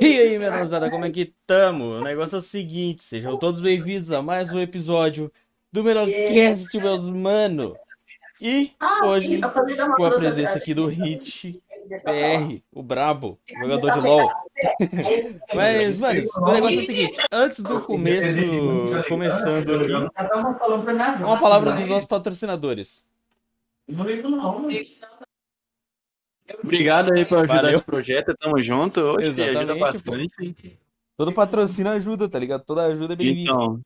E aí, minha como é que tamo? O negócio é o seguinte, sejam todos bem-vindos a mais um episódio do Melocast, meus mano. E hoje, com a presença aqui do Hit PR, o brabo, jogador de LoL. Mas, mano, o negócio é o seguinte, antes do começo, começando aqui, uma palavra dos nossos patrocinadores. Não ligo não. Obrigado aí por ajudar Valeu. esse projeto, tamo junto. Hoje que ajuda Exatamente, bastante. Todo patrocínio ajuda, tá ligado? Toda ajuda é bem-vinda. Então,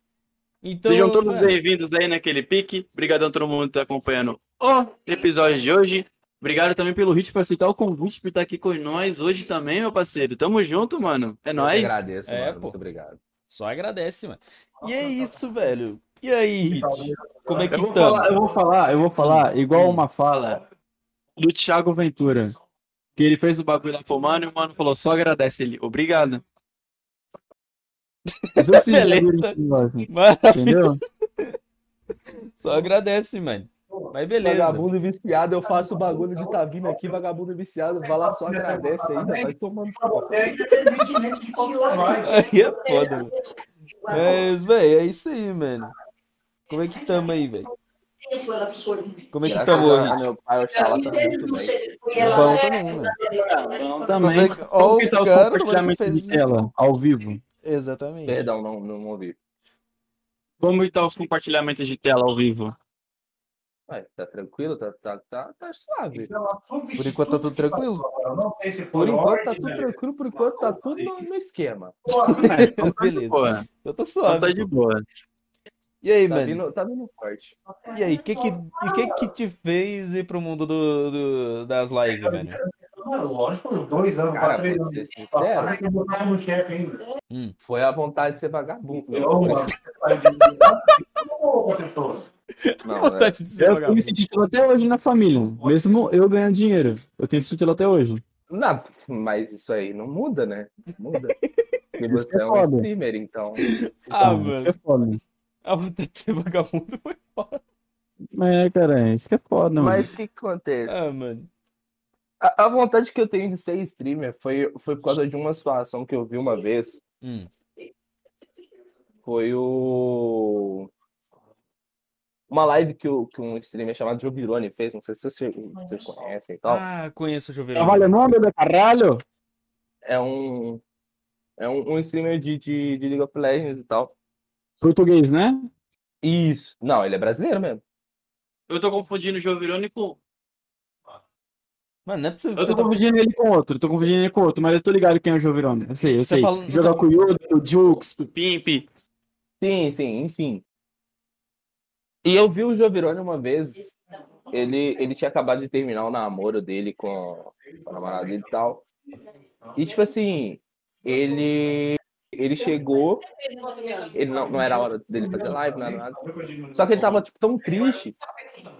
Então, sejam todos mano, bem-vindos aí naquele pique. Obrigadão a todo mundo que tá acompanhando o episódio de hoje. Obrigado também pelo Hit por aceitar o convite, por estar aqui com nós hoje também, meu parceiro. Tamo junto, mano. É Eu nóis. agradeço, É, mano. pô. Muito obrigado. Só agradece, mano. E é isso, velho. E aí, Hit? Como é que Eu vou, tamo? falar, eu vou falar, eu vou falar igual uma fala do Thiago Ventura. Que ele fez o bagulho lá pro mano e o mano falou, só agradece ele. Obrigado. Mas eu assim, Maravilha. Entendeu? Só agradece, mano. Mas beleza. Vagabundo viciado, eu faço o bagulho de tá vindo aqui, vagabundo viciado, vai lá só agradece ainda, vai tomando. É independentemente de qual você vai. Aí é foda, mano. Mas, velho, é isso aí, mano. Como é que tamo aí, velho? Como é que Graças tamo, a Hit? meu pai, Oxalá tá muito bem. Bom também. Então, também. Como é que- tá os compartilhamentos de tela ao vivo? Exatamente. Perdão, não, não ouvi. Como que tá os compartilhamentos de tela ao vivo? Ué, tá tranquilo? Tá, tá, tá, tá suave. Por enquanto tá tudo tranquilo? Sei se Por enquanto tá tudo né? tranquilo, por enquanto tá tudo no, no esquema. Então tá de Beleza. boa. Então tá Então suave. tá de boa. E aí, Tá mano? vindo, tá vindo forte. E aí, o que que, que que te fez ir pro mundo do, do- das lives, velho? Ah, Lógico, dois anos Cara, pra três vou anos. ser sincero, eu no chefe ainda. foi a vontade de ser vagabundo. Eu, mano, de- Ô, protetor. Não, Vontade de ser Eu tenho vagabundo. esse título até hoje na família. Mesmo eu ganhando dinheiro. Eu tenho esse título até hoje. Não, mas isso aí não muda, né? Não Muda. Porque Isso você é é um foda. streamer, então. Ah, Então, mano. é foda. A vontade de ser vagabundo foi foda. É, cara, isso que é foda, mano. Mas o que, que acontece? Ah, mano. A, a vontade que eu tenho de ser streamer foi, foi por causa de uma situação que eu vi uma vez. Hum. Foi o. Uma live que, o, que um streamer chamado Jovirone fez. Não sei se vocês, vocês conhecem e tal. Ah, conheço o Joverão. Trabalha nome de caralho? É um. É um, um streamer de, de, de League of Legends e tal. Português, né? Isso. Não, ele é brasileiro mesmo. Eu tô confundindo o Jovirone com. Mano, não é possível. Eu tô tá... confundindo ele com outro, tô confundindo ele com outro, mas eu tô ligado quem é o Jovirone. Eu sei, eu Você sei. fala- Joga você- com o Yoda, o Jux, o Pimp. Sim, sim, enfim. E eu vi o Jovirone uma vez. Ele, ele tinha acabado de terminar o namoro dele com com a namorada dele e tal. E, tipo assim, ele, ele chegou. Ele não, não era a hora dele fazer live, nada, nada. Só que ele tava tipo, tão triste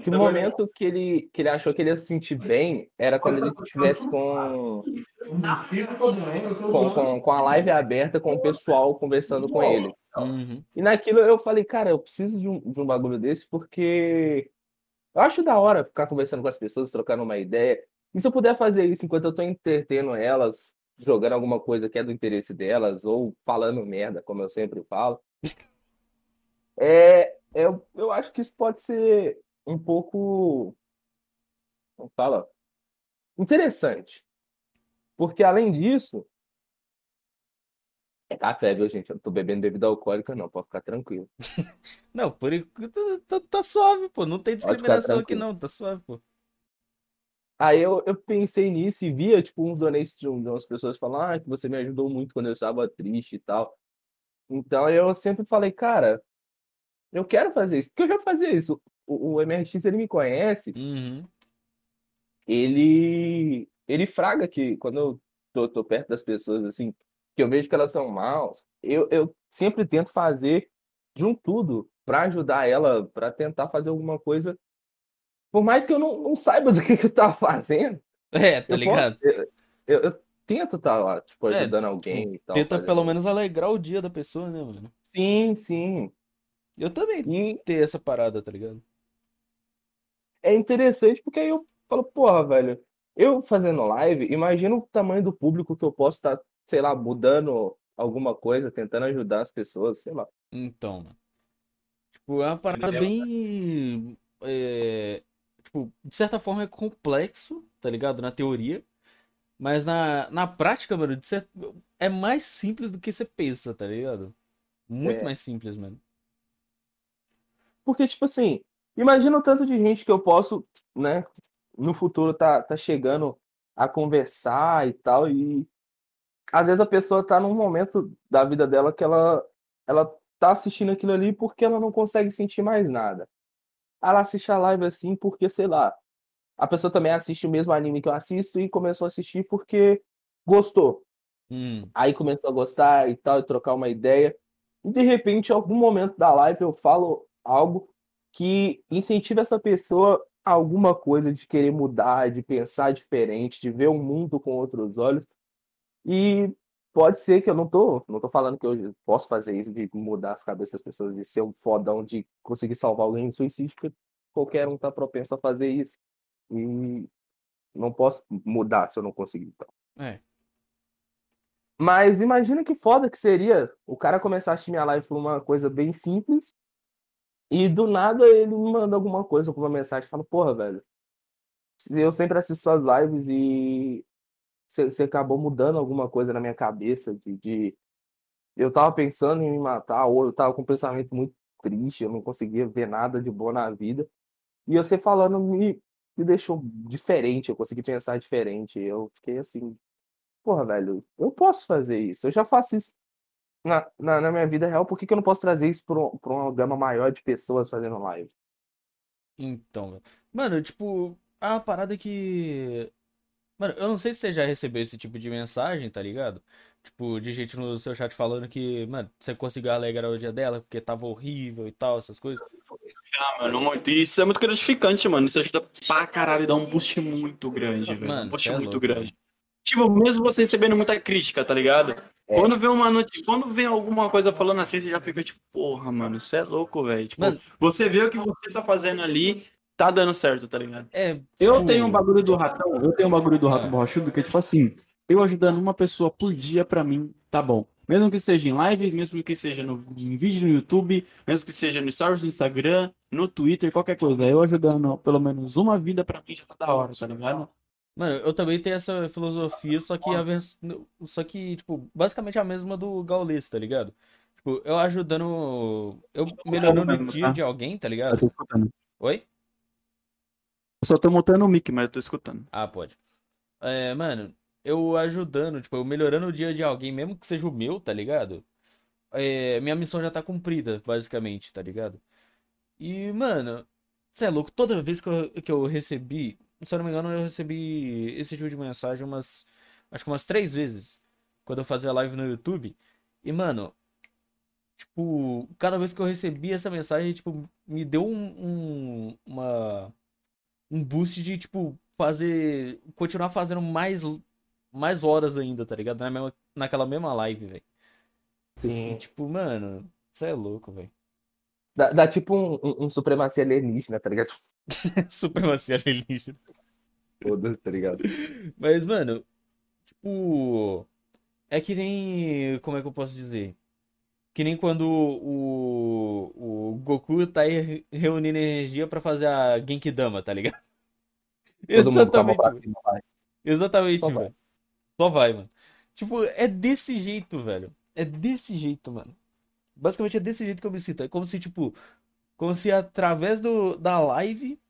que o momento que ele, que ele achou que ele ia se sentir bem era quando ele estivesse com, com, com, com a live aberta, com o pessoal conversando com ele. Uhum. E naquilo eu falei, cara, eu preciso de um, de um bagulho desse porque eu acho da hora ficar conversando com as pessoas, trocando uma ideia. E se eu puder fazer isso enquanto eu tô entretendo elas, jogando alguma coisa que é do interesse delas, ou falando merda, como eu sempre falo, é, eu, eu acho que isso pode ser um pouco. Como fala? Interessante. Porque além disso. É café, viu, gente? Eu não tô bebendo bebida alcoólica, não, pode ficar tranquilo. Não, por enquanto tá, tá suave, pô. Não tem discriminação aqui, não. Tá suave, pô. Aí eu, eu pensei nisso e via, tipo, uns donates de, um- umas pessoas falando, ah, que você me ajudou muito quando eu estava triste e tal. Então eu sempre falei, cara, eu quero fazer isso, porque eu já fazia isso. O, o MRX, ele me conhece, Uhum. ele ele fraga que quando eu tô, tô perto das pessoas, assim, que eu vejo que elas são maus, eu, eu sempre tento fazer de um tudo para ajudar ela, para tentar fazer alguma coisa, por mais que eu não, não saiba do que, que eu tava fazendo. É, tá Eu ligado? posso- eu, eu- eu tento estar lá, tipo, É, ajudando alguém e tal. Tenta pelo menos alegrar o dia da pessoa, né, mano? Sim, sim. Eu também E ter essa parada, tá ligado? é interessante porque aí eu falo, porra, velho, eu fazendo live, imagina o tamanho do público que eu posso estar, sei lá, mudando alguma coisa, tentando ajudar as pessoas, sei lá. Então, mano. Tipo, é uma parada bem. é, tipo, de certa forma é complexo, tá ligado? Na teoria. Mas na, na prática, mano, de cer- é mais simples do que você pensa, tá ligado? Muito É. mais simples, mano. Porque, tipo assim, imagina o tanto de gente que eu posso, né, no futuro tá, tá chegando a conversar e tal, e às vezes a pessoa tá num momento da vida dela que ela, ela tá assistindo aquilo ali porque ela não consegue sentir mais nada. Ela assiste a live assim porque, sei lá, a pessoa também assiste o mesmo anime que eu assisto e começou a assistir porque gostou. Hum, Aí começou a gostar e tal, e trocar uma ideia. E de repente, em algum momento da live, eu falo algo que incentiva essa pessoa a alguma coisa de querer mudar, de pensar diferente, de ver o mundo com outros olhos. E pode ser que eu não tô, não tô falando que eu posso fazer isso, de mudar as cabeças das pessoas, de ser um fodão, de conseguir salvar alguém do suicídio, porque qualquer um tá propenso a fazer isso. E não posso mudar se eu não conseguir. Então. é. Mas imagina que foda que seria o cara começar a assistir minha live por uma coisa bem simples e do nada ele me manda alguma coisa, alguma mensagem, fala, porra, velho, eu sempre assisto suas lives e você acabou mudando alguma coisa na minha cabeça de, de- eu tava pensando em me matar ou eu tava com um pensamento muito triste, eu não conseguia ver nada de bom na vida e você falando me, me deixou diferente, eu consegui pensar diferente, eu fiquei assim, porra, velho, eu posso fazer isso, eu já faço isso na, na, na minha vida real, por que, que eu não posso trazer isso pra, pra uma gama maior de pessoas fazendo live? Então. Mano, tipo, é uma parada que. Mano, eu não sei se você já recebeu esse tipo de mensagem, tá ligado? Tipo, de gente no seu chat falando que, mano, você conseguiu alegrar o dia dela porque tava horrível e tal, essas coisas. Ah, mano, muito- isso é muito gratificante, mano. Isso ajuda pra caralho e dá um boost muito grande, velho. Mano, Um boost é muito louco. grande. Tipo, mesmo você recebendo muita crítica, tá ligado? É. Quando vem uma noite, quando vem alguma coisa falando assim, você já fica tipo, porra, mano, isso é louco, velho. Tipo, Mano- você vê o que você tá fazendo ali, tá dando certo, tá ligado? É, Eu tenho um bagulho do ratão, eu tenho um bagulho do rato É. borrachudo que é tipo assim, eu ajudando uma pessoa por dia pra mim, tá bom. Mesmo que seja em live, mesmo que seja no, em vídeo no YouTube, mesmo que seja no stories do Instagram, no Twitter, qualquer coisa. Eu ajudando pelo menos uma vida pra mim já tá da hora, tá ligado? Mano, eu também tenho essa filosofia, só que a vers... só que, tipo, basicamente a mesma do Gaules, tá ligado? Tipo, eu ajudando, eu melhorando o dia de alguém, tá Eu ligado? Oi? Eu só tô montando o mic, mas eu tô escutando. Ah, pode. É, mano, eu ajudando, tipo, eu melhorando o dia de alguém, mesmo que seja o meu, tá ligado? É, minha missão já tá cumprida, basicamente, tá ligado? E, mano, você é louco, toda vez que eu, que eu recebi, se eu não me engano, eu recebi esse tipo de mensagem umas, acho que umas três vezes, quando eu fazia live no YouTube. E, mano, tipo, cada vez que eu recebi essa mensagem, tipo, me deu um, um- uma, um boost de, tipo, fazer, continuar fazendo mais, mais horas ainda, tá ligado? Na mesma, naquela mesma live, velho. E, Sim. tipo, mano, você é louco, velho. Dá, dá tipo um, um, um supremacia alienígena, tá ligado? Supremacia alienígena. Foda-se, tá ligado? Mas, mano, tipo. É que nem. Como é que eu posso dizer? Que nem quando o, o Goku tá aí reunindo energia pra fazer a Genkidama, tá ligado? Todo mundo mão Exatamente, velho. cima, vai. Exatamente, Só vai. velho. Só vai, mano. Tipo, é desse jeito, velho. É desse jeito, mano. Basicamente é desse jeito que eu me sinto. É como se, tipo, como se através do, da live,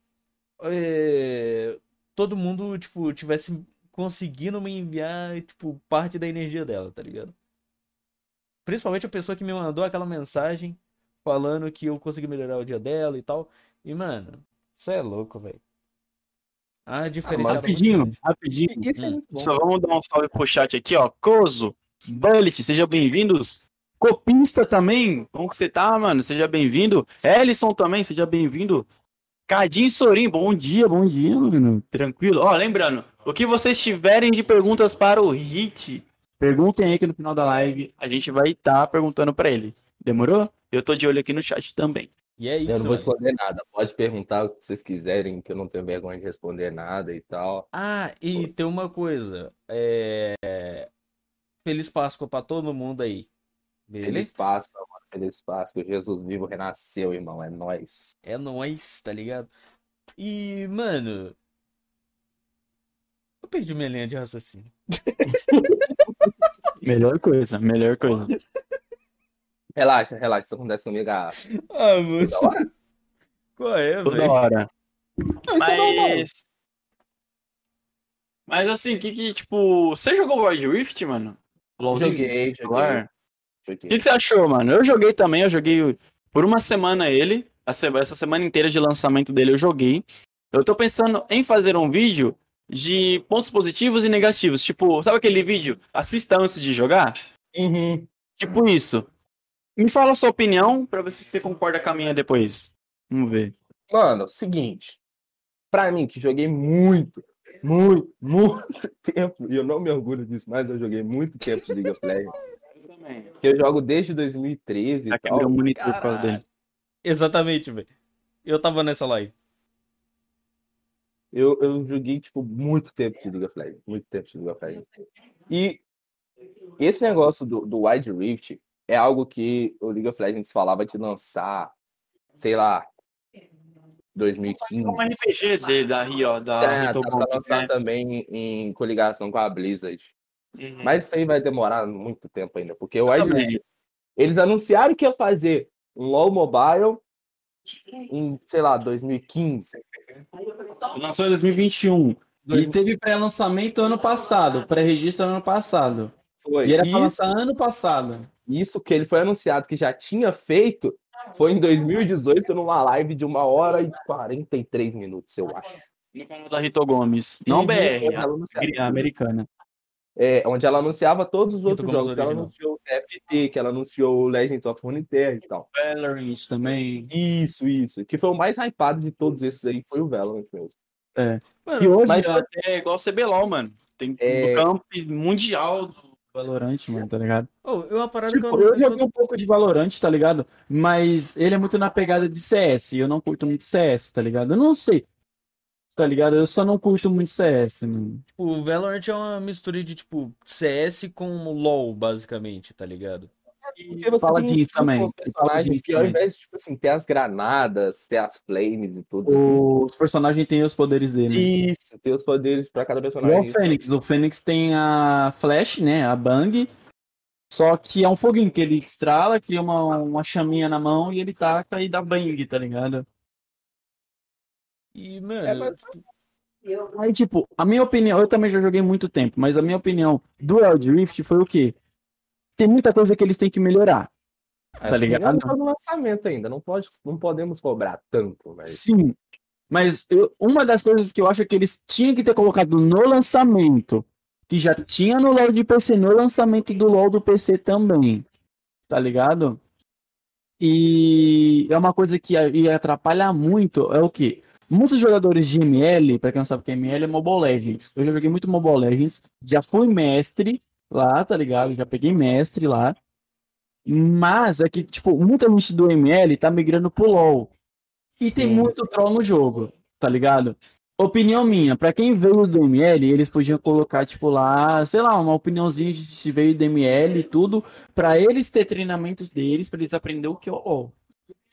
é, todo mundo, tipo, tivesse conseguindo me enviar, tipo, parte da energia dela, tá ligado? Principalmente a pessoa que me mandou aquela mensagem falando que eu consegui melhorar o dia dela e tal. E, mano, você é louco, velho. A diferença Rapidinho, rapidinho. Isso é Hum. Só vamos dar um salve pro chat aqui, ó. Cozo, Bullet, sejam bem-vindos. Copista também, como que você tá, mano? Seja bem-vindo. Ellison também, seja bem-vindo. Cadinho Sorim, bom dia, bom dia, mano. Tranquilo. Ó, lembrando, o que vocês tiverem de perguntas para o Hit, perguntem aí que no final da live a gente vai estar perguntando para ele. Demorou? Eu tô de olho aqui no chat também. E é isso, Eu não vou mano. esconder nada. Pode perguntar o que vocês quiserem, que eu não tenho vergonha de responder nada e tal. Ah, e tem uma coisa. É... Feliz Páscoa pra todo mundo aí. Feliz Beleza? Páscoa, mano. Feliz Páscoa. Jesus vivo renasceu, irmão. É nóis. É nóis, tá ligado? E, mano. Eu perdi minha linha de raciocínio. Melhor coisa, melhor coisa. Relaxa, relaxa. Isso acontece comigo há Ah, mano. toda hora. Qual é, Toda velho? hora. Não, isso é. Mas. Mas assim, que que, tipo. Você jogou Wild Rift, mano? LOLzinho? Joguei, joguei. O que, que você achou, mano? Eu joguei também, eu joguei por uma semana ele. a Essa semana inteira de lançamento dele eu joguei. Eu tô pensando em fazer um vídeo de pontos positivos e negativos. Tipo, sabe aquele vídeo? Assista antes de jogar? Uhum. Tipo isso. Me fala a sua opinião pra ver se você concorda com a minha depois. Vamos ver. Mano, seguinte. Pra mim, que joguei muito, muito, muito tempo, e eu não me orgulho disso, mas eu joguei muito tempo de League of Legends. Eu também. Que eu jogo desde 2013 e Já quebrei o tal. monitor por causa Caralho. dele. Exatamente, velho. Eu tava nessa live. Eu, eu joguei, tipo, muito tempo de League of Legends. Muito tempo de League of Legends. E esse negócio do, do Wide Rift é algo que o League of Legends falava de lançar, sei lá, 2015. Como RPG dele, da Rio, da É, tá pra lançar né? também em coligação com a Blizzard. Uhum. Mas isso aí vai demorar muito tempo ainda, porque o Wide. Rift, eles anunciaram que ia fazer um LoL Mobile em, sei lá, 2015. Lançou em 2021. E teve pré-lançamento ano passado, pré-registro ano passado. Foi. E era Isso, lançar ano passado. isso que ele foi anunciado que já tinha feito foi em 2018 numa live de uma hora e 43 minutos, eu acho. No canal da Rito Gomes. Não BR, americana. É, onde ela anunciava todos os outros jogos. Que ela anunciou FT, que ela anunciou Legends of Runeterra e tal. Valorant também. Isso, isso. Que foi o mais hypado de todos esses aí, foi o Valorant mesmo. Mano, E hoje mas- até é igual o CBLOL, mano. Tem É. no camp mundial do Valorant, mano, tá ligado? oh, é parada Tipo, eu eu joguei um pouco de Valorant, tá ligado? Mas ele é muito na pegada de CS. Eu não curto muito CS, tá ligado? Eu não sei. Tá ligado? Eu só não curto muito CS, mano. Tipo, o Valorant é uma mistura de, tipo, CS com LoL, basicamente, tá ligado? Porque você Fala tem disso também, fala personagens disso que ao invés de, tipo assim, ter as granadas, ter as flames e tudo. assim, Os personagens têm os poderes dele. Isso, ter os poderes pra cada personagem. o Fênix. O Fênix tem a Flash, né? A Bang. Só que é um foguinho que ele estrala, cria uma, uma chaminha na mão e ele taca e dá bang, tá ligado? E, mano, É, mas- Aí, tipo, a minha opinião, eu também já joguei muito tempo, mas a minha opinião do Wild Rift foi o quê? Tem muita coisa que eles têm que melhorar. É, tá ligado? Não tá no lançamento ainda, não, pode, não podemos cobrar tanto, mas. Sim. Mas eu- uma das coisas que eu acho que eles tinham que ter colocado no lançamento, que já tinha no LoL de PC, no lançamento do LoL do PC também. Tá ligado? E é uma coisa que ia- ia atrapalhar muito, é o quê? Muitos jogadores de ML, pra quem não sabe o que é ML, é Mobile Legends. Eu já joguei muito Mobile Legends, já fui mestre lá, tá ligado? Já peguei mestre lá. Mas é que, tipo, muita gente do ML tá migrando pro LoL. E tem Sim. muito troll no jogo, tá ligado? Opinião minha, pra quem veio do ML, eles podiam colocar, tipo, lá, sei lá, uma opiniãozinha de se veio do ML e tudo, pra eles ter treinamentos deles, pra eles aprenderem o que é o LoL.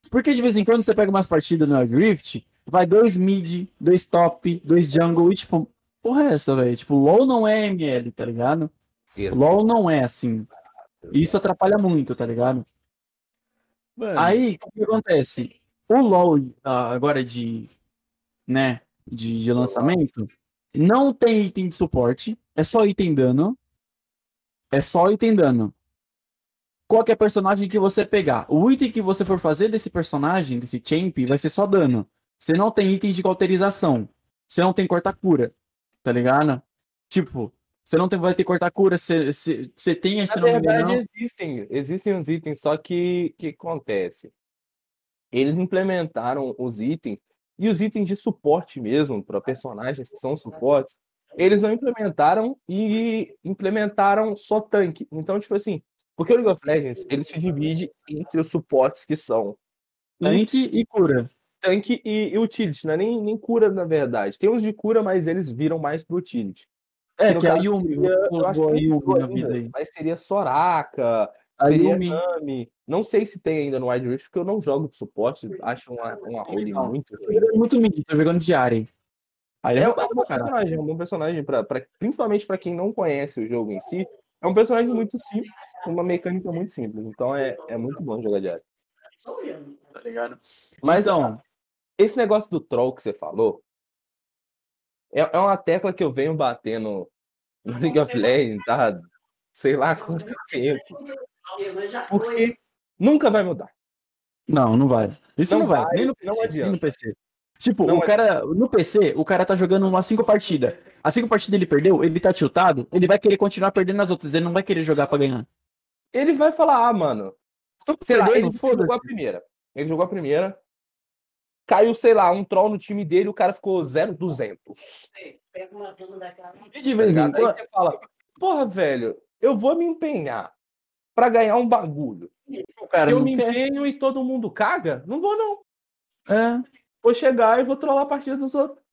Porque de vez em quando você pega umas partidas no Rift, vai dois mid, dois top, dois jungle, e tipo, porra é essa, velho? Tipo, LoL não é ML, tá ligado? Isso. LoL não é assim. Isso atrapalha muito, tá ligado? mano, Aí, o que acontece? O LoL ah, agora de, né, de, de lançamento, não tem item de suporte, é só item dano. É só item dano. Qualquer personagem que você pegar, o item que você for fazer desse personagem, desse champ, vai ser só dano. Você não tem item de cauterização. Você não tem corta-cura, tá ligado? Tipo, você não tem, vai ter corta-cura, você, você, você tem, se Na não verdade, existem, existem os itens, só que que acontece? Eles implementaram os itens, e os itens de suporte mesmo, para personagens que são suportes, eles não implementaram e implementaram só tanque. Então, tipo assim, porque o League of Legends, ele se divide entre os suportes que são Tanque e cura. Tanque e, e utility, não é nem, nem cura, na verdade. Tem uns de cura, mas eles viram mais pro utility. É, No que a caso, Yumi, seria- eu acho a que Yumi na vida aí. Mas seria Soraka, A seria Yumi. Nami. Não sei se tem ainda no Wide Rift, porque eu não jogo de suporte. Acho uma, uma role Não. muito jogando muito mid, tô jogando de Arem. Aí É, é é um bom personagem, é um bom personagem, pra, pra- principalmente pra quem não conhece o jogo em si. É um personagem muito simples, com uma mecânica muito simples. Então é, é muito bom jogar de área. Tá ligado? Mas Então, esse negócio do troll que você falou é, é uma tecla que eu venho batendo no League of Legends, tá? Sei lá quanto tempo. Porque nunca vai mudar. não, não vai. Isso Não não, vai, vai, nem no não PC. nem adianta. no PC. Tipo, Não o cara, no PC, o cara tá jogando umas cinco partidas. As cinco partidas ele perdeu, ele tá tiltado, ele vai querer continuar perdendo nas outras, ele não vai querer jogar pra ganhar. Ele vai falar, ah, mano. Sei lá, ele perdendo, jogou a primeira. Ele jogou a primeira. Caiu, sei lá, um troll no time dele, o cara ficou 0,200. E de Tá vez em quando, você fala, porra, velho, eu vou me empenhar pra ganhar um bagulho. o cara eu me quer. empenho e todo mundo caga? Não vou, não. É. Vou chegar e vou trollar a partida dos outros.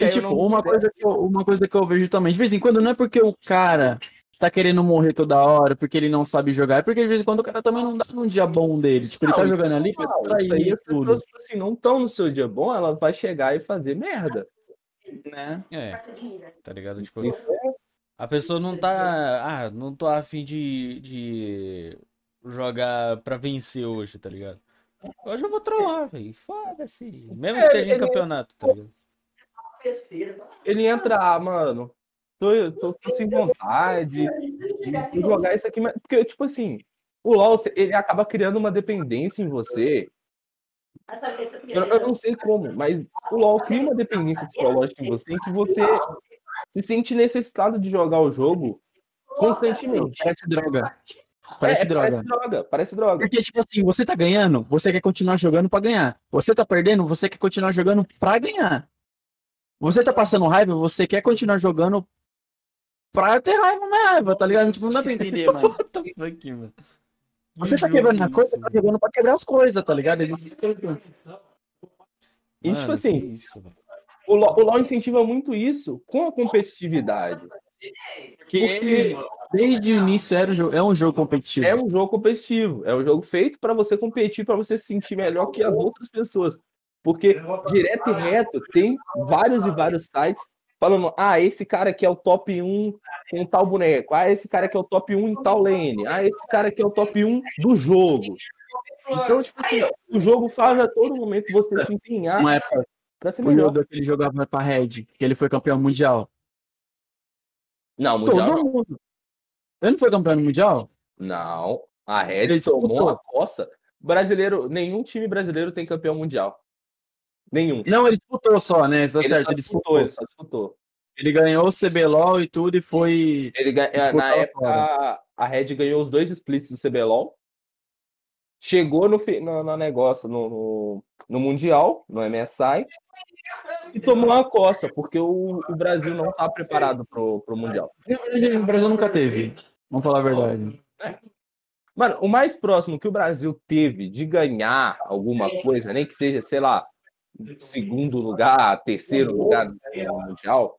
E, tipo, uma coisa, que eu, uma coisa que eu vejo também, de vez em quando, não é porque o cara tá querendo morrer toda hora, porque ele não sabe jogar, é porque de vez em quando o cara também não dá num dia bom dele. Tipo, ele Não, tá isso jogando ali pra aí distrair as tudo, pessoas, tipo assim, não estão no seu dia bom, ela vai chegar e fazer merda. né? É, tá ligado? Tipo, a pessoa não tá. Ah, não tô afim de, de jogar pra vencer hoje, tá ligado? Hoje eu vou trollar, velho. Foda-se. Mesmo que É, esteja em ele- campeonato, tá ligado? Ele entra, ah, mano, tô, tô, tô sem vontade de jogar isso aqui. mas- Porque, tipo assim, o LoL, ele acaba criando uma dependência em você. Eu, eu não sei como, mas o LoL cria uma dependência psicológica em você em que você se sente necessitado de jogar o jogo constantemente. Parece droga. Parece É, droga. Parece droga, parece droga. Porque, tipo assim, você tá ganhando, você quer continuar jogando pra ganhar. Você tá perdendo, você quer continuar jogando pra ganhar. Você tá passando raiva, você quer continuar jogando pra ter raiva na raiva, tá ligado? Tipo, não dá pra entender, mano. What the fuck, mano? Você tá Que quebrando a coisa, tá jogando pra quebrar as coisas, tá ligado? Eles... E, tipo assim, isso, o LoL, o LoL incentiva muito isso com a competitividade. Porque ele, desde o início, era um jogo, é um jogo competitivo. É um jogo competitivo, é um jogo feito para você competir, para você se sentir melhor que as outras pessoas. Porque direto e reto tem vários e vários sites falando: ah, esse cara aqui é o top 1 com tal boneco, ah, esse cara aqui é o top 1 em tal lane, ah, esse cara aqui é o top 1 do jogo. Então, tipo assim, o jogo faz a todo momento você se empenhar Uma época, para ser o melhor. Yoda que ele jogava pra Red, que ele foi campeão mundial. Não, mundial Todo não. mundo. Ele não foi campeão mundial? Não, a Red Ele tomou disputou. uma coça. Brasileiro, nenhum time brasileiro tem campeão mundial. Nenhum. Não, ele disputou só, né? Tá Ele certo, ele disputou, disputou. ele só disputou. Ele ganhou o CBLOL e tudo e foi. Ele ganha, Disputou na época, fora. a Red ganhou os dois splits do CBLOL. Chegou no, no, no negócio, no, no, no Mundial, no MSI, e tomou uma coça, porque o, o Brasil não tá preparado pro, pro Mundial. O Brasil nunca teve. Vamos falar a verdade. Mano, o mais próximo que o Brasil teve de ganhar alguma coisa, nem que seja, sei lá, segundo lugar, terceiro lugar no Mundial,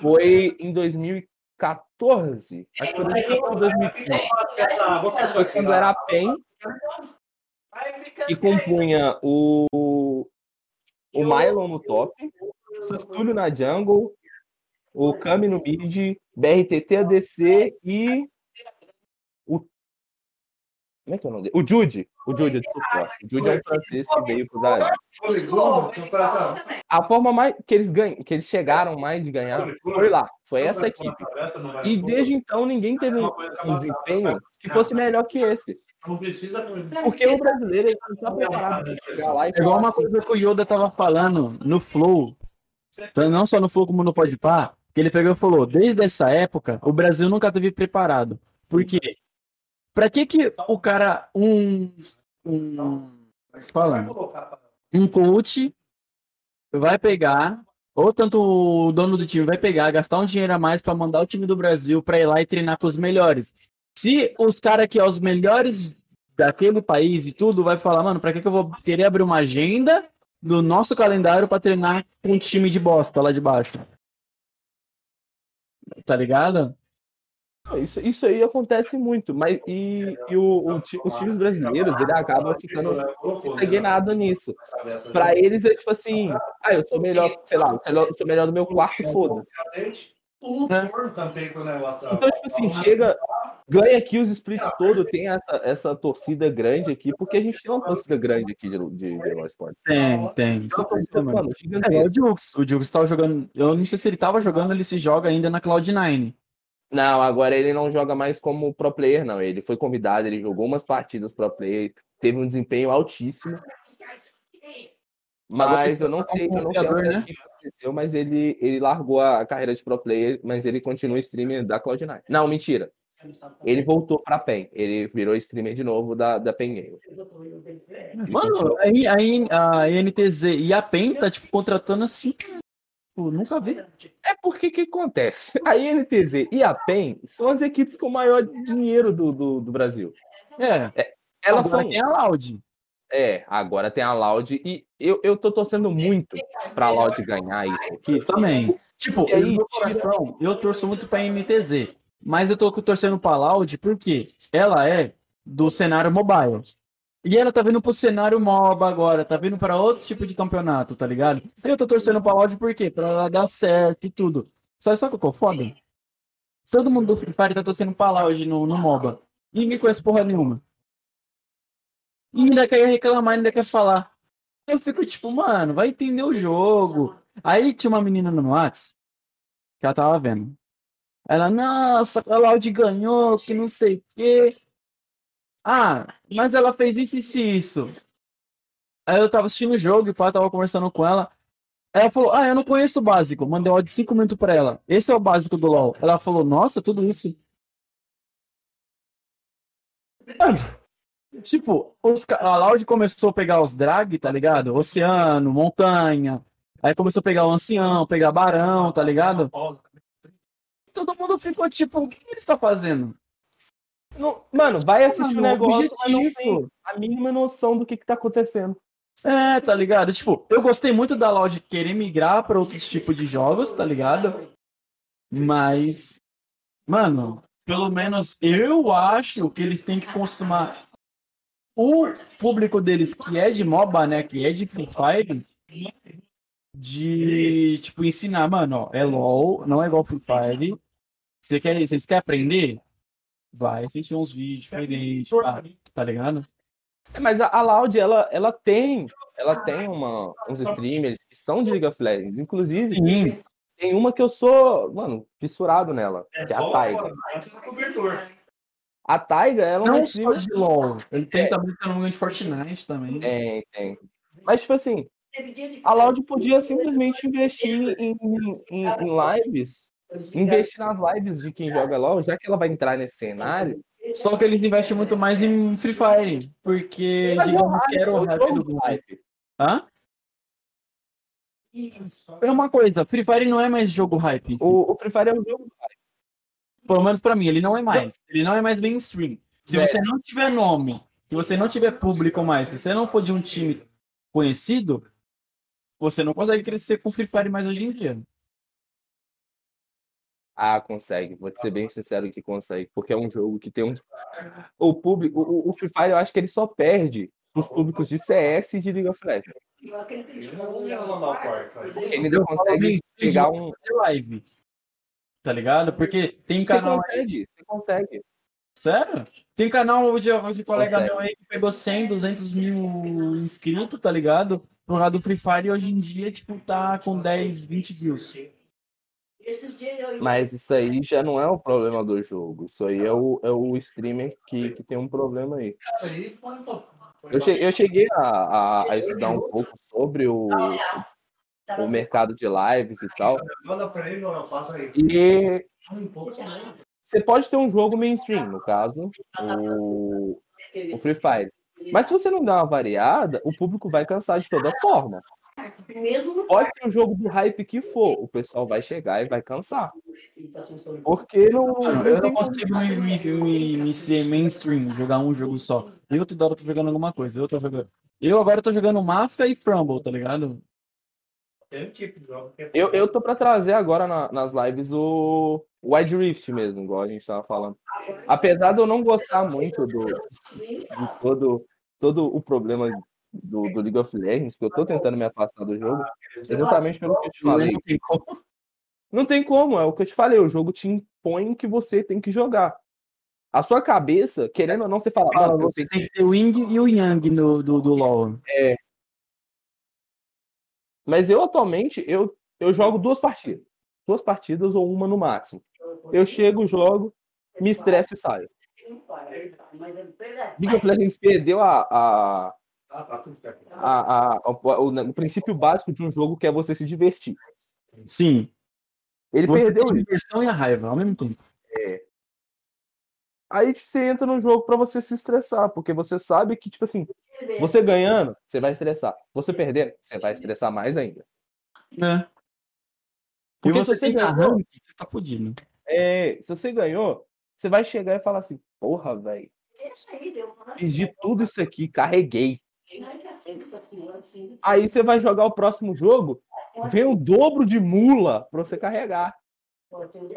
foi em 2014. Acho que foi 2014, 2015. Foi quando era a PEN, que compunha o, o Mylon no top, o Sertúlio na jungle, o Kami no mid, BRTT ADC e. Como é que é o nome dele? O Jude. O Jude de suporte. O Jude é um francês que veio pro Brasil. A forma mais que eles ganham, que eles chegaram mais de ganhar foi lá, foi essa equipe. E desde então ninguém teve um, um desempenho que fosse melhor que esse. Porque o brasileiro ele não está preparado para chegar lá e É igual uma assim, coisa que o Yoda tava falando no Flow, então, não só no Flow como no Podpah, que ele pegou e falou, desde essa época, o Brasil nunca teve preparado. Por quê? Pra que que o cara, um, um, é fala? um coach vai pegar, ou tanto o dono do time vai pegar, gastar um dinheiro a mais pra mandar o time do Brasil pra ir lá e treinar com os melhores. Se os caras que é os melhores daquele país e tudo vai falar, mano, pra que, que eu vou querer abrir uma agenda do nosso calendário pra treinar com um time de bosta lá de baixo? Tá ligado? Isso, isso aí acontece muito, mas e, e o, o os times brasileiros, ele acaba ficando estagnado nisso. Pra eles é tipo assim, ah, eu sou melhor, sei lá, eu sou melhor do meu quarto, foda. Então, tipo assim, chega, ganha aqui os splits todos, tem essa, essa torcida grande aqui, porque a gente tem uma torcida grande aqui de, de, de Eloy Sports. Tem, tem. Isso também. mano, É, o. Jux. O Jux tava jogando. Eu não sei se ele tava jogando, ele se joga ainda na Cloud9. Não, agora ele não joga mais como pro player, não. Ele foi convidado, ele jogou umas partidas pro player, teve um desempenho altíssimo. Mas eu não sei, eu não sei né? o que aconteceu, mas ele, ele largou a carreira de pro player, mas ele continua streamer da Cloud9. Não, mentira. Ele voltou pra PEN. Ele virou streamer de novo da, da PEN Game. Mano, aí, aí a INTZ e a PEN tá, tipo, contratando assim. Tipo, nunca vi. É porque que acontece? A INTZ e a PEN são as equipes com maior dinheiro do, do, do Brasil. É. Elas agora são. tem a Loud. É, agora tem a Loud e eu, eu tô torcendo muito pra Loud ganhar isso aqui. Eu também. Tipo, aí, no meu coração, eu torço muito pra NTZ. Mas eu tô torcendo pra Loud porque ela é do cenário mobile. E ela tá vindo pro cenário MOBA agora, tá vindo pra outro tipo de campeonato, tá ligado? E eu tô torcendo pra Loud por quê? Pra ela dar certo e tudo. Só sabe o que eu foda? Todo mundo do Free Fire tá torcendo pra Loud no, no MOBA. Ninguém conhece porra nenhuma. E ainda quer reclamar, ainda quer falar. Eu fico tipo, mano, vai entender o jogo. Aí tinha uma menina no Whats que ela tava vendo. Ela, nossa, a Loud ganhou, que não sei o quê. Ah, mas ela fez isso, isso e isso. Aí eu tava assistindo o jogo e o pai tava conversando com ela. Ela falou, ah, eu não conheço o básico. Mandei um áudio de 5 minutos pra ela. Esse é o básico do LoL. Ela falou, nossa, tudo isso. Mano, tipo, os, a Loud começou a pegar os drag, tá ligado? Oceano, montanha. Aí começou a pegar o ancião, pegar barão, tá ligado? Todo mundo ficou tipo, o que que ele está fazendo? Não- mano, vai assistir o Mano, negócio, objetivo. tem a mínima noção do que, que tá acontecendo. É, tá ligado? Tipo, eu gostei muito da Loud querer migrar para outros tipos de jogos, tá ligado? Mas, mano, pelo menos eu acho que eles têm que acostumar o público deles que é de MOBA, né, que é de Free Fire, de, tipo, ensinar, mano, ó, é LoL, não é igual Free Fire. Você quer, vocês querem aprender? Vai assistir uns vídeos diferentes, pá, tá ligado? É, Mas a, a Loud, ela, ela tem, ela tem uma, uns streamers que são de League of Legends. Inclusive, Sim. tem uma que eu sou, mano, fissurado nela, que é a Taiga. A Taiga, ela é uma Não só streamer... de LoL. Ele tem É. também, se não de Fortnite também. Tem, tem. Mas, tipo assim, a Loud podia simplesmente investir em, em, em lives, investir nas lives de quem joga LoL, já que ela vai entrar nesse cenário. Só que eles investem muito mais em Free Fire. Porque, digamos que era o jogo do hype. Hã? É uma coisa, Free Fire não é mais jogo hype. O, o Free Fire é um jogo hype. Pelo menos pra mim, ele não é mais. Ele não é mais mainstream. Se você não tiver nome, se você não tiver público mais, se você não for de um time conhecido, você não consegue crescer com Free Fire mais hoje em dia. Ah, consegue. Vou te ser bem sincero que consegue. Porque é um jogo que tem um. O público. O, o Free Fire, eu acho que ele só perde os públicos de CS e de League of Legends. Ele falo consegue pegar um. live. Tá ligado? Porque tem Você canal consegue, você consegue. Sério? Tem canal de, de colega Consegue. meu aí que pegou 100, 200 mil inscritos, tá ligado? Por lado do Free Fire e hoje em dia, tipo, tá com 10, 20 views. Mas isso aí já não é o problema do jogo. Isso aí é o, é o streamer que, que tem um problema aí. Eu cheguei, eu cheguei a, a, a estudar um pouco sobre o, o mercado de lives e tal. E também. você pode ter um jogo mainstream, no caso, o, o Free Fire. Mas se você não der uma variada, o público vai cansar de toda forma. Pode ser o jogo do hype que for, o pessoal vai chegar e vai cansar. Porque não, eu não consigo me, me, me, me ser mainstream, jogar um jogo só. Eu toda hora tô jogando alguma coisa. Eu tô jogando. Eu agora tô jogando Mafia e Frumble, tá ligado? Tem um tipo de jogo que é. Eu, eu tô pra trazer agora na- nas lives o Wide Rift mesmo, igual a gente tava falando. Apesar de eu não gostar muito do, de todo, todo o problema do, do League of Legends, que eu tô tentando me afastar do jogo, exatamente pelo que eu te falei. Não tem como. Não tem como, é o que eu te falei, o jogo te impõe que você tem que jogar. A sua cabeça, querendo ou não, você fala, eu você tem que ter o Ying e o Yang no, do, do LoL. Mas eu atualmente eu, eu jogo duas partidas. Duas partidas ou uma no máximo. Eu chego, jogo, me estresso e saio. League of Legends perdeu a, a, Ah, tá a, a- o, o- princípio básico de um jogo que é você se divertir. Sim. Ele Você perdeu tem a diversão e a raiva ao mesmo tempo. Aí tipo, você entra no jogo pra você se estressar, porque você sabe que, tipo assim, você ganhando, você vai estressar. Você perdendo, você vai estressar mais ainda. É. E Porque você se você ganhou, rank, você tá fudido. é, se você ganhou, você vai chegar e falar assim, porra, velho, fiz de tudo isso aqui, carreguei. Aí você vai jogar o próximo jogo, vem o dobro de mula pra você carregar.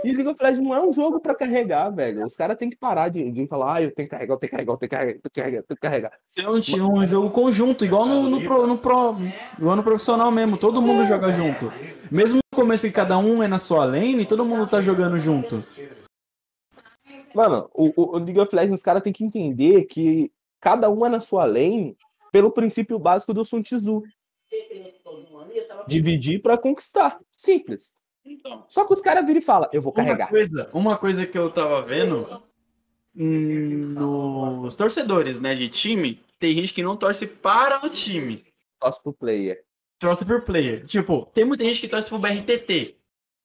E League of Legends não é um jogo pra carregar, velho. Os caras têm que parar de, de falar, ah, eu tenho que carregar, eu tenho que carregar, eu tenho que carregar, eu tenho que carregar, eu tenho que carregar. Você não tinha um jogo conjunto, igual no, no, pro, no, pro, no ano profissional mesmo. Todo mundo joga junto. Mesmo no começo que cada um é na sua lane, todo mundo tá jogando junto. Mano, o, o- o League of Legends, os caras têm que entender que cada um é na sua lane pelo princípio básico do Sun Tzu. Dividir pra conquistar. Simples. Só que os caras viram e falam, eu vou Uma carregar. coisa, uma coisa que eu tava vendo hum, nos torcedores, né, de time, tem gente que não torce para o time. Tosse pro player. Torce por player. Tipo, tem muita gente que torce pro BRTT.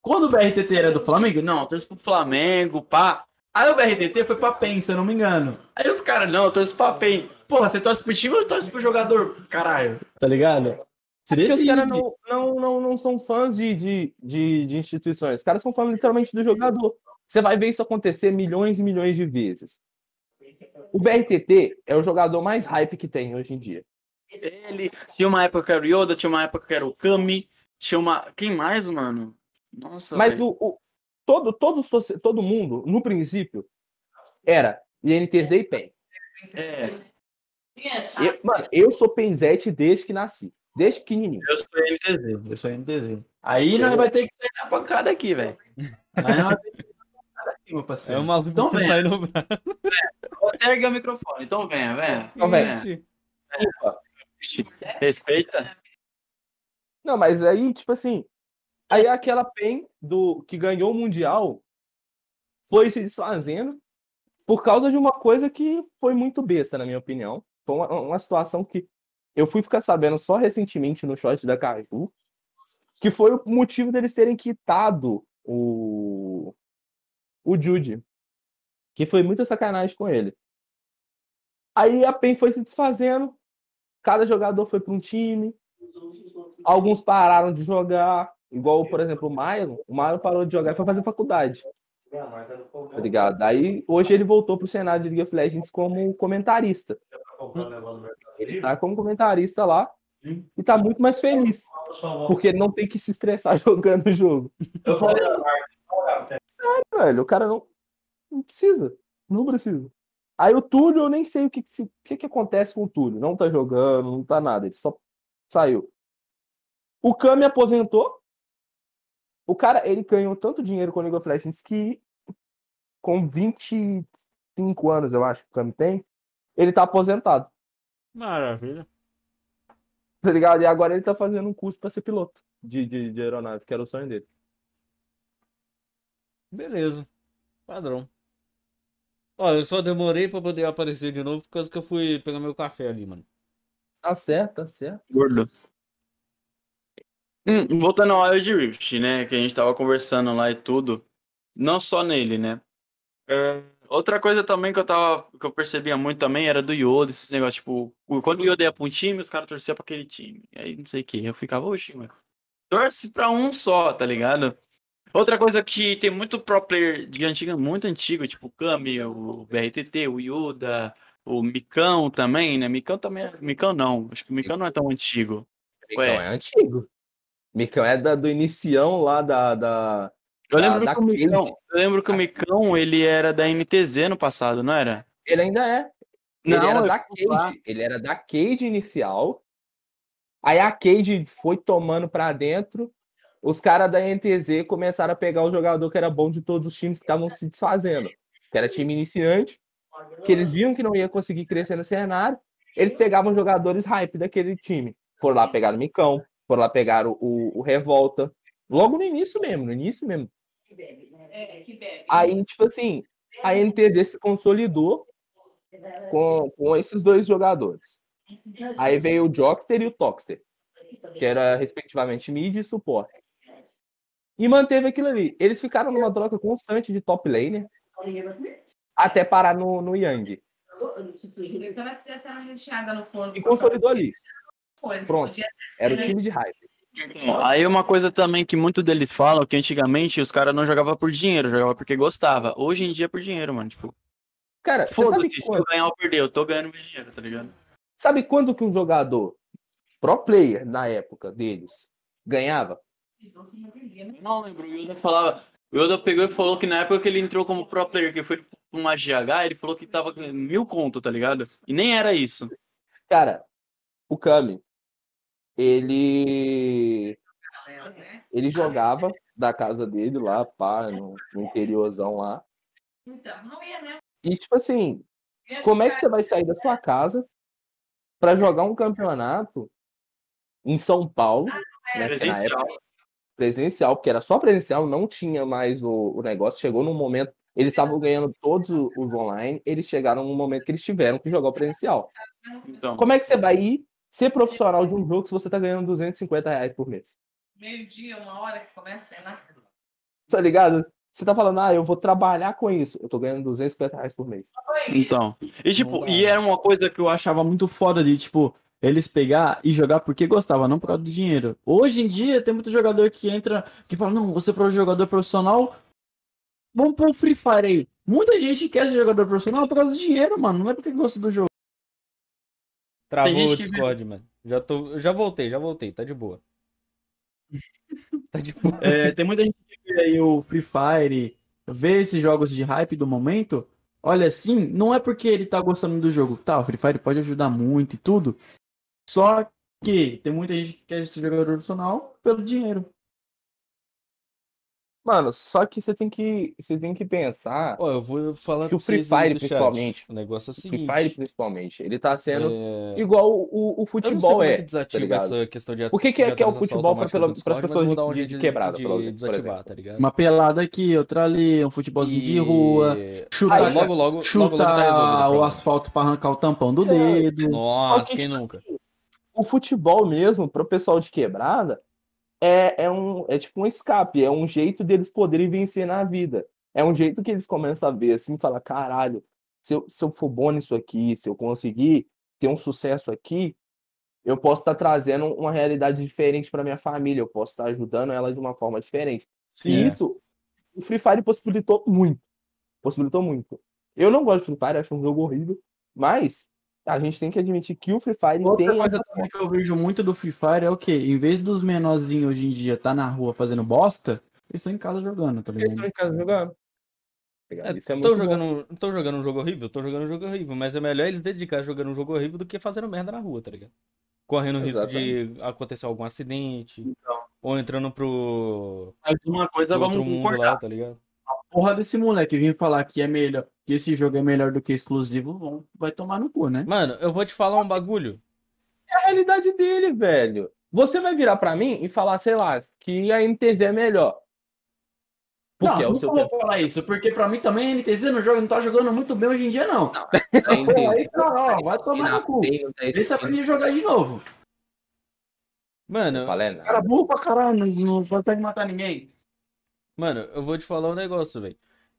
Quando o BRTT era do Flamengo, não, eu torço pro Flamengo, pá. Aí o BRTT foi pra PEN, se eu não me engano. Aí os caras, não, eu torço pra PEN. Porra, você torce pro time ou torce pro jogador? Caralho. Tá ligado? Se Porque os decide. caras não, não, não, não são fãs de, de, de, de instituições. Os caras são fãs literalmente do jogador. Você vai ver isso acontecer milhões e milhões de vezes. O BRTT é o jogador mais hype que tem hoje em dia. Ele. Tinha uma época que era o Yoda, tinha uma época que era o Kami. Tinha uma. Quem mais, mano? Nossa. Mas o, o- todo, todos, os todo mundo, no princípio, era INTZ e PEN. É, Eu- mano, eu sou PENZete desde que nasci. Desde pequenininho. eu sou NTZ. Eu sou NTZ. Aí nós vai ter que sair na pancada aqui, velho. Aí nós vai ter que sair na pancada aqui, meu É parceiro. o maluco Então vem. no braço. Vou até erguer o microfone. Então venha, venha. Então. Respeita. Não, mas aí, tipo assim, aí aquela PEN do, que ganhou o Mundial foi se desfazendo por causa de uma coisa que foi muito besta, na minha opinião. Foi uma, uma situação que eu fui ficar sabendo só recentemente no shot da Caju, que foi o motivo deles terem quitado o, o Jude, que foi muita sacanagem com ele. Aí a PEN foi se desfazendo, cada jogador foi para um time, Alguns pararam de jogar, igual, por exemplo, o Maio. O Maio parou de jogar e foi fazer faculdade. Tá ligado? Aí, hoje ele voltou pro cenário de League of Legends como comentarista. Ele tá como comentarista lá e tá muito mais feliz, porque ele não tem que se estressar jogando o jogo. Eu falei, Velho, o cara não, não precisa. Não precisa. Aí o Túlio, eu nem sei o que, que, se- que, que acontece com o Túlio. Não tá jogando, não tá nada. Ele só saiu. O Kami aposentou. O cara, ele ganhou tanto dinheiro com o League of Legends que com 25 anos, eu acho que o Kami tem, ele tá aposentado. Maravilha. Tá ligado? E agora ele tá fazendo um curso pra ser piloto de, de, de aeronave, que era o sonho dele. Beleza. Padrão. Olha, eu só demorei pra poder aparecer de novo por causa que eu fui pegar meu café ali, mano. Tá certo, tá certo. Gordo. Hum, voltando ao Wild Rift, né? Que a gente tava conversando lá e tudo. Não só nele, né? É, outra coisa também que eu tava. que eu percebia muito também era do Yoda, esse negócio, tipo, quando o Yoda ia pra um time, os caras torciam pra aquele time. Aí não sei o que. Eu ficava, oxi, mano. Torce pra um só, tá ligado? Outra coisa que tem muito pro player de antiga, muito antigo, tipo o Kami, o BRTT, o Yuda, o Micão também, né? Micão também é... Micão não, acho que o Micão não é tão antigo. Micão Ué. é antigo. Micão é da, do inicião lá da. da... Eu Da- lembro, da que o Micão, eu lembro que o Micão, ele era da NTZ no passado, não era? Ele ainda é. Ele Não, era eu da. Cade. Ele era da Cade inicial. Aí a Cade foi tomando pra dentro. Os caras da NTZ começaram a pegar o jogador que era bom de todos os times que estavam se desfazendo. Que era time iniciante, que eles viam que não ia conseguir crescer no cenário. Eles pegavam jogadores hype daquele time. Foram lá pegar o Micão, foram lá pegar o, o, o Revolta. Logo no início mesmo, no início mesmo. Aí, tipo assim, a NTZ se consolidou com, com esses dois jogadores. Aí veio o Jockster e o Toxter, que era respectivamente mid e suporte. E manteve aquilo ali. Eles ficaram numa troca constante de top laner até parar no, no Yang. E consolidou ali. Pronto. Era o time de hype. Então, aí uma coisa também que muito deles falam que antigamente os caras não jogavam por dinheiro, jogavam porque gostava. Hoje em dia é por dinheiro, mano. Tipo, Cara, você sabe, foda-se, se eu quando, ganhar ou perder, eu tô ganhando meu dinheiro, tá ligado? sabe quando que um jogador pro player na época deles ganhava? Não? Eu lembro, o Yoda falava. O Yoda pegou e falou que na época que ele entrou como pro player, que foi pra uma GH, ele falou que tava ganhando mil conto, tá ligado? E nem era isso. Cara, o Kami, ele né? ele jogava da casa dele lá, pá, no, no interiorzão lá. Então, não ia mesmo. E tipo assim, como é que você vai sair da sua casa pra jogar um campeonato em São Paulo, né, que na Presencial. época, presencial, porque era só presencial, não tinha mais o, o negócio. Chegou num momento, eles estavam ganhando todos os online, eles chegaram num momento que eles tiveram que jogar o presencial. Então, Como é que você vai ir ser profissional de um jogo se você tá ganhando 250 reais por mês? Meio-dia, uma hora que começa, né? Tá ligado? Você tá falando, ah, eu vou trabalhar com isso. Eu tô ganhando 250 reais por mês. então. E tipo, e era uma coisa que eu achava muito foda de, tipo, eles pegar e jogar porque gostava, não por causa do dinheiro. Hoje em dia tem muito jogador que entra, que fala, não, você é jogador profissional, vamos pro Free Fire aí. Muita gente quer ser jogador profissional por causa do dinheiro, mano, não é porque gosta do jogo. Travou o que Discord, mano. Já, tô, já voltei, já voltei, tá de boa. Tá de boa. É, tem muita gente que vê aí o Free Fire, vê esses jogos de hype do momento, olha assim, não é porque ele tá gostando do jogo. Tá, o Free Fire pode ajudar muito e tudo, só que tem muita gente que quer ser jogador profissional pelo dinheiro. Mano, só que você tem que, você tem que pensar Ó, eu vou falar que o Free Fire, principalmente, O negócio é o Free seguinte. Fire principalmente, ele tá sendo é, igual o, o Eu não sei futebol como é é. que desativa ligado? essa questão de O que que é- que é o futebol pras Discord, pessoas um de- de quebrada, de por exemplo, desativar, tá ligado? Uma pelada aqui, outra ali, um futebolzinho de rua, chuta, Aí, logo, logo, logo, logo chuta tá o o asfalto pra arrancar o tampão do É. dedo. Nossa, que, quem tipo, nunca? O futebol mesmo, pro pessoal de quebrada, é, é, um, é tipo um escape, é um jeito deles poderem vencer na vida. É um jeito que eles começam a ver assim, falar, caralho, se eu, se eu for bom nisso aqui, se eu conseguir ter um sucesso aqui, eu posso estar trazendo uma realidade diferente para minha família, eu posso estar ajudando ela de uma forma diferente. E Sim. isso, o Free Fire possibilitou muito. Possibilitou muito. Eu não gosto de Free Fire, acho um jogo horrível, mas a gente tem que admitir que o Free Fire Outra tem coisa essa também que eu vejo muito do Free Fire é o quê? Em vez dos menorzinhos hoje em dia tá na rua fazendo bosta, eles estão em casa jogando, tá Eles ligado? estão em casa jogando. É, Isso é tô, bom. jogando, tô jogando um jogo horrível? Tô jogando um jogo horrível, mas é melhor eles dedicar jogando um jogo horrível do que fazendo merda na rua, tá ligado? Correndo o risco de acontecer algum acidente, Então. ou entrando pro, Mas uma coisa pro vamos outro mundo concordar. lá, tá ligado? Porra desse moleque vir falar que é melhor, que esse jogo é melhor do que exclusivo, vão- vai tomar no cu, né? Mano, eu vou te falar um bagulho. É a realidade dele, velho. Você vai virar pra mim e falar, sei lá, que a NTZ é melhor. Porque não, é o nunca seu vou falar isso, porque pra mim também a NTZ não, joga, não tá jogando muito bem hoje em dia, não. Pô, aí, cara, ó, vai tomar no cu. Tem, não tá Vê se aprende existindo. a jogar de novo. Mano, Não falei nada. Cara burro pra caralho, não, não consegue matar ninguém. Mano, eu vou te falar um negócio, velho.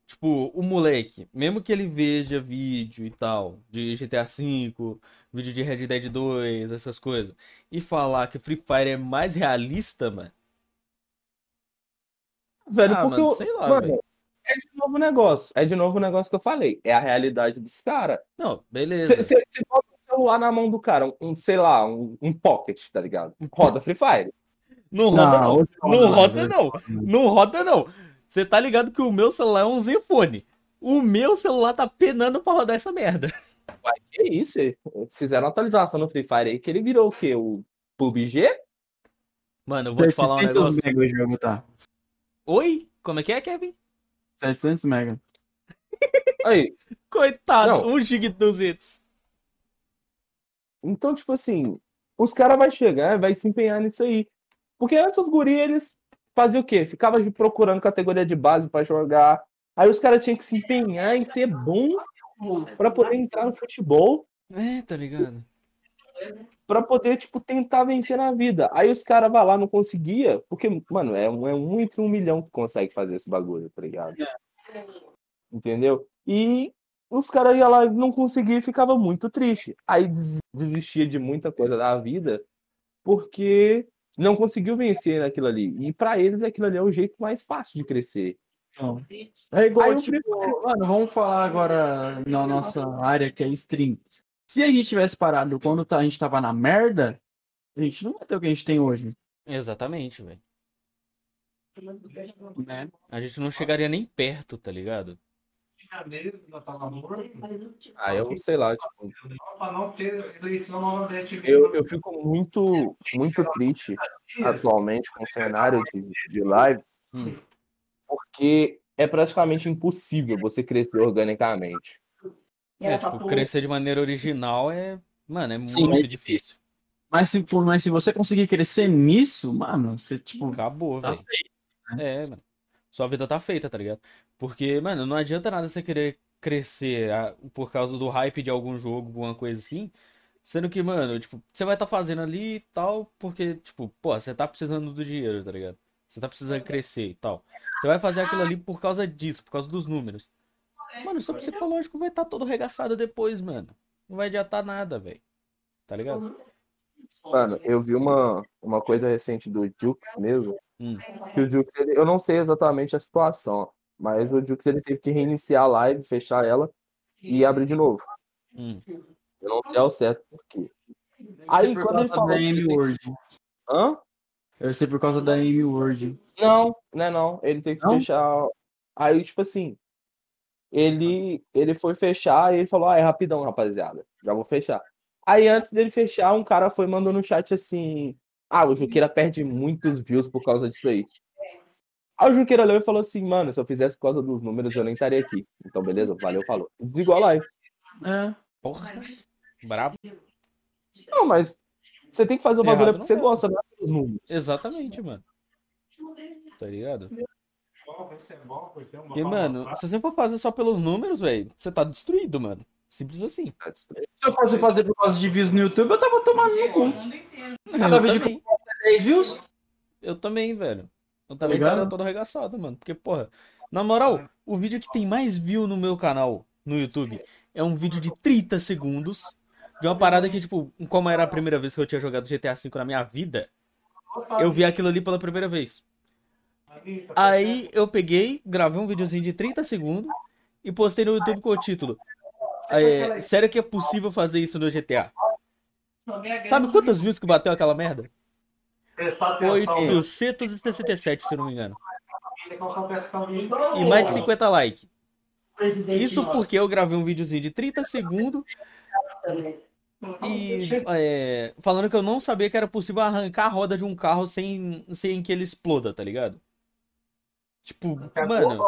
Tipo, o moleque, mesmo que ele veja vídeo e tal, de GTA V, vídeo de Red Dead 2, essas coisas, e falar que Free Fire é mais realista, mano. velho, Ah, porque mano, o- sei lá, mano, velho. é de novo o negócio. É de novo o negócio que eu falei. É a realidade dos caras. Não, beleza. Você bota o celular na mão do cara, um, um, sei lá, um, um pocket, tá ligado? Roda Free Fire. Não roda, não. Não mais, roda, não. Não roda, não. Você tá ligado que o meu celular é um Zenfone. O meu celular tá penando pra rodar essa merda. Uai, que isso? Fizeram uma atualização no Free Fire aí que ele virou o quê? O PUBG? Mano, eu vou te falar um 700 negócio. mega o jogo, tá? Oi? Como é que é, Kevin? 700 mega. Aí, Coitado, Não. 1 GB 200. então, tipo assim, os caras vão chegar e vai se empenhar nisso aí. Porque antes os guri, eles faziam o quê? Ficava procurando categoria de base pra jogar. Aí os caras tinham que se empenhar em ser bom pra poder entrar no futebol. É, tá ligado? pra poder, tipo, tentar vencer na vida. Aí os caras vão lá, não conseguia, porque, mano, é um, é um entre um milhão que consegue fazer esse bagulho, tá ligado? Entendeu? E os caras iam lá e não conseguiam e ficava muito triste. Aí des- desistia de muita coisa da vida, porque não conseguiu vencer naquilo ali. E pra eles aquilo ali é o jeito mais fácil de crescer. É igual, tipo, mano, vamos falar agora na nossa área que é stream. Se a gente tivesse parado quando tá- a gente tava na merda, a gente não vai ter o que a gente tem hoje, Exatamente, velho. né? A gente não chegaria nem perto, tá ligado? Janeiro, morto. Aí eu sei lá, tipo, Pra não ter eleição novamente. eu, eu fico muito, muito triste atualmente com o cenário de, de live, Hum. porque é praticamente impossível você crescer organicamente. É, tipo, crescer de maneira original é. Mano, é Sim, muito é difícil. Mas se, por- mas se você conseguir crescer nisso, mano, você, tipo, Acabou, tá velho. feito. É, mano. Sua vida tá feita, tá ligado? Porque, mano, não adianta nada você querer crescer ah, por causa do hype de algum jogo, alguma coisa assim. Sendo que, mano, tipo, você vai estar fazendo ali e tal, porque, tipo, pô, você tá precisando do dinheiro, tá ligado? Você tá precisando crescer e tal. Você vai fazer aquilo ali por causa disso, por causa dos números. Mano, seu psicológico vai estar todo regaçado depois, mano. Não vai adiantar nada, velho. Tá ligado? Mano, eu vi uma, uma coisa recente do Jux mesmo, Hum. que o Jux, ele- eu não sei exatamente a situação, mas o Jux ele teve que reiniciar a live, fechar ela e abrir de novo. Hum. Eu não sei ao certo por quê. Aí, quando ele causa falou da que Amy tem- Word. Hã? Deve ser por causa da Amy Word. Não, né não. Ele teve que Não? fechar. Aí, tipo assim, ele, ele foi fechar e ele falou, ah, é rapidão, rapaziada. Já vou fechar. Aí, antes dele fechar, um cara foi mandando no chat assim, ah, o Juqueira perde muitos views por causa disso aí. Aí o Juqueira leu e falou assim, mano, se eu fizesse por causa dos números, eu nem estaria aqui. Então, beleza, valeu, falou. Desligou a live. É. Porra. Brabo. Não, mas você tem que fazer o bagulho Errado porque você é. gosta, não é pelos números. Exatamente, mano. Tá ligado? Porque, mano, se você for fazer só pelos números, velho, você tá destruído, mano. Simples assim. Se eu fosse fazer por causa de views no YouTube, eu tava tomando no cu. mundo inteiro. Cada vídeo que eu posto é 10 views? eu também, velho. Eu também ligado? estaria todo arregaçado, mano. Porque, porra, na moral, o vídeo que tem mais view no meu canal, no YouTube, é um vídeo de 30 segundos. De uma parada que, tipo, como era a primeira vez que eu tinha jogado GTA V na minha vida, eu vi aquilo ali pela primeira vez. Aí eu peguei, gravei um videozinho de 30 segundos e postei no YouTube com o título. É, sério que é possível fazer isso no GTA? Sabe quantas views que bateu aquela merda? Prestar atenção. 867, se não me engano. E mais de 50 likes. Isso porque eu gravei um videozinho de 30 segundos e é, falando que eu não sabia que era possível arrancar a roda de um carro sem, sem que ele exploda, tá ligado? Tipo, mano,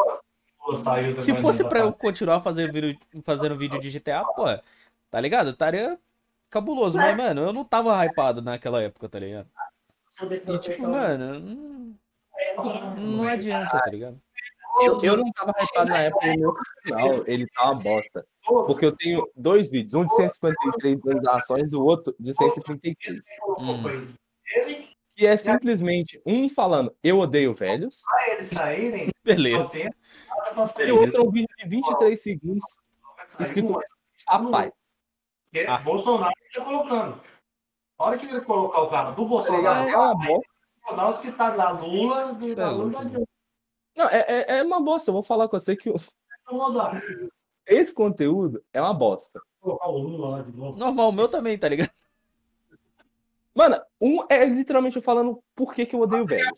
se fosse pra eu continuar fazendo vídeo, fazendo vídeo de GTA, pô, tá ligado? Estaria cabuloso, mas, mano, eu não tava hypado naquela época, tá ligado? E tipo, mano, não, não adianta, tá ligado? Eu, eu não tava hypado na época e meu canal, ele tá uma bosta. Porque eu tenho dois vídeos, um de 153 visualizações e o outro de 133. Hum. Ele, Que é simplesmente um falando eu odeio velhos, eles saírem, Beleza. e o outro é um vídeo de 23 segundos escrito Ah. Bolsonaro tá colocando. A hora que ele colocar o cara do Tá ligado? Bolsonaro, É uma bosta. Bolsonaro que tá lá Lula, que É Lula, Não, é, é, é uma bosta. Eu vou falar com você que o- esse conteúdo é uma bosta. Normal, o meu também, tá ligado? Mano, um é literalmente eu falando por que, que eu odeio velho.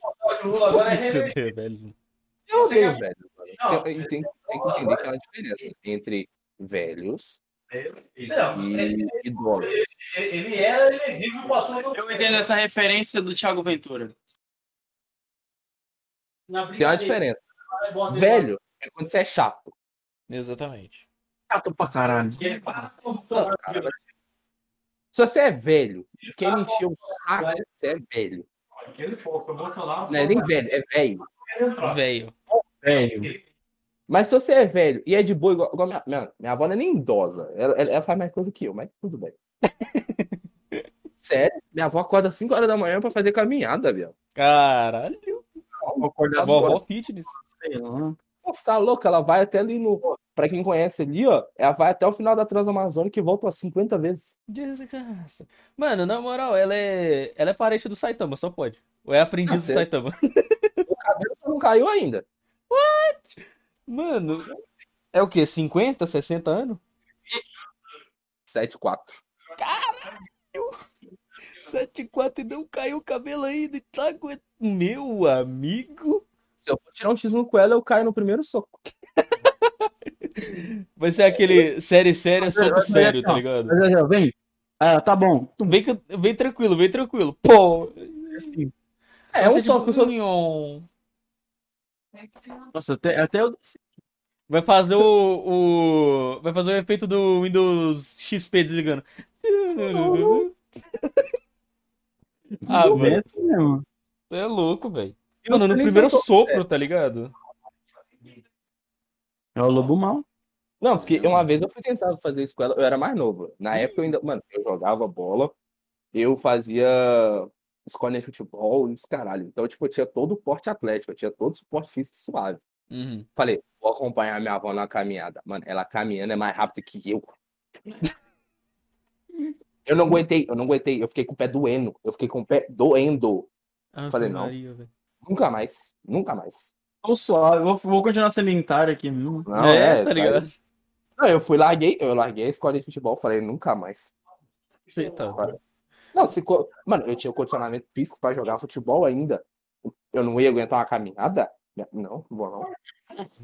O agora é. Deus, velho. Eu odeio velho. Tem, tem- tem que entender que há uma diferença entre velhos Não, e idosos. ele era elegível pra sua Eu entendo essa referência do Thiago Ventura. Tem uma diferença. Velho é quando você é chato. Exatamente. Chato pra caralho. Cara, Se você é velho, quer me encher o saco, você é velho. Aquele pouco, o Bolsonaro. Não é nem velho, é velho. Velho. Velho. Mas se você é velho e é de boa, igual, igual minha, minha, minha avó não é nem idosa. Ela, ela- ela faz mais coisa que eu, mas tudo bem. Sério? Minha avó acorda às 5 horas da manhã pra fazer caminhada, viu? Caralho. Acordar às Vovó horas, fitness. sei lá. Nossa, tá louca? Ela vai até ali no. Pra quem conhece ali, ó, ela vai até o final da Transamazônica e volta umas 50 vezes. Desgraça. Mano, na moral, ela é. Ela é parente do Saitama, só pode. Ou é aprendiz Ah, do sério? Saitama. O cabelo só não caiu ainda. Mano. É o quê? 50, 60 anos? 7,4. 7,4 e não caiu o cabelo ainda. e Tá aguentando. Meu amigo. Se eu for tirar um X1 com ela, eu caio no primeiro soco. Vai ser aquele série séria, solto sério, tá ligado? Mas, já, vem. Ah, tá bom. Vem, vem tranquilo, vem tranquilo. Pô. Assim. É, um soco. tipo, nhon. Nossa, até, até eu desci. Vai fazer o, o. Vai fazer o efeito do Windows XP desligando. Ah, mano, você é louco, velho. Mano, no primeiro sopro, tá ligado? É o lobo mal. Não, porque uma vez eu fui tentar fazer isso com ela, eu era mais novo. Na época eu ainda, mano, eu jogava bola, eu fazia escolinha de futebol e os caralho. Então, tipo, eu tinha todo o porte atlético, eu tinha todo o suporte físico suave. Uhum. Falei, vou acompanhar minha avó na caminhada. Mano, ela caminhando é mais rápido que eu. Eu não aguentei, eu não aguentei, eu fiquei com o pé doendo, eu fiquei com o pé doendo. Ave Falei, não. Maria. Nunca mais, nunca mais. Tô suave. Vou, vou continuar sedentário aqui mesmo. Não, é, é, tá ligado? Não, eu fui, larguei, eu larguei a escola de futebol, falei, nunca mais. Você tá- Não, se, co- mano, eu tinha condicionamento físico pra jogar futebol ainda. Eu não ia aguentar uma caminhada? Não, não vou não.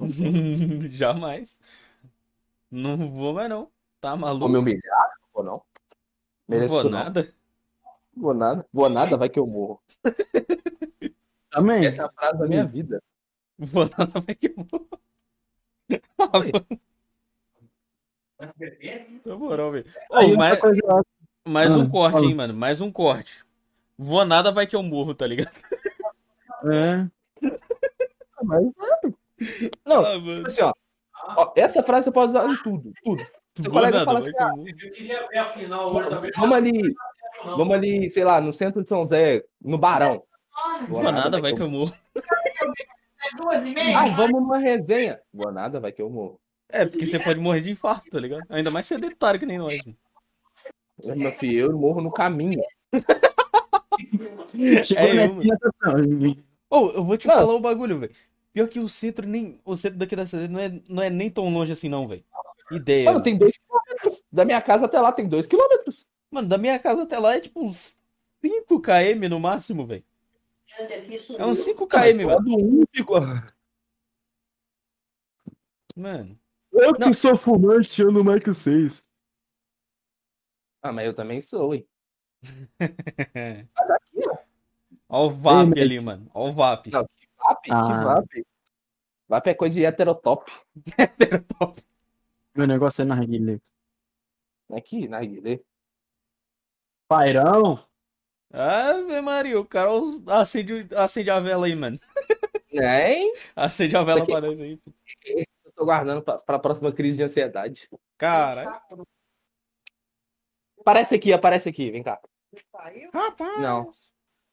Jamais. Não vou mais não. Tá Vou maluco? me humilhar? Não vou não. Não Mereço vou não. nada. Vou nada. Vou nada, vai que eu morro. Também. Essa é a frase da minha vida. Vou nada, vai que eu vou. Ah, mano, Na moral, velho. Ô, Aí, outra mais, mais um Ah, corte, fala. hein, mano. Mais um corte. Vou nada, vai que eu morro, tá ligado? É. Mas, não, Ah, tipo mano. assim, ó, ó, Essa frase você pode usar em tudo. Tudo. Seu Vou colega nada, fala assim, ah. Eu queria ver a final hoje também. vamos ali, vamos ali, sei lá, no centro de São Zé, no Barão. Vou nada, vai que eu morro. É duas e meia? Ah, vamos numa resenha. Vou nada, vai que eu morro. É, porque você pode morrer de infarto, tá ligado? Ainda mais sedentário que nem nós. mano. Eu, Meu filho, eu morro no caminho. Chegou É na eu, atenção. Ô, eu vou te Não. falar um bagulho, velho. Pior que o centro nem. O centro daqui da cidade não é, não é nem tão longe assim, não, velho. Ideia. Mano, mano. tem dois quilômetros. Da minha casa até lá tem dois quilômetros. Mano, da minha casa até lá é tipo uns 5 km no máximo, velho. É uns 5 km, ficou. Mano. Eu Não. sou fumante, ando mais que vocês. Ah, mas eu também sou, hein? Ó o VAP Ei, ali, mano. Ó o VAP. Não. VAP? Que Ah. VAP? VAP é coisa de heterotop. Meu negócio é narguilé. Aqui, na Guilherme. Pairão? Ave Maria, o cara acende, acende a vela aí, mano. Nem. Acende a vela aqui- pra nós aí. Eu tô guardando pra, pra próxima crise de ansiedade. Cara. Aparece aqui, aparece aqui. Vem cá. Rapaz. Não.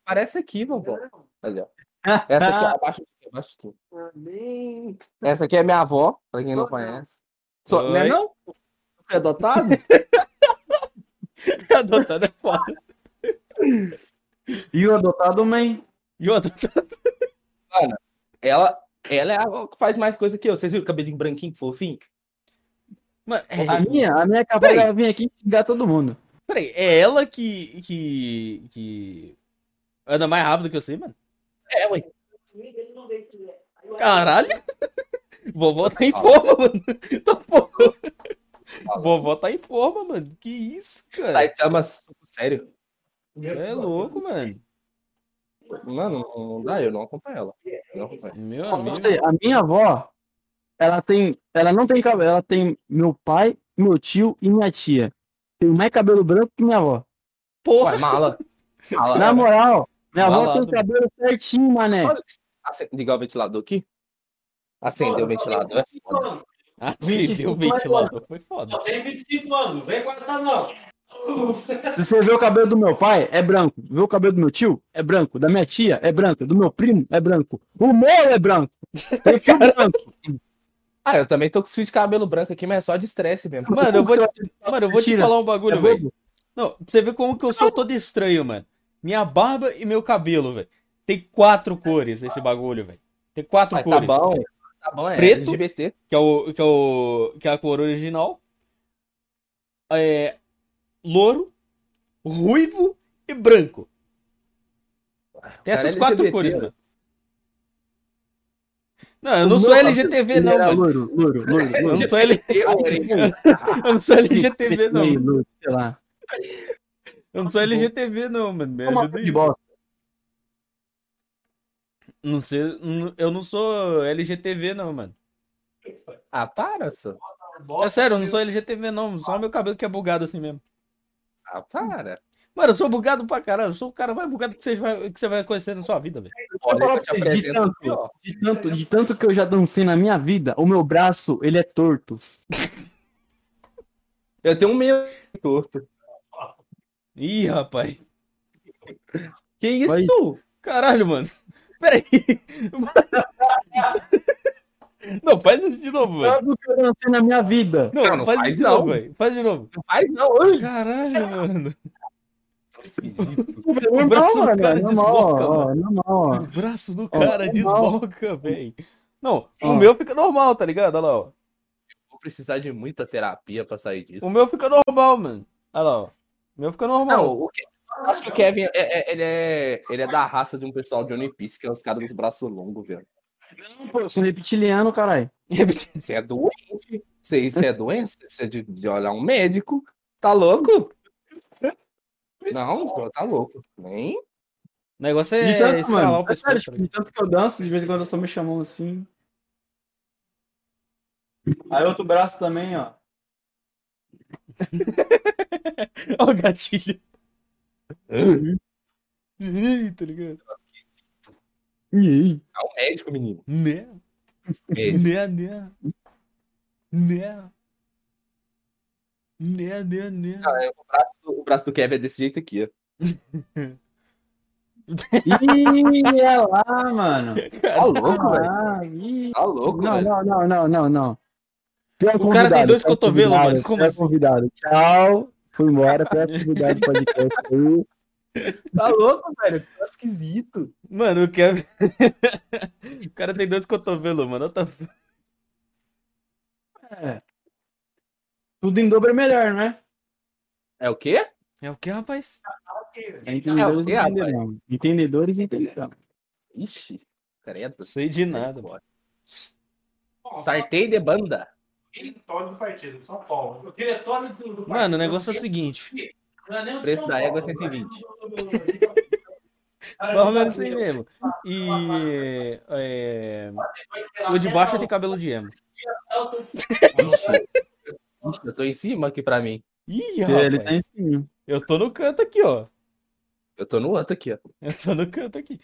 Aparece aqui, vovó. Ali, ó. Essa aqui, ó, abaixo aqui, abaixo aqui. Essa aqui é minha avó, pra quem não conhece. Só, não é Oi. não? Foi adotado? Adotado é foda. E o adotado, man? E o adotado. Ela, Ela é a que faz mais coisa que eu. Vocês viram o cabelinho branquinho, fofinho? Mano, é, A minha, a minha capaz de vir aqui e xingar todo mundo. peraí, é ela que, que, que anda mais rápido que você, mano? É, ué. Caralho! Vovó tá em forma, mano. Tá porra. Vovó tá em forma, mano. Que isso, cara? Saitama, sério. Você é louco, mano. Mano, não dá, eu não acompanho ela. Eu não acompanho. Meu amigo. a minha avó, ela tem. Ela não tem cabelo, ela tem meu pai, meu tio e minha tia. Tem mais cabelo branco que minha avó. Porra! Ué, mala. Mala. Na moral, minha avó Balado, tem cabelo certinho, mané. Acende- Ligar o ventilador aqui? Acender o ventilador. é. Acendeu o 25 mais ventilador. Foi foda. Só tem 25 anos, vem com essa não. Se você vê o cabelo do meu pai, é branco. Vê o cabelo do meu tio, é branco. Da minha tia, é branco. Do meu primo, é branco. O meu é branco. Tem fio branco. Ah, eu também tô com fio de cabelo branco aqui, mas é só de estresse mesmo. Mano, eu vou, te, mano, eu vou te falar um É bagulho, velho. bobo? Não, pra você vê como que eu sou todo estranho, mano. Minha barba e meu cabelo, velho. Tem quatro cores esse bagulho, velho. Tem quatro Mas tá cores. bom. Tá bom, é Preto? LGBT. Que é, o, que, é o, que é a cor original. É. Louro, ruivo e branco. Tem Cara, essas quatro LGBT, cores, né? mano. Não, eu não O sou LGTV, não, era mano. Louro, louro, louro, Eu não sou, L... eu não sou LGTV, não. Sei lá. Eu não sou LGTV, não, mano. Me Uma ajuda de bosta. Não sei, eu não sou LGTV, não, mano. Ah, para, só. É sério, eu não sou LGTV, não. Só meu cabelo que é bugado assim mesmo. Ah, para. Mano, eu sou bugado pra caralho. Eu sou o cara mais bugado que você vai, que você vai conhecer na sua vida, velho. Olha, de tanto, de tanto, de tanto que eu já dancei na minha vida, o meu braço, ele é torto. Eu tenho um meio torto. Ih, rapaz. Que isso? Caralho, mano. Peraí. Não, faz isso de novo, velho. Tanto que eu dancei na minha vida. Não, Não, não faz, faz isso de não. novo, velho. Faz de novo. Não faz não. Caralho, mano. Esquisito. Normal, braço do cara desloca, mano. Os braços do cara normal. desloca, velho. Não, o meu fica normal, tá ligado? Olha lá, ó. Vou precisar de muita terapia pra sair disso. O meu fica normal, mano. Olha lá, ó. O meu fica normal. Não, o Ke- acho que o Kevin é, é- ele, é, ele é da raça de um pessoal de One Piece, que é os caras dos braços longos, velho. Pô, eu sou reptiliano, caralho. Você é doente. Você, você é doente? Você precisa de, de olhar um médico. Tá louco? Não, pô, tá louco. Nem. O negócio é De tanto, mano. É sério, pescoço. tipo, tá de tanto que eu danço, de vez em quando eu só me chamam assim. Aí outro braço também, ó. Olha o gatilho. Ih, tá ligado? É um médico, menino. Né? Né, né. Né. Né, né, né. Ah, é, o, braço, do- o braço do Kevin é desse jeito aqui, ó. Ih, é lá, mano. Tá louco, velho. Ih. Tá louco, Não, velho. não, não, não, não, não. Pior O cara tem dois cotovelos, mano. Como pior assim? convidado. Tchau. Fui embora, pior convidado do podcast aí. Tá louco, velho. Tá esquisito. Mano, o Kevin. o cara tem dois cotovelos, mano. Outra- É. Tudo em dobro é melhor, não é? É o quê? É o que, rapaz? Entendedores É o quê, rapaz? entenderão. Entendedores entenderão. Ixi, credo. Sei de nada, mano. Sartei de banda. Diretório do partido, São Paulo. O diretório do, do Mano, o negócio é o seguinte. Não é nem o Preço São da Paulo. égua é 120. Mais ou menos assim mesmo. E. é, o de baixo tem cabelo de emo. Ixi, eu tô em cima aqui pra mim. Ih, Ele tá rapaz. em cima. Eu tô no canto aqui, ó. Eu tô no outro aqui, ó. Eu tô no canto aqui.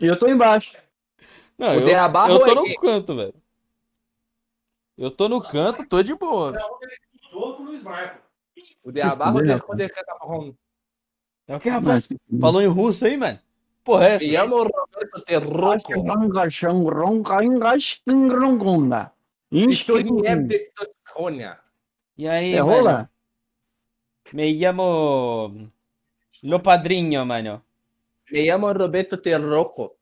E eu tô embaixo. Não, O eu, eu tô é no que- canto, velho. Eu tô no canto, tô de boa. O de abaixo fuder, é rapaz. quando ele canta marrom. É o que, rapaz? Falou em russo aí, mano? Porra, é essa? Me chamo Roberto Terroco. Estou em É testosterona. E aí, mano? rola? Me llamo. Lo Padrinho, mano. Me chamo Roberto Terroco.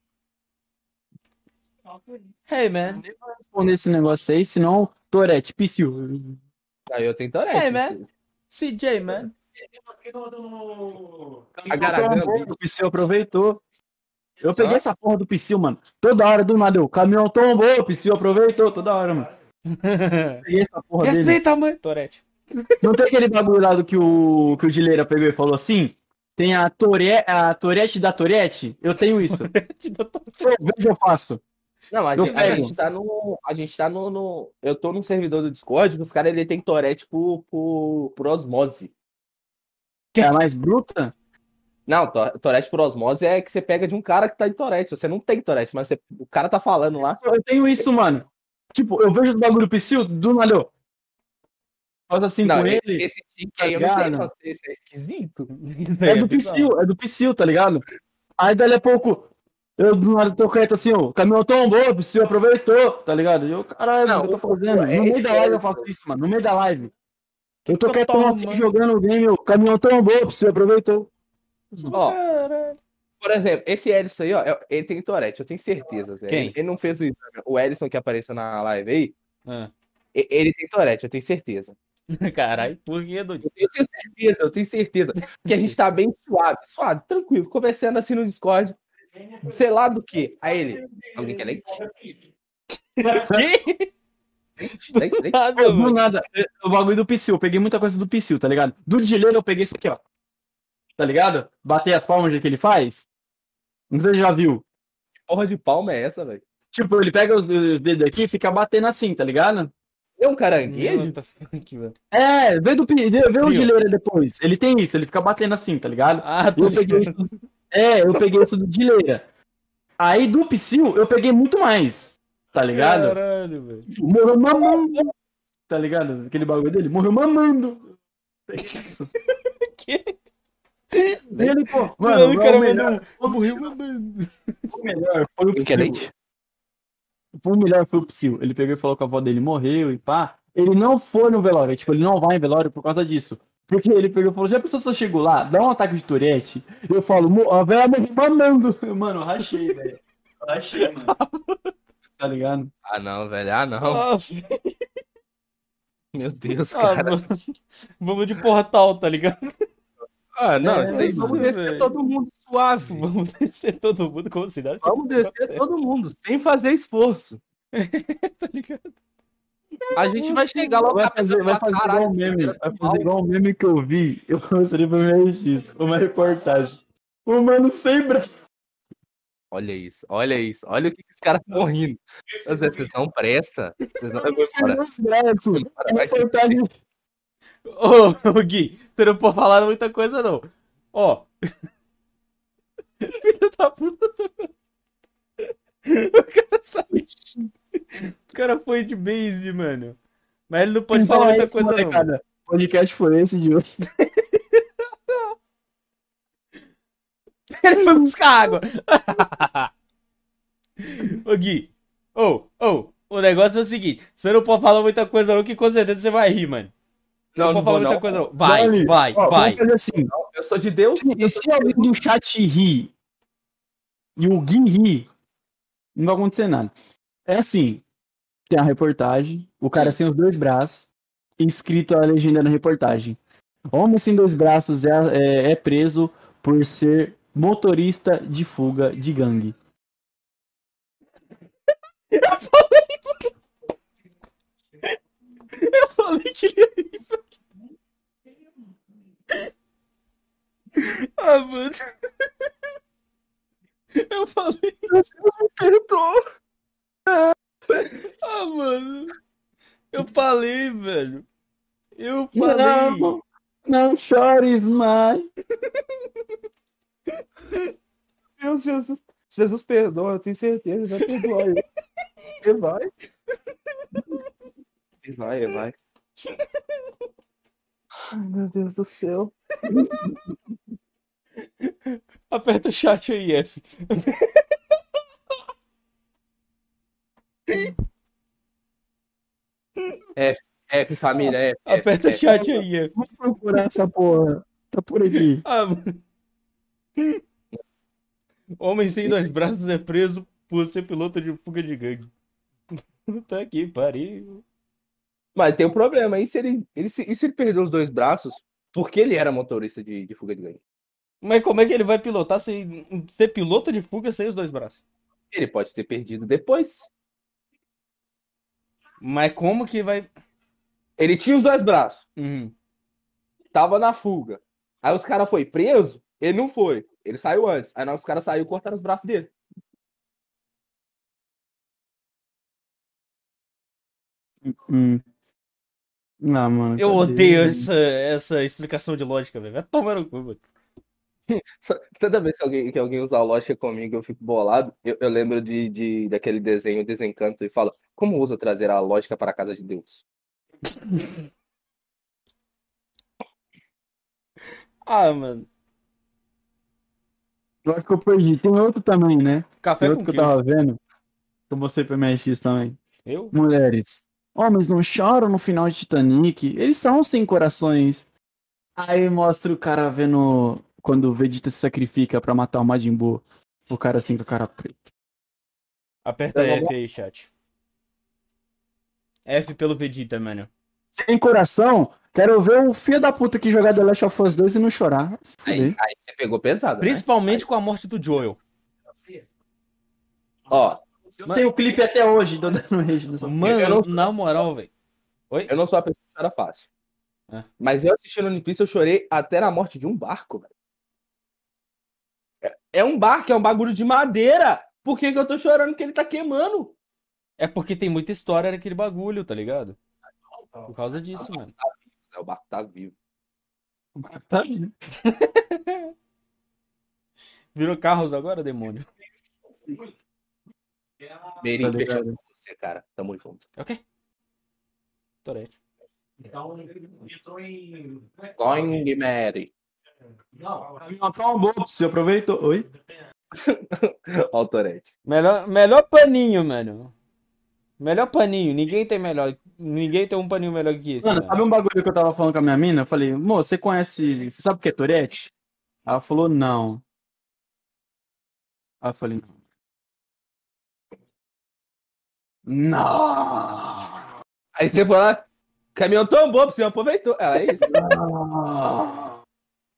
Hey, man. responder esse negócio aí, senão, Torete, psiu. Aí eu tenho Torete. Hey, man. CJ, man. Agaragando. O psiu aproveitou. Eu peguei Hã? essa porra do psiu, mano. Toda hora do nada, eu, caminhão tombou, o psiu aproveitou, toda hora, mano. Peguei essa porra dele. Respeita, mãe. Torete. Não tem aquele bagulho lá do que o, que o Gileira pegou e falou assim? Tem a, tore, a Torete da Torete? Eu tenho isso. Se eu vejo, eu faço. Não, a Eu gente, a gente tá no. A gente tá no. no- eu tô num servidor do Discord que os caras ele tem Torete por, por, por osmose. É a mais bruta? Não, to- Torete por osmose é que você pega de um cara que tá em Torete. Você não tem Torete, mas você- o cara tá falando lá. Eu tenho isso, mano. Tipo, eu vejo os bagulho do Psyu, do eu faço assim Não, com e- ele. esse tique aí eu não tenho isso é esquisito. É do Psyu, é do Psyu, tá ligado? Aí dali a pouco, eu do nada tô quieto assim, ó, o caminhão tombou, o aproveitou, tá ligado? E eu, caralho, Não, o que eu tô fazendo? No é meio esse da live é- eu faço isso, mano, no meio da live. Eu tô toma, assim, jogando o game, o caminhão tombou, o aproveitou. Ó, Caralho. por exemplo, esse Ellison aí, ó, é- ele tem Torete, eu tenho certeza. Zé. Quem? Ele, ele não fez o exame. O Ellison que apareceu na live aí, Ah. ele tem Torete, eu tenho certeza. Caralho, por que, doido? Eu tenho certeza, eu tenho certeza. Que a gente tá bem suave, suave, tranquilo, conversando assim no Discord. Sei lá do que. Aí ele. Alguém quer leite? Que? Leite, leite? Nada, Eu, do mano. nada, é, o bagulho do Psyu, eu peguei muita coisa do Psyu, tá ligado? Do Dileiro eu peguei isso aqui, ó. Tá ligado? Bater as palmas que ele faz. Não sei se você já viu. Porra de palma é essa, velho? Tipo, ele pega os, os dedos aqui e fica batendo assim, tá ligado? É um caranguejo? Mano? É, vê, do, vê o. Dileira depois. Ele tem isso, ele fica batendo assim, tá ligado? Ah, tô eu peguei isso. É, eu peguei isso do Dileira. Aí do Psyu eu peguei muito mais, tá ligado? Caralho, velho. Tipo, morreu mamando. Tá ligado? Aquele bagulho dele, morreu mamando. Isso. Que? E ele, pô, Mano, mano, o cara mandou um. Morreu mamando. o melhor foi o Psyu. leite? O melhor foi o Psyu. Ele pegou e falou que a avó dele morreu e pá. Ele não foi no velório. Tipo, ele não vai em velório por causa disso. Porque ele pegou e falou: já pensou se eu chego lá, dá um ataque de Tourette? Eu falo, "Mo- a velha morreu mamando. Mano, eu rachei, velho. Eu Rachei, mano. Tá ligado? Ah, não, velho. Ah, não. Ah, Meu Deus, ah, cara. mano. Vamos de portal, tá ligado? Ah, não. É, descer velho. todo mundo suave. Vamos descer todo mundo como se nada Vamos descer todo mundo, sem fazer esforço. tá ligado? A gente vai chegar lá, o Vai cara fazer, vai fazer igual um meme. Vai fazer igual um meme que eu vi. Eu mostrei pra minha RX. Uma reportagem. O mano sem braço. Olha isso, olha isso. Olha o que, que os caras estão rindo. Mas, né, Vocês não prestam. Vocês não... Eu vou Sem Ô, Gui, você não pode falar muita coisa, não. Ó. Filho da puta. O cara saiu. O cara foi de base, mano. Mas ele não pode falar muita isso, coisa, não. molecada. O podcast foi esse de hoje. Ele foi buscar água. Ô, Gui. Ô, ô, o negócio é o seguinte: você não pode falar muita coisa, não, que com certeza você vai rir, mano. Não, Não, não vou, muita coisa, não. Vai, Dali, vai, ó, vai. Fazer assim. Eu sou de Deus. E se alguém do chat rir e o Gui rir, não vai acontecer nada. É assim: tem a reportagem, o cara sem os dois braços, escrito a legenda na reportagem. Homem sem dois braços é, é, é preso por ser motorista de fuga de gangue. Eu falei que ele ia Ah, mano. Eu falei. Perdoa. Ah, mano. Eu falei, velho. Eu falei. Não, não chores mais. Deus, Jesus. Jesus perdoa, eu tenho certeza, vai perdoar. Ele vai. Ele vai, ele vai. Ai, meu Deus do céu. Aperta o chat aí, F. F, família, F. F, Aperta o F. chat aí, F. Vamos procurar essa porra. Tá por aqui. Ah. Homem sem dois braços é preso por ser piloto de fuga de gangue. Tá aqui, pariu. Mas tem um problema. E se ele, ele, se, e se ele perdeu os dois braços? Porque ele era motorista de, de fuga de gangue. Mas como é que ele vai pilotar sem ser piloto de fuga sem os dois braços? Ele pode ter perdido depois. Mas como que vai. Ele tinha os dois braços. Uhum. Tava na fuga. Aí os caras foi preso. Ele não foi. Ele saiu antes. Aí não, os caras saíram e cortaram os braços dele. Hum. Não, mano. Eu odeio essa, essa explicação de lógica, velho. Vai tomar no cu, mano. Toda vez que alguém, que alguém usa a lógica comigo, eu fico bolado. Eu, eu lembro de, de, daquele desenho Desencanto e falo: Como usa trazer a lógica para a casa de Deus? Ah, mano. Eu acho que eu perdi. Tem outro também, né? Café Tem com outro que eu tava vendo. Eu mostrei pra MX também. Eu? Mulheres. Homens não choram no final de Titanic. Eles são sem corações. Aí mostra o cara vendo quando o Vegeta se sacrifica pra matar o Majin Buu. O cara assim com o cara preto. Aperta Eu vou- F aí, chat. F pelo Vegeta, mano. Sem coração, quero ver o filho da puta que jogar The Last of Us 2 e não chorar. Se Aí, aí você pegou pesado. Né? Principalmente com a morte do Joel. Ó, Tem o clipe até hoje do dando rage nessa Mano, Eu não- na moral, velho. eu não sou a pessoa que chora fácil. É. Mas eu assistindo One Piece, eu chorei até na morte de um barco, velho. É, é um barco, é um bagulho de madeira. Por que, que eu tô chorando que ele tá queimando? É porque tem muita história naquele bagulho, tá ligado? Por causa disso, mano. É, O barco tá vivo. Tá vindo. Virou carros agora, demônio? Meirinho, Tá fechando ligado. com você, cara. Tamo junto. Ok. Torete. Então, entrou em. Going Mary. Não, Calma, boa, você aproveitou. Oi? Ó o Torete. Melhor, melhor paninho, mano. Melhor paninho. Ninguém tem melhor. Ninguém tem um paninho melhor que esse. Mano, mano. sabe um bagulho que eu tava falando com a minha mina? Eu falei, moça, você conhece. Você sabe o que é Tourette? Ela falou, não. Aí eu falei, não. Não! Aí você foi lá, caminhão tombou, você aproveitou. Ela é isso.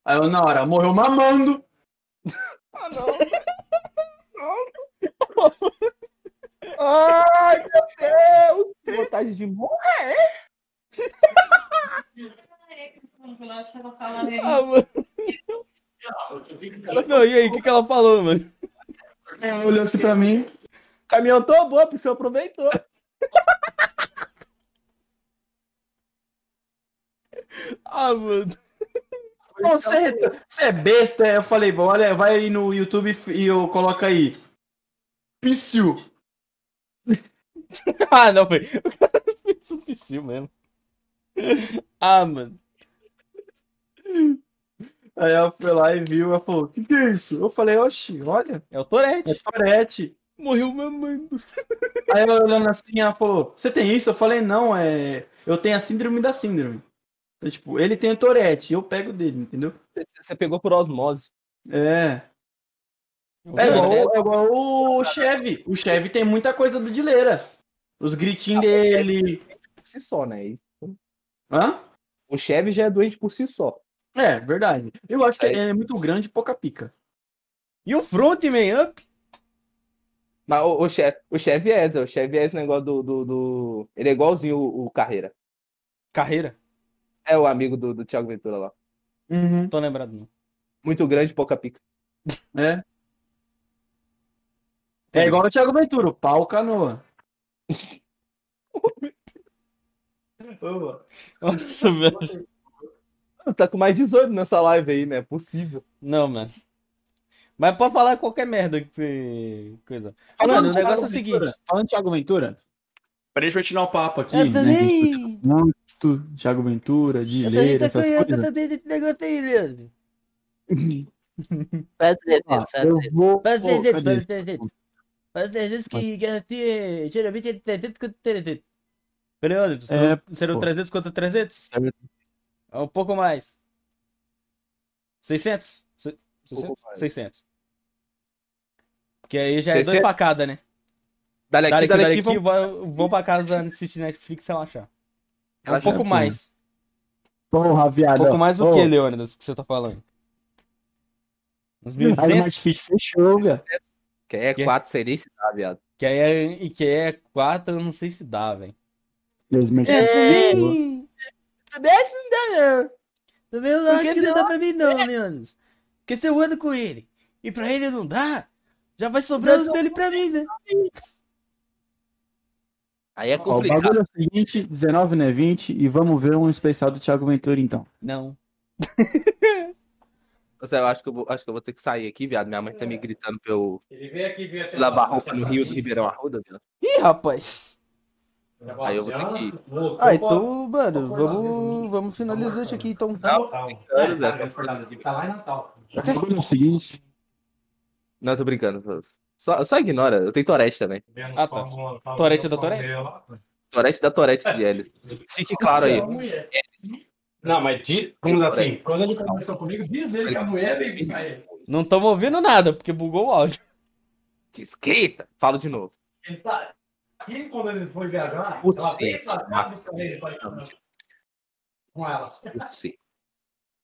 Aí eu, na hora, morreu mamando. Ah, não. Ai, meu Deus! Que vontade de morrer. Ah, mano. Não, e aí, o que, que ela falou, mano? Ela olhou assim pra mim. Caminhão tombou, você aproveitou. Ah, mano. Você, é- você é besta? Eu falei, bom, olha, vai aí no YouTube e eu coloco aí. Psiu. Ah, não, foi. O cara fez um psiu mesmo. Ah, mano. Aí ela foi lá e viu, ela falou, o que, que é isso? Eu falei, oxi, olha, É o Torete. é Tourette. Morreu mamando. Aí ela olhando assim, ela falou, você tem isso? Eu falei, não, é. Eu tenho a síndrome da síndrome. Então, tipo, ele tem o Tourette, eu pego dele, entendeu? Você pegou por osmose. É. É igual, é igual o Chevy. O Chevy tem muita coisa do Dileira. Os gritinhos dele. Por si só, né? Isso. Hã? O Chevy já é doente por si só. É, verdade. Eu acho que Aí- ele é muito grande e pouca pica. E o Frontman Up? Mas o, o, Chevy, o Chevy é, Zé, o Chevy é esse negócio do. do, do- Ele é igualzinho o, o Carreira. Carreira. É o amigo do, do Thiago Ventura lá. Não tô lembrado, não. Muito grande, pouca pica. É. É igual o Thiago Ventura, o pau canoa. Nossa, velho. Tá com mais 18 nessa live aí, né? É possível. Não, mano. Mas pode falar qualquer merda que você. Coisa. Mano, Falando o de negócio é o seguinte. Ventura, Falando de Thiago Ventura, pra gente continuar o papo aqui, Eu né? também. Muito Thiago Ventura, de Eu também ler tô essas com- eu tô coisas. sabendo desse negócio aí, Leandro. Ah, eu vou. Faz Pô, 300, cadê? faz 300. Faz 300 que, que assim, é- geralmente é 300 contra 300. Peraí, olha, É, serão pô. 300 contra 300? É um pouco mais. 600? Se- pouco 600? mais. 600. Porque aí já é dois facadas, né? Dale Dale aqui, dale aqui, vou, vou pra casa assistir Netflix e relaxar. É um Relaxar pouco mais. Porra, Um viado. pouco mais do Ô, que, Leônidas, que você tá falando? Uns Aí o 1.200? Netflix fechou, velho. Que é Que? 4 sem nem se dá, viado. Que aí é, e que é 4, eu não sei se dá, velho. Eles mexeram. fechou. Também eu acho que não dá pra mim não, Leônidas. Porque se eu ando com ele e pra ele não dá, já vai sobrar os dele pra mim, né? Aí é Ó, o complicado. bagulho é o seguinte, 19 não é 20, e vamos ver um especial do Thiago Ventura, então. Não. Nossa, eu acho que eu, vou, acho que eu vou ter que sair aqui, viado. Minha mãe tá me gritando pra eu Ele veio aqui ver a lavar roupa no Rio do Ribeirão Arruda, viado. Ih, rapaz. Aí eu vou ter que- Ah, então, mano, vamos, vamos finalizar isso aqui, então. É, Tá lá em Natal. O bagulho é o seguinte, Não, eu tô brincando. Só, só ignora. Eu tenho Torete também. Ah, tá. Torete da Torete? Torete da Torete de Elis. Fique claro aí. Não, mas di- como assim? Quando ele conversou comigo, diz ele que a mulher veio buscar ele. Não estamos ouvindo nada, porque bugou o áudio. Discreta. Falo de novo. Ele tá. Aqui, quando ele foi viajar, Você. ela veio pra cá pra com ela. Você.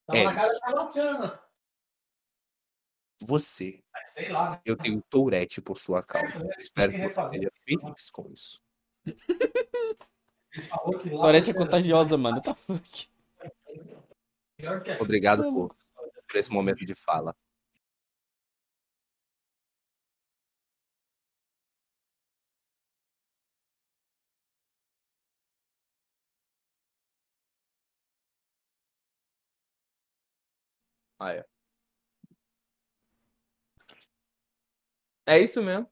Tava É na casa da Luciana. Você. Mas Sei lá, né? Eu tenho Tourette por sua causa. Certo, né? Espero que você refazer. seja feliz com isso. Ele falou que lá. Torete é contagiosa, mano. Tá fuck. Que é. Obrigado por, por esse momento de fala. Ah, é. É isso mesmo.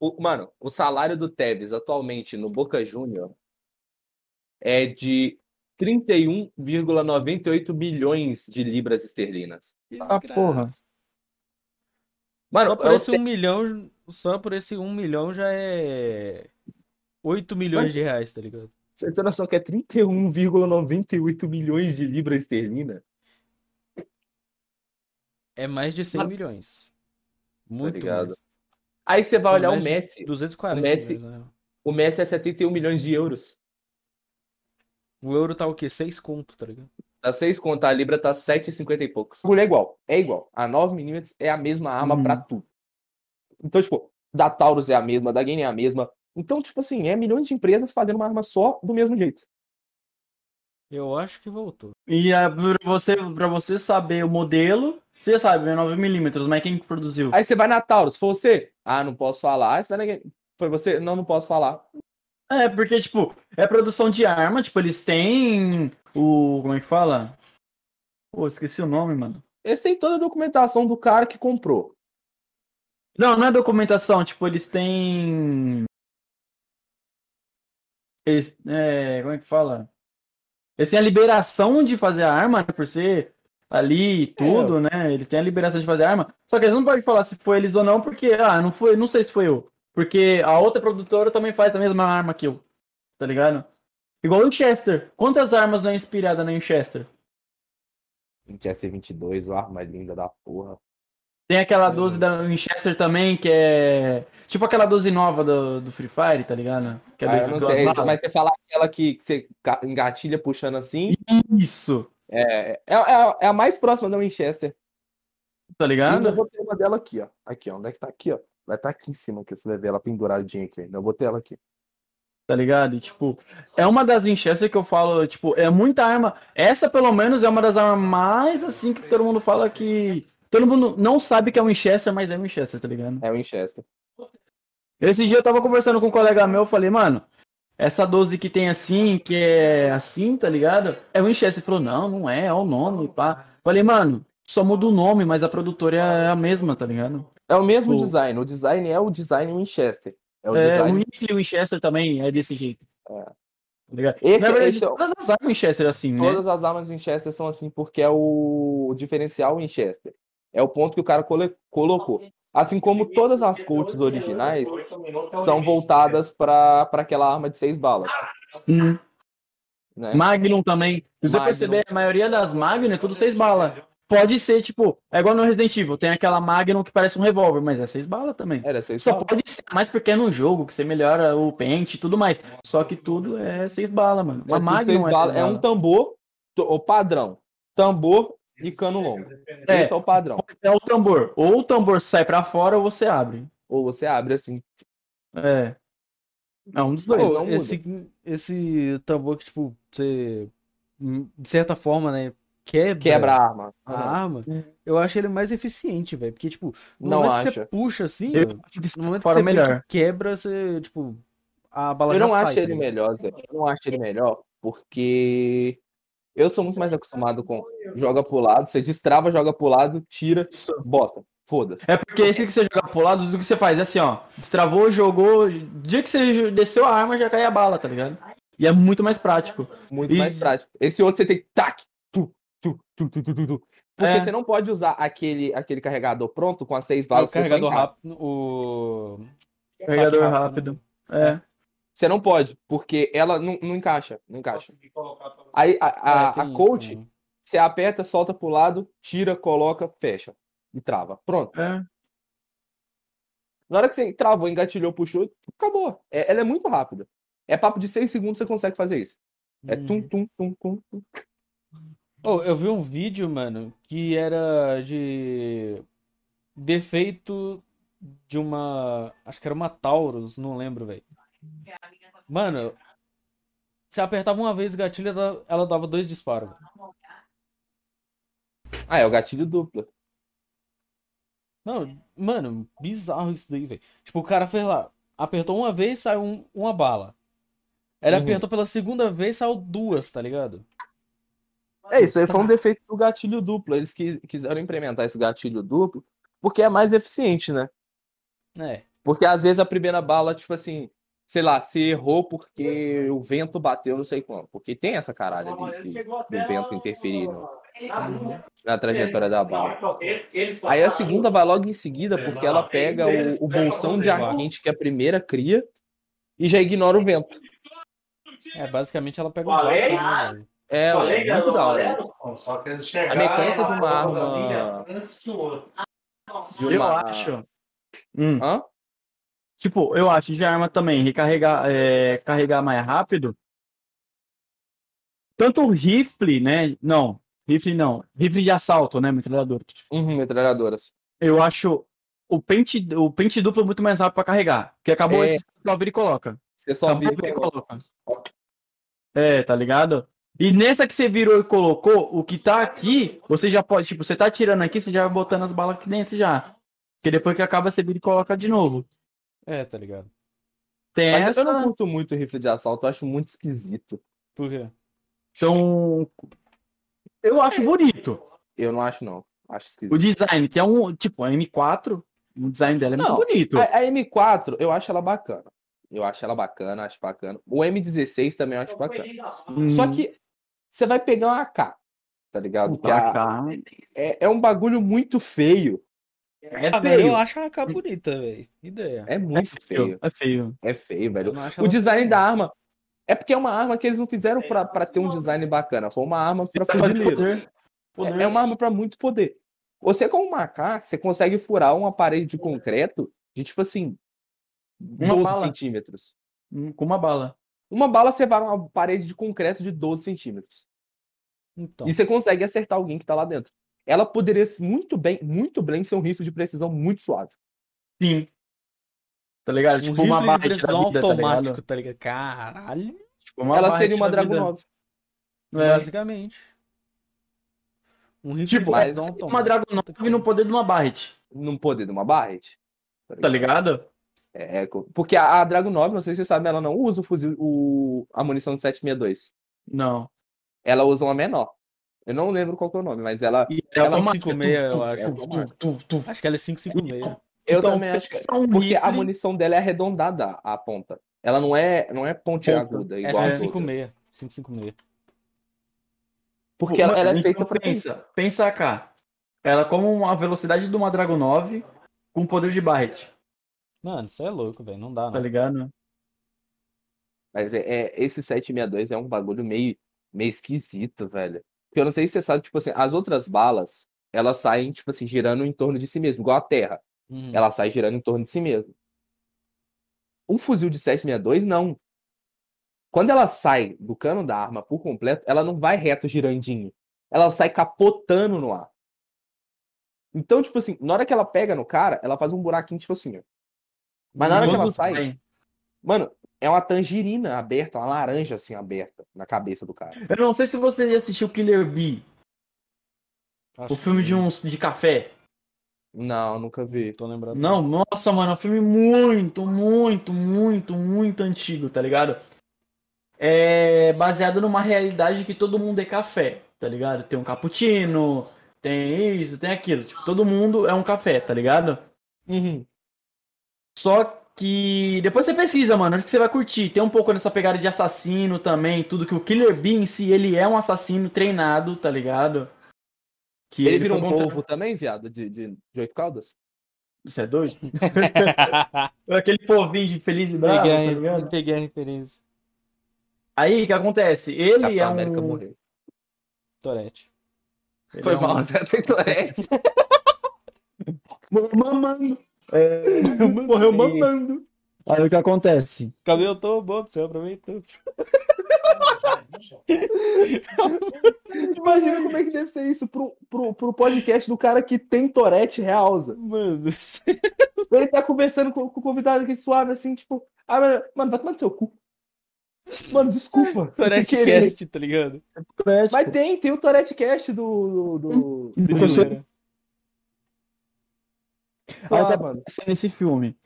O- mano, o salário do Tevez atualmente no Boca Júnior é de 31,98 milhões de libras esterlinas. ah, porra. Mano, Só por é o esse um milhão, só por esse um milhão já é 8 milhões de reais, tá ligado? Você tem noção que é 31,98 milhões de libras esterlina? É mais de 100 milhões. Muito Tá ligado? mais. Aí você vai olhar o Messi. 240 O Messi- né? O Messi é 71 milhões de euros. O euro tá o quê? 6 conto, tá ligado? Tá 6 conto, a Libra tá 7,50 e poucos. O bagulho é igual. É igual. A 9mm é a mesma arma Uhum. pra tudo. Então, tipo, da Taurus é a mesma, da Gain é a mesma. Então, tipo assim, é milhões de empresas fazendo uma arma só do mesmo jeito. Eu acho que voltou. E ah, pra você, pra você saber o modelo, você sabe, é 9mm, mas quem que produziu? Aí você vai na Taurus, foi você? Ah, não posso falar. Aí você vai na. Foi você? Não, não posso falar. É, porque, tipo, é produção de arma, tipo, eles têm o. Como é que fala? Pô, esqueci o nome, mano. Eles têm toda a documentação do cara que comprou. Não, não é documentação, tipo, eles têm. Eles, é, como é que fala? Eles têm a liberação de fazer a arma, né, por ser ali e tudo, né? Eles têm a liberação de fazer arma. Só que eles não podem falar se foi eles ou não, porque, ah, não foi, não sei se foi eu. Porque a outra produtora também faz a mesma arma que eu. Tá ligado? Igual o Winchester. Quantas armas não é inspirada na Winchester? Winchester 22, a arma linda da porra. Tem aquela 12 da Winchester também, que é. Tipo aquela 12 nova do, do Free Fire, tá ligado? Que é Ah, sei, mas você fala aquela que que você engatilha puxando assim, Isso, é, é, é a- é a mais próxima da Winchester. tá Eu ligado? vou ter uma dela aqui, ó. Aqui, ó. Onde é que tá aqui, ó? Vai estar aqui em cima, que você vai ver ela penduradinha aqui. ainda. Eu botei ela aqui. Tá ligado? E, tipo, é uma das Winchester que eu falo, tipo, é muita arma. Essa, pelo menos, é uma das armas mais assim que todo mundo fala que. Todo mundo não sabe que é Winchester, mas é Winchester, tá ligado? É Winchester. Esse dia eu tava conversando com um colega meu, eu falei, mano, essa 12 que tem assim, que é assim, tá ligado? É Winchester. Ele falou, não, não é, é o nome, pá. Falei, mano, só muda o nome, mas a produtora é a mesma, tá ligado? É o mesmo Tipo- design. O design é o design Winchester. É o É, o design. rifle Winchester também é desse jeito. É. Tá ligado? Esse- Na verdade, esse é o- todas as armas Winchester assim, né? Todas as armas Winchester são assim porque é o diferencial Winchester. É o ponto que o cara cole- colocou. Assim como todas as Colts originais são voltadas para aquela arma de seis balas. Hum. Né? Magnum também. Se você Magnum. perceber, a maioria das Magnum é tudo seis balas. pode ser, tipo, é igual no Resident Evil, tem aquela Magnum que parece um revólver, mas é seis balas também. Era seis Só balas. pode ser mais porque é no jogo, que você melhora o pente e tudo mais. Só que tudo é seis balas, mano. É Uma tudo Magnum seis é seis balas. É um tambor, o padrão. Tambor e cano longo. É. Esse é o padrão. É o tambor. Ou o tambor sai pra fora ou você abre. Ou você abre assim. É. É um dos dois. Muda. esse, esse tambor que, tipo, você, hum, de certa forma, né, quebra, Quebra a arma. a arma, eu acho ele mais eficiente, velho. Porque, tipo, no Não momento que acha. você puxa assim, Eu acho que no momento que fora você o melhor. puxa, quebra, você, tipo, a bala Eu já não sai, acho tá ele ligado? melhor, Zé. Eu não acho ele melhor porque eu sou muito mais acostumado com joga pro lado, você destrava, joga pro lado, tira, bota. Foda-se. É porque esse que você joga pro lado, o que você faz é assim, ó. Destravou, jogou. Dia que você desceu a arma, já cai a bala, tá ligado? E é muito mais prático. Muito E- mais prático. Esse outro você tem que tac, tu, tu, tu, tu, tu, tu, tu. Porque É. você não pode usar aquele, aquele carregador pronto com as seis o balas. só carregador rápido, o... Carregador rápido. né? É. Você não pode, porque ela não, não encaixa. Não encaixa. Aí a, a, tem a coach, você aperta, solta pro lado, tira, coloca, fecha. E trava. Pronto. É. Na hora que você travou, engatilhou, puxou, acabou. É- ela é muito rápida. É papo de seis segundos você consegue fazer isso. É Uhum. tum, tum, tum, tum, tum. Oh, eu vi um vídeo, mano, que era de defeito de uma. Acho que era uma Taurus, não lembro, velho. Mano, você apertava uma vez o gatilho, ela, ela dava dois disparos. Ah, é o gatilho duplo. Não, mano, bizarro isso daí, velho. Tipo, o cara fez lá, apertou uma vez, saiu um- uma bala. Ele Uhum. apertou pela segunda vez, saiu duas, tá ligado? É isso, aí foi um defeito do gatilho duplo. Eles quis- quiseram implementar esse gatilho duplo porque é mais eficiente, né? É. Porque às vezes a primeira bala, tipo assim, sei lá, se errou porque o vento bateu, não sei quando. Porque tem essa caralho ali, que- do vento interferir no- na trajetória da bala. Aí a segunda vai logo em seguida, porque ela pega o, o bolsão de ar quente que a primeira cria e já ignora o vento. É, basicamente ela pega o Falei? vácuo, né? É, é muito da hora. Só que eles A mecânica de uma arma-. De Eu uma- acho. Hum. Hã? Tipo, eu acho de arma também, recarregar, é, carregar mais rápido. Tanto o rifle, né? Não, rifle não. Rifle de assalto, né? Metralhador. Uhum, metralhadoras. Eu acho o pente, o pente duplo muito mais rápido pra carregar. Porque acabou É. esse só vira e coloca. Você só Acabou, vira e e coloca. coloca. É, tá ligado? E nessa que você virou e colocou, o que tá aqui, você já pode, tipo, você tá tirando aqui, você já vai botando as balas aqui dentro já. Porque depois que acaba, você vira e coloca de novo. É, tá ligado? Tem Mas eu não essa. curto muito rifle de assalto, eu acho muito esquisito. Por quê? Então. Eu acho bonito. Eu não acho, não. Acho O esquisito. design tem um. Tipo, a M4, o design dela é Não, muito bonito. A, a M4, eu acho ela bacana. Eu acho ela bacana, acho bacana. O M16 também eu acho bacana. Só Hum, que você vai pegar uma AK, tá ligado? Que pra a- cá. é, é um bagulho muito feio. É Ah, velho, feio. eu acho a AK bonita, velho. Ideia. É É muito feio. feio. É feio. É feio, velho. O design da arma. É porque é uma arma que eles não fizeram pra, pra ter um design bacana. Foi uma arma pra fuzileiro. Poder. Poder. É, é uma arma pra muito poder. Você, com uma AK, você consegue furar uma parede de concreto de tipo assim. Uma 12 bala. centímetros. Hum, Com uma bala. Uma bala você vai uma parede de concreto de 12 centímetros. Então. E você consegue acertar alguém que tá lá dentro. Ela poderia muito bem, muito bem ser um rifle de precisão muito suave. Sim. Tá ligado? Um Tipo uma barra de precisão vida, tá automático, ligado? tá ligado? Caralho. Tipo, uma Ela seria uma 9. É. Basicamente. Um rifle Tipo, de é precisão uma automático. Dragon 9 no poder de uma Barret. Num poder de uma Barret. Tá ligado? É, co- porque a, a Dragon 9, não sei se você sabe, ela não usa o fuzil, o, a munição de 762. Não. Ela usa uma menor. Eu não lembro qual que é o nome, mas ela. E Ela ela é uma 556, eu acho. é Acho que ela é 556. Eu Então, também acho que. pensa um Porque a rifle- munição dela é arredondada, a ponta. Ela não é, não é pontiaguda, É igual a outra. 556. 556. Porque ela, ela é Então, feita pra isso. pensa, pensa cá. Ela como uma velocidade de uma Dragon 9 com poder de Barret, Mano, isso é louco, velho. Não dá, tá não. ligado? Mas é, é- esse 762 é um bagulho meio, meio esquisito, velho. Porque eu não sei se você sabe, tipo assim, as outras balas, elas saem, tipo assim, girando em torno de si mesmo, igual a Terra. Uhum. Ela sai girando em torno de si mesmo. Um fuzil de 762, não. Quando ela sai do cano da arma por completo, ela não vai reto girandinho. Ela sai capotando no ar. Então, tipo assim, na hora que ela pega no cara, ela faz um buraquinho, tipo assim, ó. Mas na hora que ela sai, mano, é uma tangerina aberta, uma laranja assim aberta na cabeça do cara. Eu não sei se você já assistiu Killer Bee, Acho o filme que de uns de café. Não, nunca vi. Tô lembrado. Não, nossa, mano, é um filme muito, muito, muito, muito antigo, tá ligado? É baseado numa realidade que todo mundo é café, tá ligado? Tem um cappuccino, tem isso, tem aquilo. Tipo, todo mundo é um café, tá ligado? Uhum. Só que depois você pesquisa, mano, acho que você vai curtir. Tem um pouco dessa pegada de assassino também, tudo que o Killer Bee em si, ele é um assassino treinado, tá ligado? Que Ele, vira um foi contra- polvo também, viado, de, de, de oito caudas? Você é doido? Aquele povinho de feliz e bravo, tá peguei, a, ligado? peguei a referência. Aí, o que acontece? Ele Capitão é América um... morreu. Torete. ele Foi é um- mal, Zé tem Tourette. Mamando. É, Morreu mamando. Aí o que acontece? Cabelo tô bom, você aproveitou. Imagina como é que deve ser isso pro, pro, pro podcast do cara que tem Torete realza. Mano, Ele tá conversando com, com o convidado aqui suave, assim, tipo, ah, mano, mano, vai tomar no seu cu. Mano, desculpa. sem Torete querer. Cast, tá ligado? Mas tem, tem o Torete Cast do. do, do... Do Do. Aí Ah, mano. acontece nesse filme?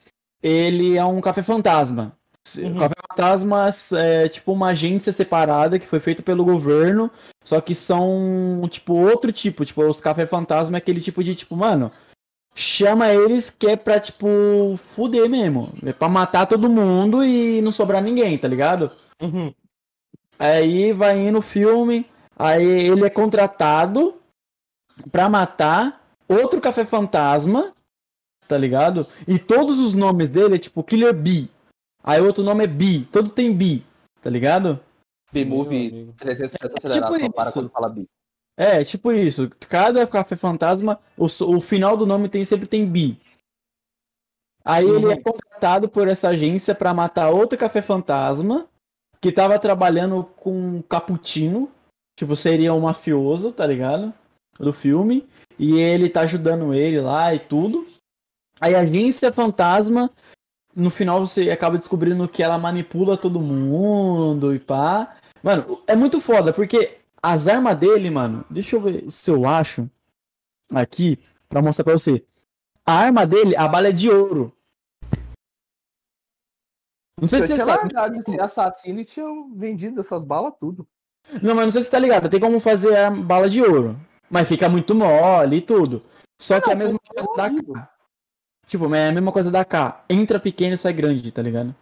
Ele é um café fantasma. Uhum. Café Fantasma é tipo uma agência separada que foi feita pelo governo, só que são tipo outro tipo, tipo os Café Fantasma é aquele tipo de tipo, mano, chama eles que é pra tipo fuder mesmo, é pra matar todo mundo e não sobrar ninguém, tá ligado? Uhum. Aí vai indo o filme, aí ele é contratado pra matar outro café fantasma, tá ligado? E todos os nomes dele é tipo Killer Bee. Aí outro nome é Bee, todo tem Bee, tá ligado? B-Movie amigo. 300% acelerado, tipo só para isso. quando fala bi. É, tipo isso. Cada café fantasma, o, o final do nome tem sempre tem Bee. Aí ele é contratado por essa agência pra matar outro café fantasma que tava trabalhando com um cappuccino, tipo seria um mafioso, tá ligado? Do filme, e ele tá ajudando ele lá e tudo. Aí a agência fantasma, no final você acaba descobrindo que ela manipula todo mundo e pá. Mano, é muito foda, porque as armas dele, mano, deixa eu ver se eu acho aqui pra mostrar pra você. A arma dele, a bala é de ouro. Não sei Eu se você sabe. largado ser assassino e tinha vendido essas balas tudo. Não, mas não sei se tá ligado. Tem como fazer a bala de ouro. Mas fica muito mole e tudo. Só que é a mesma pô, coisa é da. Tipo, mas é a mesma coisa da K. Entra pequeno e sai grande, tá ligado?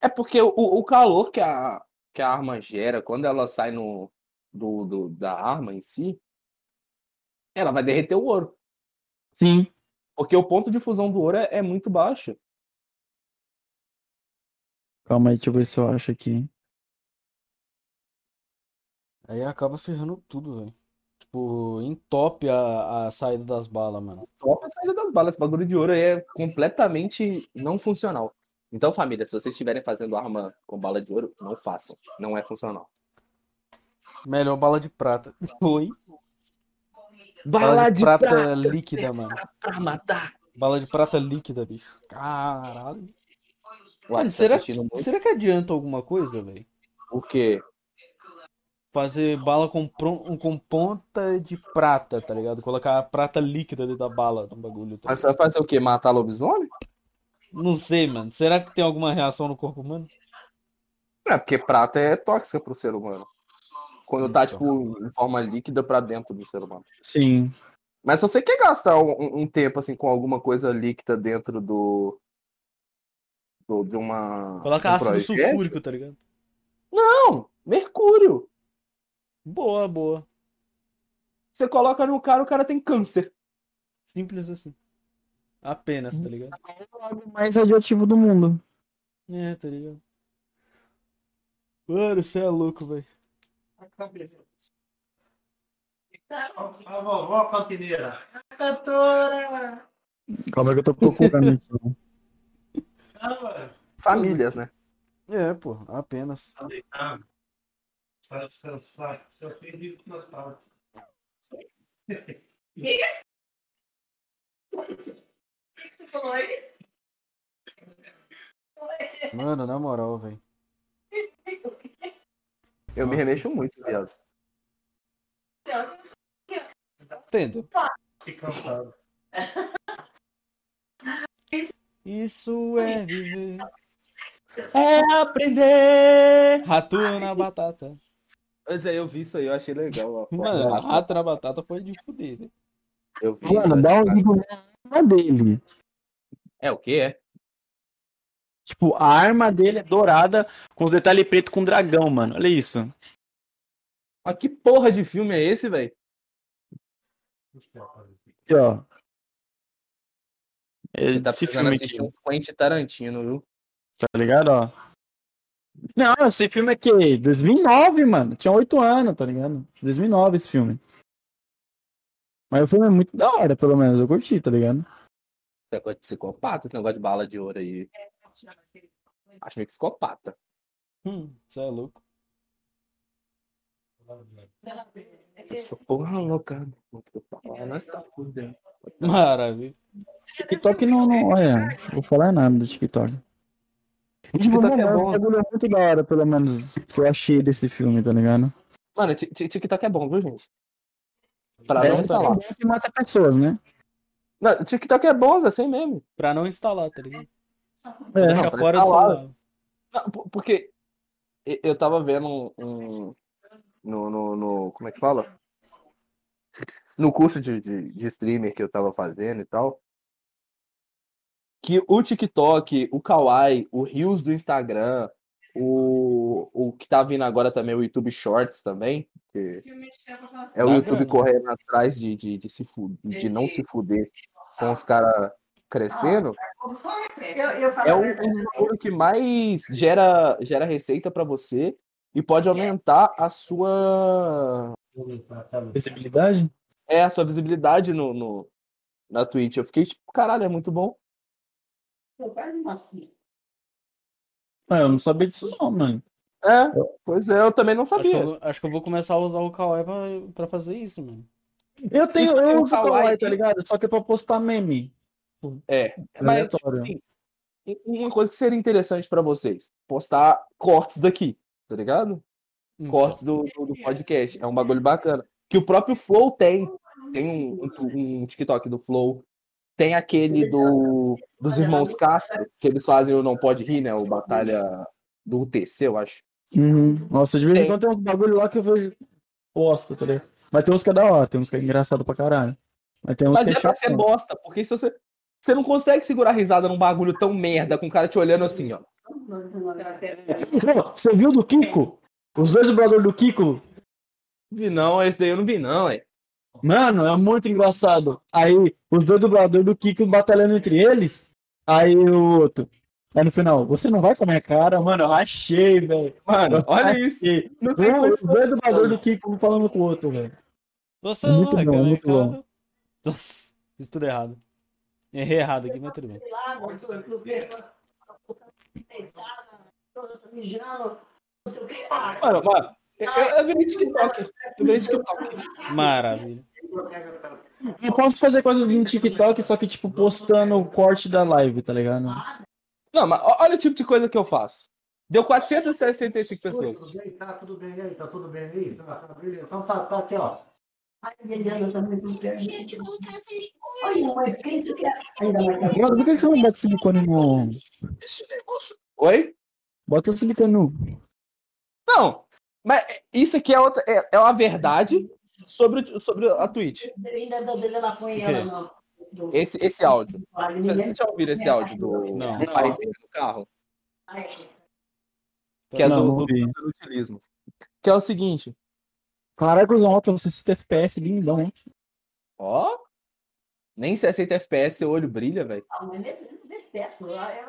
É porque o, o calor que a, que a arma gera, quando ela sai no, do, do- da arma em si, ela vai derreter o ouro. Sim. Porque o ponto de fusão do ouro é, é muito baixo. Calma aí, deixa eu ver se eu acho aqui. Aí acaba ferrando tudo, velho. Tipo, entope a, a saída das balas, mano. Top a saída das balas. Esse bagulho de ouro aí é completamente não funcional. Então, família, se vocês estiverem fazendo arma com bala de ouro, não façam. Não é funcional. Melhor bala de prata. Oi. Bala de prata, líquida, mano. pra matar. Bala de prata líquida, bicho. Caralho. Ué, Mano, tá será, muito? será que adianta alguma coisa, velho? O quê? Fazer bala com, pron- com ponta de prata, tá ligado? Colocar a prata líquida dentro da bala no bagulho. Tá Mas você vai fazer o quê? Matar lobisomem? Não sei, mano. Será que tem alguma reação no corpo humano? É, porque prata é tóxica pro ser humano. Quando tá, tipo, em forma líquida pra dentro do ser humano. Sim. Mas se você quer gastar um, um- um tempo, assim, com alguma coisa líquida dentro do... do- de uma... Coloca um ácido projeto- sulfúrico, tá ligado? Não! Mercúrio! Boa, boa. Você coloca no cara, o cara tem câncer. Simples assim. Apenas, tá ligado? O mais radioativo do mundo. É, tá ligado? Mano, você é louco, velho. A vovó campineira. Cantora. Calma que eu tô procurando mano. Famílias, né? É, pô, apenas. Tá deitado. Para descansar. Seu filho vive com nostalgia. Mano, na moral, velho. Eu me remexo muito, viado. Entendo. Se cansado. Isso é viver. É aprender! Rato na batata. Pois é, eu vi isso aí, eu achei legal. ó. Mano, rato na batata pode de fuder, né? Eu vi isso, Mano, dá um vídeo na arma dele. É o que é? Tipo, a arma dele é dourada com os detalhes preto com dragão, mano. Olha isso. Mas que porra de filme é esse, velho? Aqui, ó. Você tá precisando filme assistir aqui, um Quentin Tarantino, viu? tá ligado, ó? Não, esse filme é que 2009, mano. Tinha 8 anos, tá ligado? 2009 esse filme. Mas o filme é muito da hora, pelo menos. Eu curti, tá ligado? Você é coisa de psicopata, esse negócio de bala de ouro aí. Acho meio psicopata. Hum, você é louco. Essa porra louca. Tá. Maravilha. TikTok não, não. Olha, não vou falar nada do TikTok. TikTok é mano, bom. um bagulho muito da hora, pelo menos, que eu achei desse filme, tá ligado? Mano, Ti- Ti- TikTok é bom, viu, gente? Pra É, não tá instalar. bom que mata pessoas, né? Não, TikTok é bom, Zé, sem meme. Pra não instalar, tá ligado? É, Deixa pra fora do celular. Porque eu tava vendo um. um- no, no, no- Como é que fala? No curso de, de, de streamer que eu tava fazendo e tal. Que o TikTok, o Kawaii, o Reels do Instagram, o, o que tá vindo agora também, o YouTube Shorts também. que é o YouTube correndo atrás de, de, de, se fu- de não se fuder com os caras crescendo. É um, um bagulho que mais gera, gera receita pra você e pode aumentar a sua Visibilidade? é a sua visibilidade no, no na Twitch. Eu fiquei tipo, caralho, é muito bom. Ah, eu não sabia disso não, mano. É, pois é, eu também não Acho que, sabia. eu, acho que eu vou começar a usar o Kawaii pra, pra fazer isso, mano. Eu tenho, eu o uso o Kawaii tá ligado? Só que é pra postar meme. É, mas tipo aleatório. assim, uma coisa que seria interessante pra vocês, postar cortes daqui, tá ligado? Então, Cortes do, do, do podcast. É um bagulho bacana. Que o próprio Flow tem. Tem um, um, um TikTok do Flow. Tem aquele do, dos irmãos Castro, que eles fazem o Não Pode Rir, né? O Batalha do UTC, eu acho. Uhum. Nossa, de vez em Tem. quando tem uns bagulho lá que eu vejo bosta, tá ligado? Mas tem uns que é da hora, tem uns que é engraçado pra caralho. Mas tem uns Mas que é é pra ser bosta, porque se você. Você não consegue segurar a risada num bagulho tão merda com o cara te olhando assim, ó. Não, Você viu do Kiko? Os dois dubladores do Kiko? Vi não, esse daí eu não vi, não, é. Mano, é muito engraçado. Aí, os dois dubladores do Kiko batalhando entre eles. Aí o outro. Aí no final, você não vai com a minha cara? Mano, eu rachei, velho. Mano, Eu olha isso. rachei. Não tem Os condição. dois dubladores do Kiko um falando com o outro, velho. Você É muito não vai bom, muito bom. Nossa, fiz tudo errado. Errei errado aqui, mas tudo bem. Mano, mano, eu, eu, virei TikTok. Eu virei TikTok. Maravilha. Eu posso fazer coisa no TikTok, só que, tipo, postando o corte da live, tá ligado? Não, mas olha o tipo de coisa que eu faço. Deu 465 pessoas. Tudo bem, tá tudo bem aí? Tá tudo bem aí? Tá, tá, beleza. Então tá, tá aqui, ó. Colocar silicone. Olha, Mano, por que você não bota silicone no. Oi? Bota silicone no. Não, mas isso aqui é, outra, é, é uma verdade sobre, sobre a Twitch. Do- Esse, esse áudio. Vocês já ouviram esse áudio do, Não. do pai no carro? Ai, Que é do, do, do utilismo. Que é o seguinte, Caraca, os altos, 60 FPS, lindão, hein? ó. Nem 60 FPS seu olho brilha, velho. Lá é-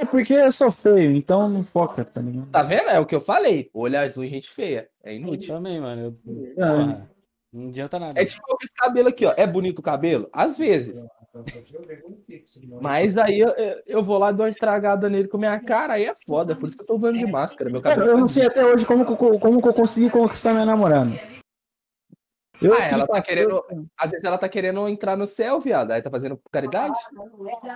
É, porque eu sou feio, então não foca, tá ligado? Tá vendo? É o que eu falei. Olho azul e gente feia. É inútil. Também, mano. Eu, É. Não adianta nada. É tipo esse cabelo aqui, ó. É bonito o cabelo? Às vezes. Mas aí eu, eu- eu vou lá e dou uma estragada nele com a minha cara, aí é foda. Por isso que eu tô voando de máscara. Meu cabelo eu tá não sei até hoje como, que eu- como que eu consegui conquistar minha namorada. Eu, Ah, ela tá querendo. Às vezes ela tá querendo entrar no céu, viado. Aí tá fazendo caridade.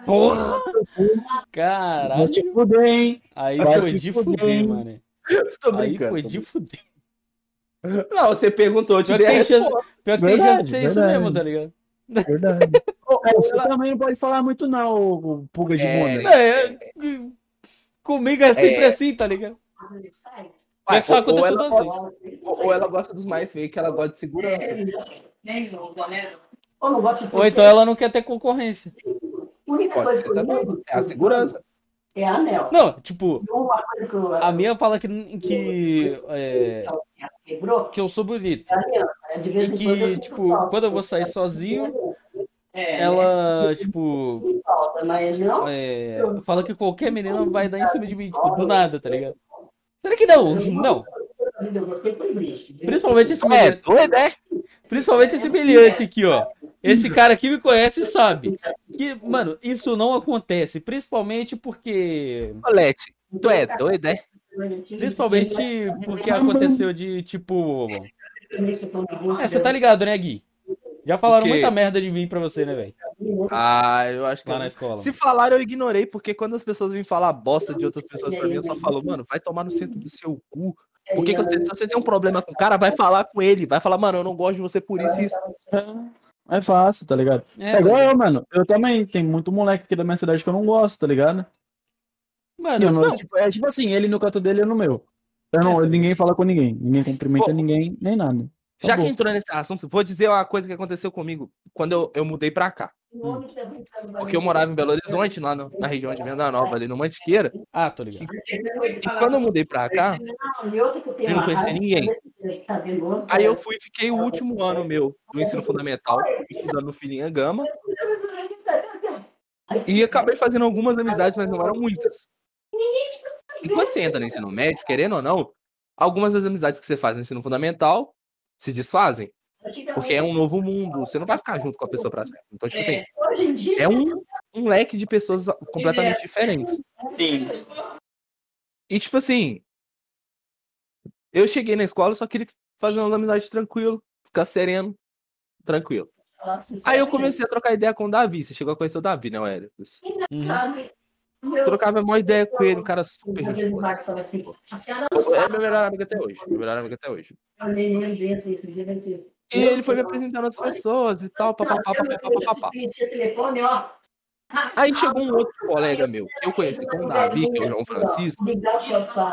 Porra! Vai Caralho! te fuder, hein? Aí Vai foi de fuder, fuder, mano. Tô Aí brincando. foi tô de fuder. Não, você perguntou, eu te dei que a tem chance, resposta. pior que tem chance de Verdade, ser isso mesmo, tá ligado? Verdade. É, você também não pode falar muito, não, pulga de É. É, é, comigo é sempre É. assim, tá ligado? Ué, É que só aconteceu ela duas gosta- Ou, ela gosta dos mais feios, que ela gosta de segurança. Ou não gosto de Ou então ela não quer ter concorrência. A única Pode coisa ser que eu também. É a segurança. é anel. Não, tipo, eu- a minha fala que, que, é, quebrou, que eu sou bonito. é né? De vez E que, tipo, quando eu vou sair sozinho, É, ela, tipo, né? é, fala que qualquer menina vai dar em cima de mim, tipo, do nada, tá ligado? Será que não? Não. Principalmente esse É, doido, é? principalmente esse meliante aqui, ó. Esse cara aqui me conhece e sabe. Que, mano, isso não acontece. Principalmente porque. Olete, tu é doido, é? Principalmente porque aconteceu de, tipo. É, você tá ligado, né, Gui? Já falaram muita merda de mim pra você, né, velho? Ah, eu acho que. Lá eu na não- escola. Se falaram, eu ignorei, porque quando as pessoas vêm falar bosta de outras pessoas pra mim, eu só falo, mano, vai tomar no centro do seu cu. Por que, que você, se você tem um problema com o cara, vai falar com ele. Vai falar, mano, eu não gosto de você por isso e isso. É fácil, tá ligado? É, É, igual tá ligado? eu, mano. Eu também. Tem muito moleque aqui da minha cidade que eu não gosto, tá ligado? Mano, eu não- tipo, é tipo assim, ele no canto dele, eu no meu. Eu não, ninguém fala com ninguém. Ninguém cumprimenta Pô, ninguém, nem nada. Já que entrou nesse assunto, vou dizer uma coisa que aconteceu comigo quando eu, eu mudei pra cá. Porque eu morava em Belo Horizonte, lá no- na região de Venda Nova, ali no Mantiqueira. Ah, tô ligado. E quando eu mudei pra cá, eu não conheci ninguém. Aí eu fui e fiquei o último ano meu do ensino fundamental, estudando no Filhinha Gama. E acabei fazendo algumas amizades, mas não eram muitas. E quando você entra no ensino médio, querendo ou não, algumas das amizades que você faz no ensino fundamental se desfazem. Porque é um novo mundo, você não vai ficar junto com a pessoa pra sempre. Então, tipo assim, Hoje em dia, é um, um leque de pessoas completamente diferentes. Sim. E tipo assim, eu cheguei na escola e só queria fazer umas amizades tranquilo, ficar sereno, tranquilo. Aí eu comecei a trocar ideia com o Davi. Você chegou a conhecer o Davi, né, Hélio? Uhum. Trocava uma ideia com ele, um cara super gente boa. Assim, É meu melhor amigo até hoje. Meu melhor amigo até hoje. E ele foi me apresentando outras pessoas e tal, papapá, papapá, papapá. Aí chegou um outro colega meu, que eu conheci com o Davi, que é o João Francisco,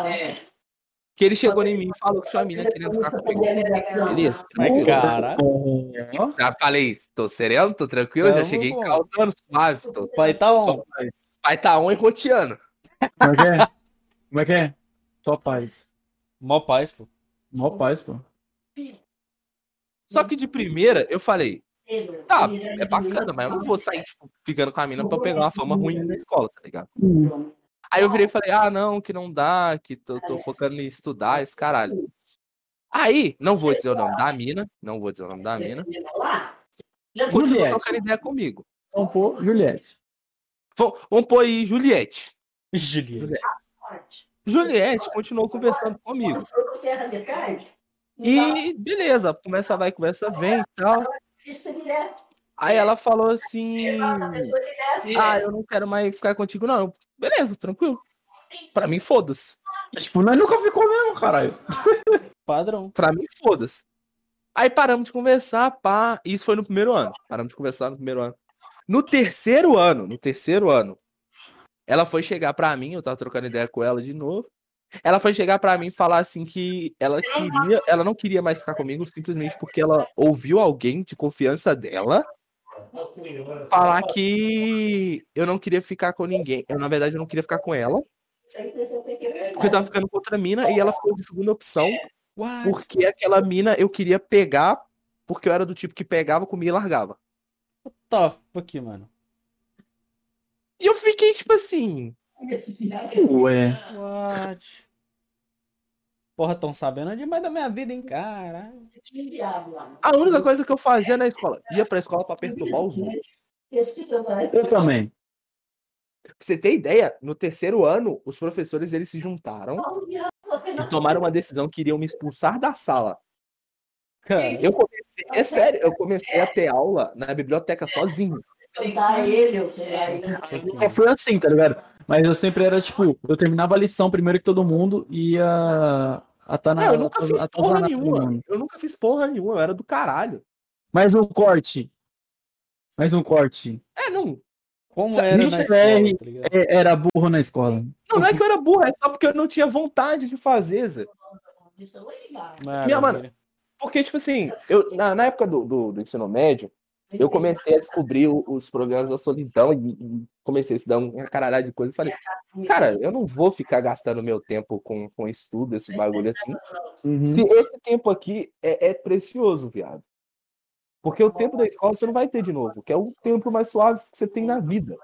é. que ele chegou em mim e falou que uma menina querendo ficar comigo. Beleza? Cara, Já falei, tô sereno, tô tranquilo, já cheguei bom. causando suave, tô vai tá on. Pai tá on e roteando. Como é que é? Como é que é? Só paz. Mó paz, pô. Mó paz, pô. Só que de primeira eu falei, tá, é bacana, mas eu não vou sair, tipo, ficando com a mina pra pegar uma fama ruim na escola, tá ligado? Aí eu virei e falei, ah, não, que não dá, que tô, tô focando em estudar, esse caralho. Aí, não vou dizer o nome da mina, não vou dizer o nome da mina, Juliette. trocando ideia comigo. Vamos pôr Juliette. Vamos, vamos pôr aí Juliette. Juliette. Juliette continuou conversando comigo. E beleza, conversa vai, conversa vem e tal. Aí ela falou assim: Ah, eu não quero mais ficar contigo, não. Beleza, tranquilo. Pra mim, foda-se. Tipo, nós nunca ficou mesmo, caralho. Padrão. Pra mim, foda-se. Aí paramos de conversar, pá. Isso foi no primeiro ano. Paramos de conversar no primeiro ano. No terceiro ano, no terceiro ano, ela foi chegar pra mim, eu tava trocando ideia com ela de novo. Ela foi chegar pra mim e falar assim que ela queria, ela não queria mais ficar comigo simplesmente porque ela ouviu alguém de confiança dela falar que eu não queria ficar com ninguém. Eu, na verdade, eu não queria ficar com ela, porque eu tava ficando com outra mina e ela ficou de segunda opção, porque aquela mina eu queria pegar, porque eu era do tipo que pegava, comia e largava. Tá, aqui, mano. E eu fiquei tipo assim, Ué. What? Porra, tão sabendo demais da minha vida, hein, caralho. A única coisa que eu fazia na escola, ia pra escola pra perturbar os outros. Eu também. Pra você ter ideia, no terceiro ano, os professores eles se juntaram e tomaram uma decisão que iriam me expulsar da sala. Cara, Eu comecei, é sério, eu comecei a ter aula na biblioteca sozinho. Nunca foi assim, tá ligado? Mas eu sempre era, tipo, eu terminava a lição primeiro que todo mundo e ia a tá na Não, eu nunca fiz a- a- porra a- na- nenhuma. Eu nunca fiz porra nenhuma, eu era do caralho. Mais um corte. Mais um corte. É, não. como Sa- era na escola, é- tá? É- Era burro na escola. Não, não é que eu era burro, é só porque eu não tinha vontade de fazer, Zé. Minha mano, Porque, tipo assim, eu, na, na época do, do, do ensino médio, eu comecei a descobrir os problemas da solidão e, e comecei a estudar uma caralhada de coisa. Eu falei, cara, eu não vou ficar gastando meu tempo com, com estudo, esses bagulho assim. Uhum. Se esse tempo aqui é, é precioso, viado. Porque o tempo da escola você não vai ter de novo, que é o tempo mais suave que você tem na vida.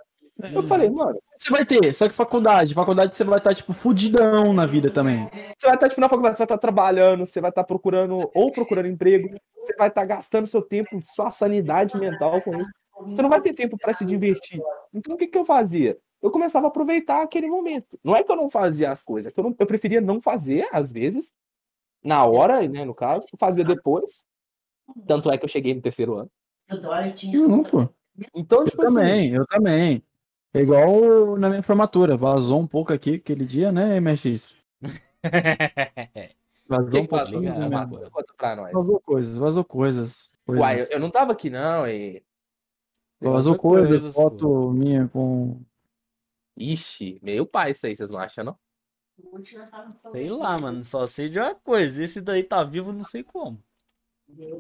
Eu falei, mano, Você vai ter, só que faculdade. Faculdade você vai estar, tipo, fudidão na vida também. você vai estar tipo, na faculdade, você vai estar trabalhando, você vai estar procurando ou procurando emprego, você vai estar gastando seu tempo, sua sanidade mental com isso. Você não vai ter tempo para se divertir. Então o que, que eu fazia? Eu começava a aproveitar aquele momento. Não é que eu não fazia as coisas, é que eu, não- eu preferia não fazer, às vezes, na hora, né, no caso, eu fazia depois. Tanto é que eu cheguei no terceiro ano. Não, pô. Então, Eu tipo assim, também, eu também. É igual na minha formatura. Vazou um pouco aqui aquele dia, né, MX? Vazou que um pouquinho. vazou? Conta pra nós. Vazou coisas, vazou coisas. coisas. Uai, eu, eu não tava aqui, não, e. Vazou Vazou coisas, coisas, foto minha com. Ixi, meio pai isso aí, vocês não acham, não? Sei lá, mano, só sei de uma coisa. Esse daí tá vivo, não sei como.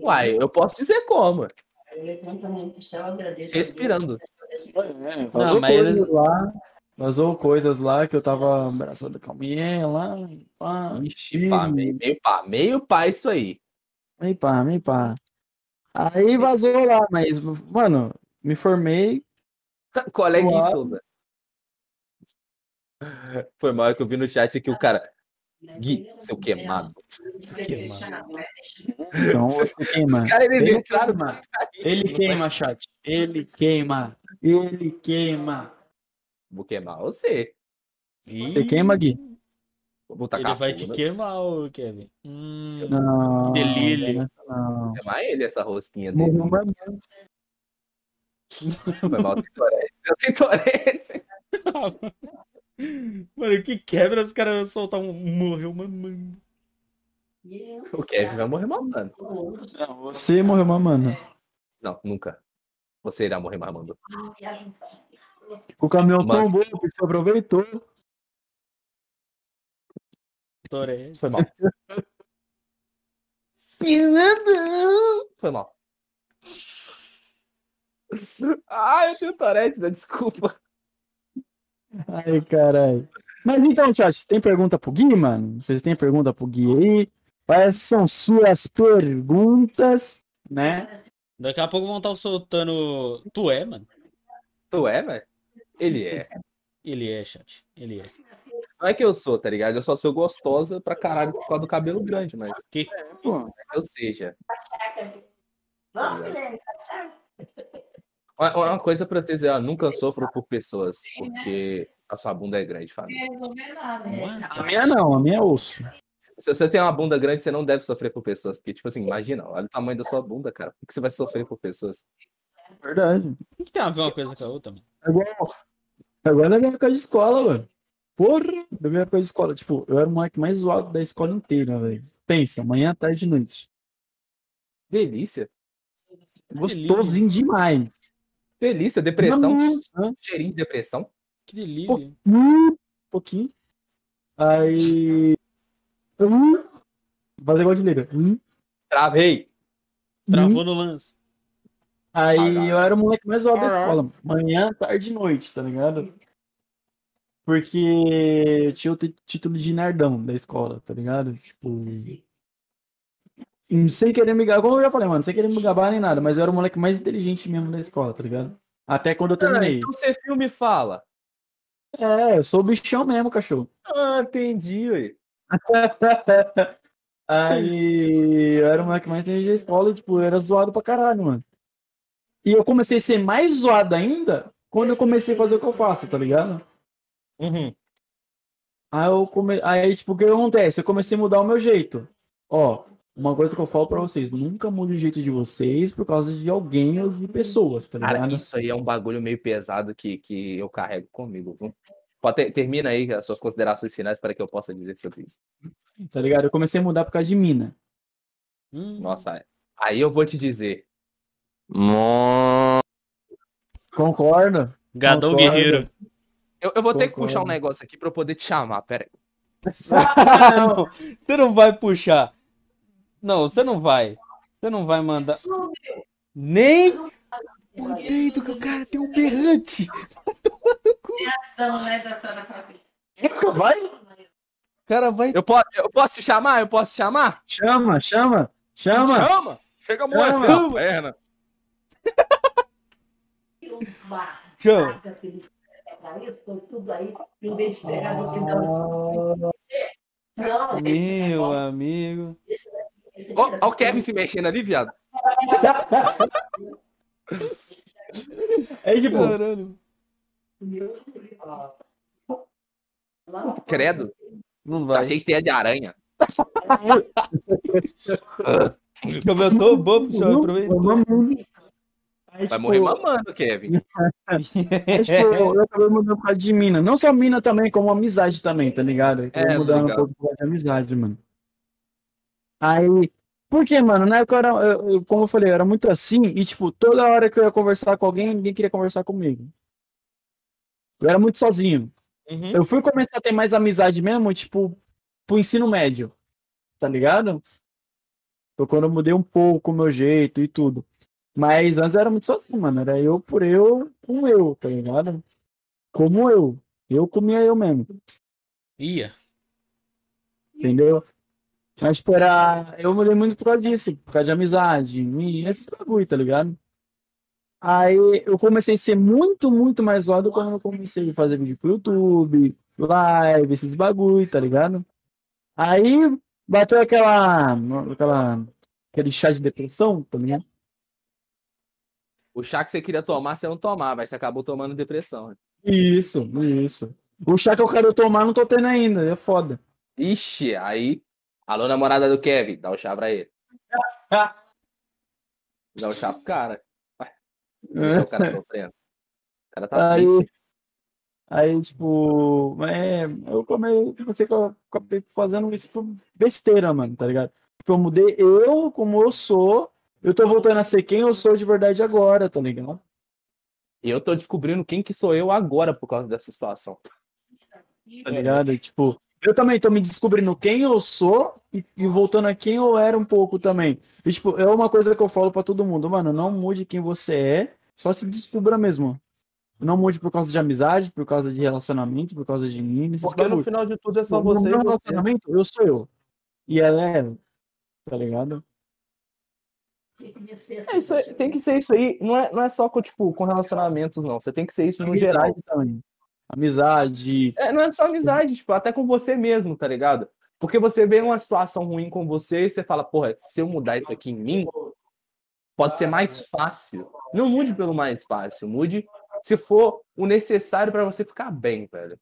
Uai, eu posso dizer como. Respirando. Vazou mas coisas ele- lá. Vazou coisas lá que eu tava abraçado com a minha lá. Pá, Ixi, pá, meio, meio pá, meio pá isso aí. meio pá, meio pá. Aí vazou lá, mas, mano, me formei. Colega em Suave. Souza. Foi mal que eu vi no chat aqui o cara. Gui, seu queimado. Então você queima. Os caras eles Ele entraram. queima. Ele queima, chat. Ele queima. Ele queima. Vou queimar você. Você queima, Gui? Vou tacar Ele vai te queimar, ô Kevin. Hum, Não. Que delírio. Não. Vou queimar ele, essa rosquinha dele. Morreu uma merda. Foi mal, tenho Tourette. Mano, que quebra os caras soltar um morreu mamando. O Kevin vai morrer mamando. Não, você morreu mamando. Não, nunca. Você irá morrer mamando. O caminhão Mano. tombou, você aproveitou. Torres. Foi mal. Foi mal. Ah, eu tenho Tourette, né? desculpa. Ai, caralho. Mas então, chat, tem pergunta pro Gui, mano? Vocês têm pergunta pro Gui aí? Quais são suas perguntas, né? Daqui a pouco vão estar soltando. Tu é, mano? Tu é, velho? Ele é. Ele é, chat. Ele é. Não é que eu sou, tá ligado? Eu só sou gostosa pra caralho por causa do cabelo grande, mas. Que? Pô, Ou seja, uma, uma coisa pra vocês é, ó, nunca sofro por pessoas, porque a sua bunda é grande, família. a minha não, a minha é osso. Se você tem uma bunda grande, você não deve sofrer por pessoas. Porque, tipo assim, imagina, olha o tamanho da sua bunda, cara. Por que você vai sofrer por pessoas? Verdade. O que tem a ver uma coisa com a outra, mano? É igual. Agora na minha época de escola, mano. Porra! Na minha época de escola, tipo, eu era o moleque mais zoado da escola inteira, velho. Pensa, manhã, tarde e noite. Delícia. Gostosinho demais. Delícia, depressão. Hã? Cheirinho de depressão. Que delícia. Pouquinho. Pouquinho. Aí. Hum. Fazer igual de liga. Hum. Travei. Travou no lance. Aí eu era o moleque mais zoado da escola. Manhã, tarde e noite, tá ligado? Porque eu tinha o título de nerdão da escola, tá ligado? Tipo. hum, Sem querer me gabar, como eu já falei, mano, sem querer me gabar nem nada, mas eu era o moleque mais inteligente mesmo da escola, tá ligado? Até quando eu Ah, terminei. então você filme fala. É, eu sou o bichão mesmo, cachorro. Ah, entendi, ué. Aí eu era o moleque mais inteligente da escola, tipo, eu era zoado pra caralho, mano. E eu comecei a ser mais zoado ainda quando eu comecei a fazer o que eu faço, tá ligado? Uhum. Aí eu come... Aí, tipo, o que acontece? Eu comecei a mudar o meu jeito. Ó, uma coisa que eu falo pra vocês, nunca mude o jeito de vocês por causa de alguém ou de pessoas, tá ligado? Cara, isso aí é um bagulho meio pesado que, que eu carrego comigo. viu? Pode ter- termina aí as suas considerações finais para que eu possa dizer sobre isso. Tá ligado? Eu comecei a mudar por causa de mina. Hum, Nossa, aí eu vou te dizer. Concorda? Gadão Concordo. Guerreiro. Eu, eu vou ter que Concordo. puxar um negócio aqui pra eu poder te chamar. Pera aí. não, você não vai puxar. Não, você não vai. Você não vai mandar. Nem o peito que o cara tem um berrante. Reação, né, da senhora fazer. Vai? O cara vai. Eu, posso, eu posso te chamar? Eu posso te chamar? Chama, chama, chama. Chama! Chega a Chama. moça na perna. Chama. Tudo aí, em vez de pegar você dá um. Não, Meu amigo. Ó, ó o Kevin se mexendo ali, viado. É tipo, Caralho. Credo. Não Tá vai. cheio de teia de aranha. Comentou seu aproveito. Aí, Vai morrer mamando, Kevin. tipo, eu acabei mudando por causa de mina. Não só mina também, como amizade também, tá ligado? Eu acabei É, mudando um pouco por causa de amizade, mano. Aí, por quê, mano? Na época, eu era, eu- como eu falei, eu era muito assim, e, tipo, toda hora que eu ia conversar com alguém, ninguém queria conversar comigo. Eu era muito sozinho. Uhum. Eu fui começar a ter mais amizade mesmo, tipo, pro ensino médio. Tá ligado? Foi quando eu mudei um pouco o meu jeito e tudo. Mas antes eu era muito sozinho, mano. Era eu por eu com eu, tá ligado? Como eu. Eu comia eu mesmo, Ia. entendeu? Mas, era... eu mudei muito por causa disso, por causa de amizade, e esse bagulho, tá ligado? Aí eu comecei a ser muito, muito mais zoado quando eu comecei a fazer vídeo pro YouTube, live, esses bagulho, tá ligado? Aí bateu aquela, aquela, aquele chá de depressão, tá ligado? O chá que você queria tomar, você não tomava, aí você acabou tomando depressão. Isso, isso. O chá que eu quero tomar não tô tendo ainda, é foda. Ixi, aí. Alô, namorada do Kevin, dá o chá pra ele. Dá o chá pro cara. Deixa o cara sofrendo. O cara tá Aí, triste. aí tipo, é, eu come- comecei que eu acabei fazendo isso por besteira, mano, tá ligado? Tipo, eu mudei eu como eu sou, eu tô voltando a ser quem eu sou de verdade agora, tá ligado? E eu tô descobrindo quem que sou eu agora por causa dessa situação. Tá ligado? E, tipo, eu também tô me descobrindo quem eu sou e, e voltando a quem eu era um pouco também. E, tipo, é uma coisa que eu falo pra todo mundo, mano, não mude quem você é, só se descubra mesmo. Não mude por causa de amizade, por causa de relacionamento, por causa de mim, Porque no final de tudo é só No você e meu você. relacionamento, eu sou eu. E ela é ela. Tá ligado? É, isso aí- tem que ser isso aí. Não é, não é só com, tipo, com relacionamentos, não. Você tem que ser isso no geral. Também. Amizade. É, não é só amizade, tipo, até com você mesmo, tá ligado? Porque você vê uma situação ruim com você e você fala, porra, se eu mudar isso aqui em mim, pode ser mais fácil. Não mude pelo mais fácil, mude se for o necessário pra você ficar bem, velho.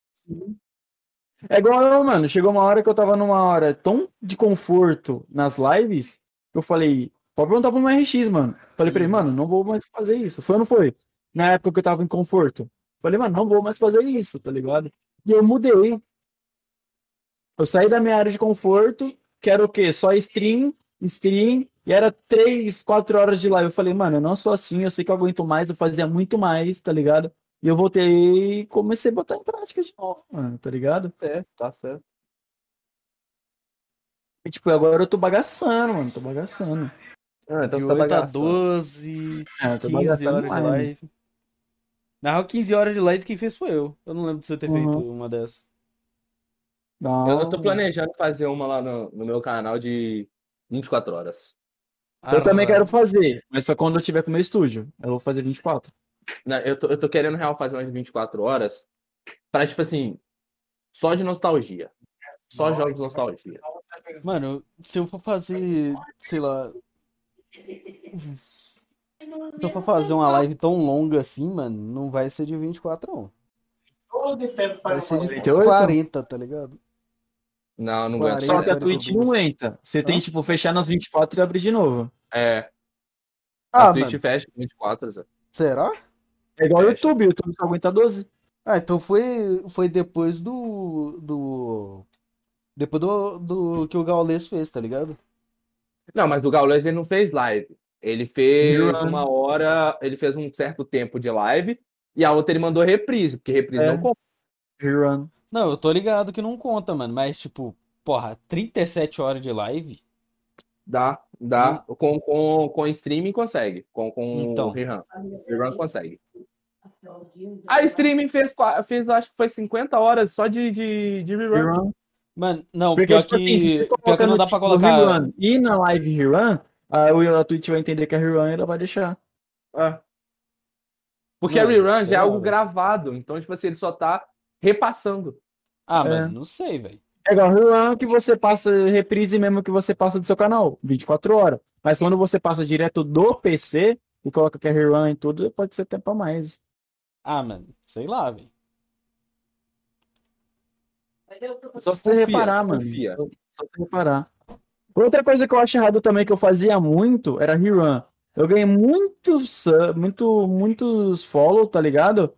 É igual eu, mano. Chegou uma hora que eu tava numa hora tão de conforto nas lives que eu falei, pode perguntar pro meu RX, mano. Falei pra ele, mano, não vou mais fazer isso. Foi ou não foi? Na época que eu tava em conforto. Falei, mano, não vou mais fazer isso, tá ligado? E eu mudei. Eu saí da minha área de conforto, que era o quê? Só stream, stream, e era três, quatro horas de live. Eu falei, mano, eu não sou assim, eu sei que eu aguento mais, eu fazia muito mais, tá ligado? E eu voltei e comecei a botar em prática de novo, mano, tá ligado? É, tá certo. E, tipo, agora eu tô bagaçando, mano, tô bagaçando. Ah, então de você tá 8 a bagaçando. 12, É, eu tô 15 bagaçando horas de live. Na real, 15 horas de live quem fez foi eu. Eu não lembro de você ter Uhum. feito uma dessas. Não, Eu, tô planejando fazer uma lá no, no meu canal de 24 horas. Ah, eu não, também não. quero fazer, mas só quando eu tiver com o meu estúdio. Eu vou fazer 24. Não, eu, tô, eu tô querendo, real, fazer uma de 24 horas pra, tipo assim, só de nostalgia. Só jogos nostalgia. Mano, se eu for fazer, sei lá. Se eu for fazer uma live tão longa assim, mano, não vai ser de 24, não. Vai ser de 48? 40, tá ligado? Não, não aguento. Só que a Twitch não aguenta. Você tem, tipo, fechar nas 24 e abrir de novo. É, Ah, a Twitch mano, fecha 24, Zé. será? É igual o. YouTube, o YouTube só aguenta 12. Ah, então foi, foi depois do. do. Depois do, do que o Gaules fez, tá ligado? Não, mas o Gaules ele não fez live. Ele fez uma hora, ele fez um certo tempo de live e a outra ele mandou reprise, porque reprise É. não conta. Rerun. Não, eu tô ligado que não conta, mano. Mas, tipo, porra, 37 horas de live? Dá, dá. Com, com, com streaming consegue. Com, com Então. o rerun. Rerun consegue. A streaming fez, fez, acho que foi 50 horas só de, de, de rerun. Rerun. Mano, não, Porque, pior tipo assim, que, você pior que não dá pra título colocar. E na live Rerun, a, a Twitch vai entender que é Rerun e ela vai deixar. É. Porque Mano, a rerun já é algo gravado. Então, tipo assim, ele só tá repassando. Ah, É. mano, não sei, velho. É igual Rerun que você passa reprise mesmo que você passa do seu canal, 24 horas. Mas quando você passa direto do PC e coloca que é Rerun e tudo, pode ser tempo a mais. Ah, mano, sei lá, velho. Só se você reparar, mano. confia. Só só você reparar. Outra coisa que eu acho errado também que eu fazia muito era rerun. Eu ganhei muitos, muito, muitos follow, tá ligado?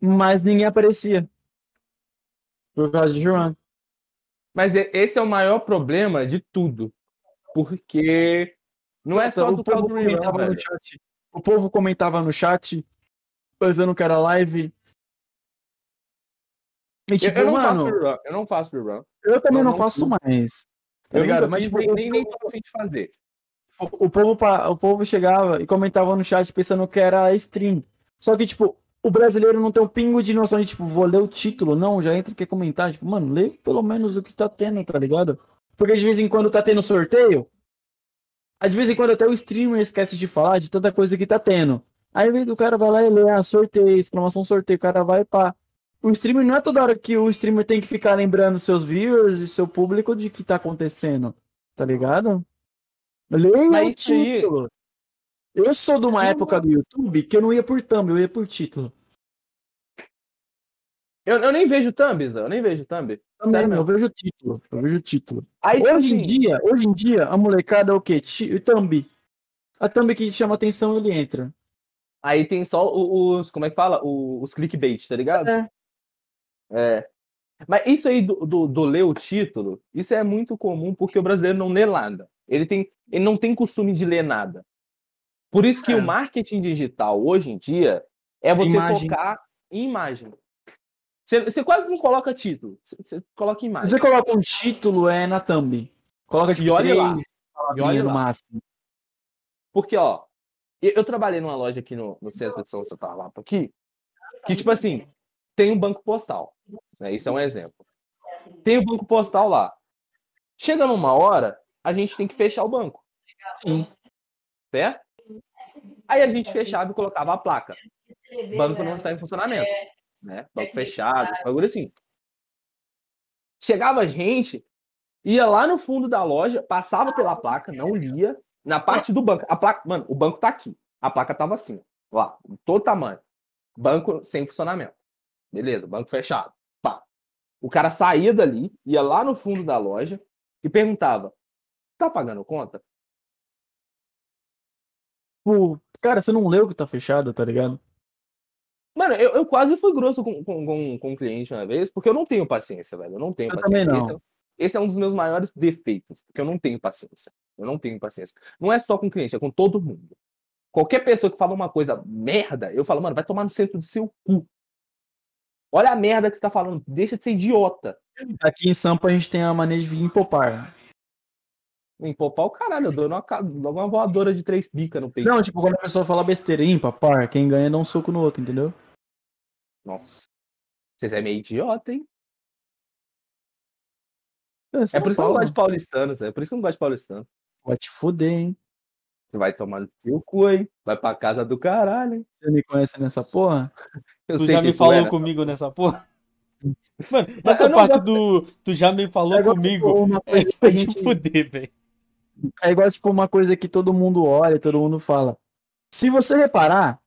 Mas ninguém aparecia. Por causa de rerun. Mas esse é o maior problema de tudo. Porque não é só o do povo do rerun, comentava velho. no chat. O povo comentava no chat, pensando que era live. E, Eu, tipo, eu não mano, faço rerun, eu não faço rerun. eu também não- não, faço mais. Tá Eu ligado? Mas, tipo, nem, o nem, nem afim de fazer. o, o povo, o povo chegava e comentava no chat pensando que era stream. Só que, tipo, o brasileiro não tem um pingo de noção de, tipo, vou ler o título. Não, já entra e quer comentar. Tipo, mano, lê pelo menos o que tá tendo, tá ligado? Porque de vez em quando tá tendo sorteio. De vez em quando até o streamer esquece de falar de tanta coisa que tá tendo. Aí do cara vai lá e lê, ah, sorteio, exclamação sorteio, o cara vai pá. O streamer não é toda hora que o streamer tem que ficar lembrando seus viewers e seu público de que tá acontecendo. Tá ligado? Leia Mas o título. Eu sou de uma época do YouTube que eu não ia por thumb, eu ia por título. Eu, eu nem vejo thumbs, eu nem vejo thumb. Também, Sério eu vejo título, eu vejo título. Aí, tipo hoje em assim, dia, hoje em dia, a molecada é o quê? Thumb. A thumb que chama atenção, ele entra. aí tem só os, como é que fala? O- Os clickbait, tá ligado? É. É. Mas isso aí do, do, do ler o título, isso é muito comum porque o brasileiro não lê nada. Ele, tem, ele não tem costume de ler nada. Por isso que É. o marketing digital, hoje em dia, é você Imagem. tocar em imagem. Você, você quase não coloca título, você, você coloca imagem. você coloca um título, é na thumb. Coloca tipo E olha lá, três E palavrinhas olha no lá. máximo. Porque, ó, eu, eu trabalhei numa loja aqui no, no centro de São Santa Lapa, aqui, que, tipo assim, tem um banco postal. Né? Isso é um exemplo. Tem o banco postal lá. Chega numa hora, a gente tem que fechar o banco. Sim. Certo? Aí a gente fechava e colocava a placa. Banco não está em funcionamento. Né? Banco fechado, bagulho assim. Chegava a gente, ia lá no fundo da loja, passava pela placa, não lia, na parte do banco. A placa, mano, o banco tá aqui. A placa tava assim, lá, todo tamanho. Banco sem funcionamento. Beleza, banco fechado. Pá. O cara saía dali, ia lá no fundo da loja e perguntava: tá pagando conta? Pô, cara, você não leu que tá fechado, tá ligado? Mano, eu, eu quase fui grosso com, com, com, um cliente uma vez, porque eu não tenho paciência, velho. Eu não tenho Eu paciência. não. Esse, é, esse é um dos meus maiores defeitos, porque eu não tenho paciência. Eu não tenho paciência. Não é só com cliente, é com todo mundo. Qualquer pessoa que fala uma coisa merda, eu falo, mano, vai tomar no centro do seu cu. Olha a merda que você tá falando, deixa de ser idiota. Aqui em Sampa a gente tem a mania de vir em popar. Empopar o caralho, eu dou uma, uma voadora de três bicas no peito. Não, tipo, quando a pessoa fala besteira, par, quem ganha dá um soco no outro, entendeu? Nossa. Vocês é meio idiota, hein? É, É por isso que eu não gosto de paulistanos, é por isso que eu não gosto de paulistano. Vai te fuder, hein? Você vai tomar no seu cu, hein? Vai pra casa do caralho, hein? Você me conhece nessa porra? Eu Tu sei já me falou era. comigo nessa porra? Mano, essa parte gosto- do. Tu já me falou É igual, comigo. uma É pra te gente- fuder, velho. É igual, tipo, uma coisa que todo mundo olha, todo mundo fala. Se você reparar,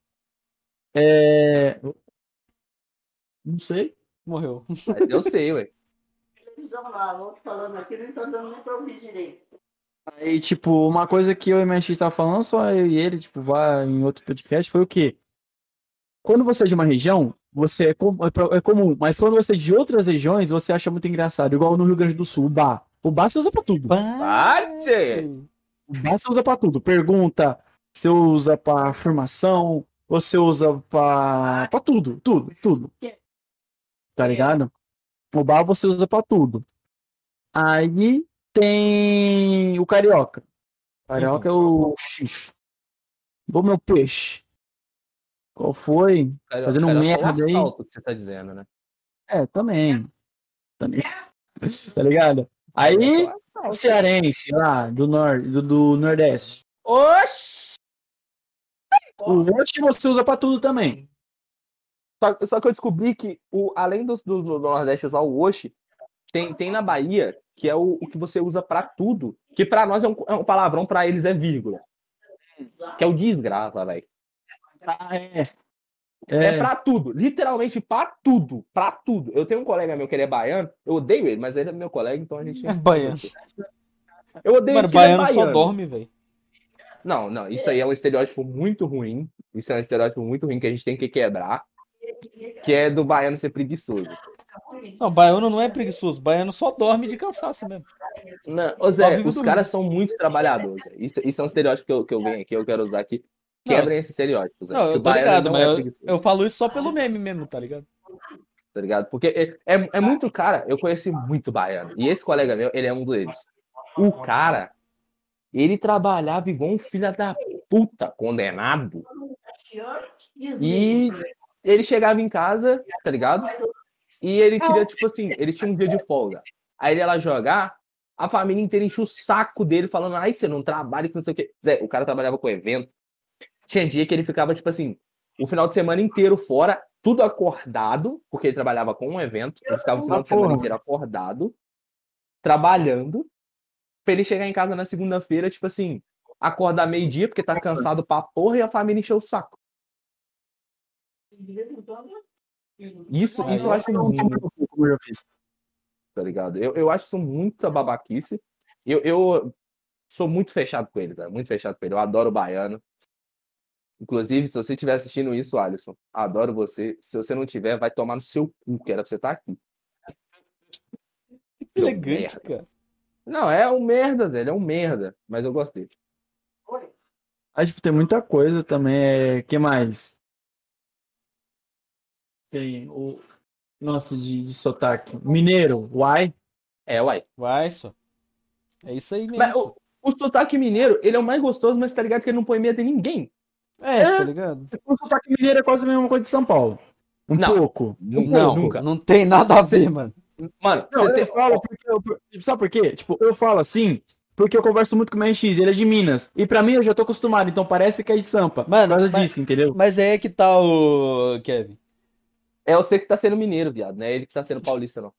é. Não sei. Morreu. Mas eu sei, ué. Televisão lá, falando aqui, não está dando nem pra ouvir direito. Aí, tipo, uma coisa que eu e minha X tava falando, só eu e ele, tipo, vai em outro podcast, foi o quê? Quando você é de uma região, você é, com- é é comum, mas quando você é de outras regiões, você acha muito engraçado. Igual no Rio Grande do Sul, o bar. O bar você usa pra tudo. Bate! O bar você usa pra tudo. Pergunta, você usa pra afirmação, você usa pra, pra tudo, tudo, tudo. Tá ligado? O bar você usa pra tudo. Aí tem o carioca. Carioca é o X. Bom, meu peixe. Qual foi? Cara, Fazendo cara, merda só o aí. assalto que você tá dizendo, né? É, também. Tá ligado? Tá ligado? Aí, Só o o cearense lá, do, nor do, do Nordeste. Oxi! O oxe você usa pra tudo também. Só, só que eu descobri que, o, além do, do, do Nordeste usar o Oxi, tem, tem na Bahia, que é o, o que você usa pra tudo, que pra nós é um, é um palavrão, pra eles é vírgula. Que é o desgraça, velho. Ah, é. É. pra tudo, literalmente pra tudo, pra tudo. Eu tenho um colega meu que ele é baiano, eu odeio ele, mas ele é meu colega, então a gente. Baiano. Eu odeio Mano, ele ele é baiano só baiano. dorme, velho. Não, não, isso aí é um estereótipo muito ruim. Isso é um estereótipo muito ruim que a gente tem que quebrar. Que é do baiano ser preguiçoso. Não, baiano não é preguiçoso. Baiano só dorme de cansaço mesmo. Não, ô Zé, os caras são muito trabalhadores. Isso, isso é um estereótipo que eu, que eu venho aqui, eu quero usar aqui. Quebrem esse estereótipo, Zé. Não, eu tô ligado, mas é eu, eu falo isso só pelo meme mesmo, tá ligado? tá ligado? Porque é, é, é muito cara, eu conheci muito baiano. E esse colega meu, ele é um deles. O cara, ele trabalhava igual um filho da puta, condenado. E ele chegava em casa, tá ligado? E ele queria, tipo assim, ele tinha um dia de folga. Aí ele ia lá jogar, a família inteira enchia o saco dele, falando, ai, você não trabalha, que não sei o quê. Zé, o cara trabalhava com evento. Tinha dia que ele ficava, tipo assim, o final de semana inteiro fora, tudo acordado, porque ele trabalhava com um evento. Ele ficava o final Ah, de semana porra. inteiro acordado, trabalhando, pra ele chegar em casa na segunda-feira, tipo assim, acordar meio-dia, porque tá cansado pra porra, e a família encheu o saco. Isso, isso eu acho muito Como eu já fiz. tá ligado? Eu, eu acho isso muita babaquice. Eu, eu sou muito fechado com ele, tá? Muito fechado com ele. Eu adoro o baiano. Inclusive, se você estiver assistindo isso, Alisson, adoro você. Se você não tiver, vai tomar no seu cu, que era pra você estar aqui. Que Seu elegante, merda. cara. Não, é um merda, Zé. Ele é um merda. Mas eu gostei. Aí, tipo, tem muita coisa também. É... que mais? Tem o. Nossa, de, de sotaque. Mineiro, uai. É, uai. Vai só. É isso aí mesmo. Mas o, o sotaque mineiro, ele é o mais gostoso, mas tá ligado que ele não põe medo em ninguém. É, tá ligado? O sotaque mineiro é quase a mesma coisa de São Paulo. Um Não. pouco. Nunca, Não, nunca. não tem nada a ver, mano. Mano, Não, você eu tem... falo porque eu, sabe por quê? Tipo, eu falo assim, porque eu converso muito com o meu RX, ele é de Minas. E pra mim eu já tô acostumado, então parece que é de Sampa. Mano, por causa mas- disso, entendeu? Mas aí é que tá o Kevin. é você que tá sendo mineiro, viado. Não é ele que tá sendo paulista, não.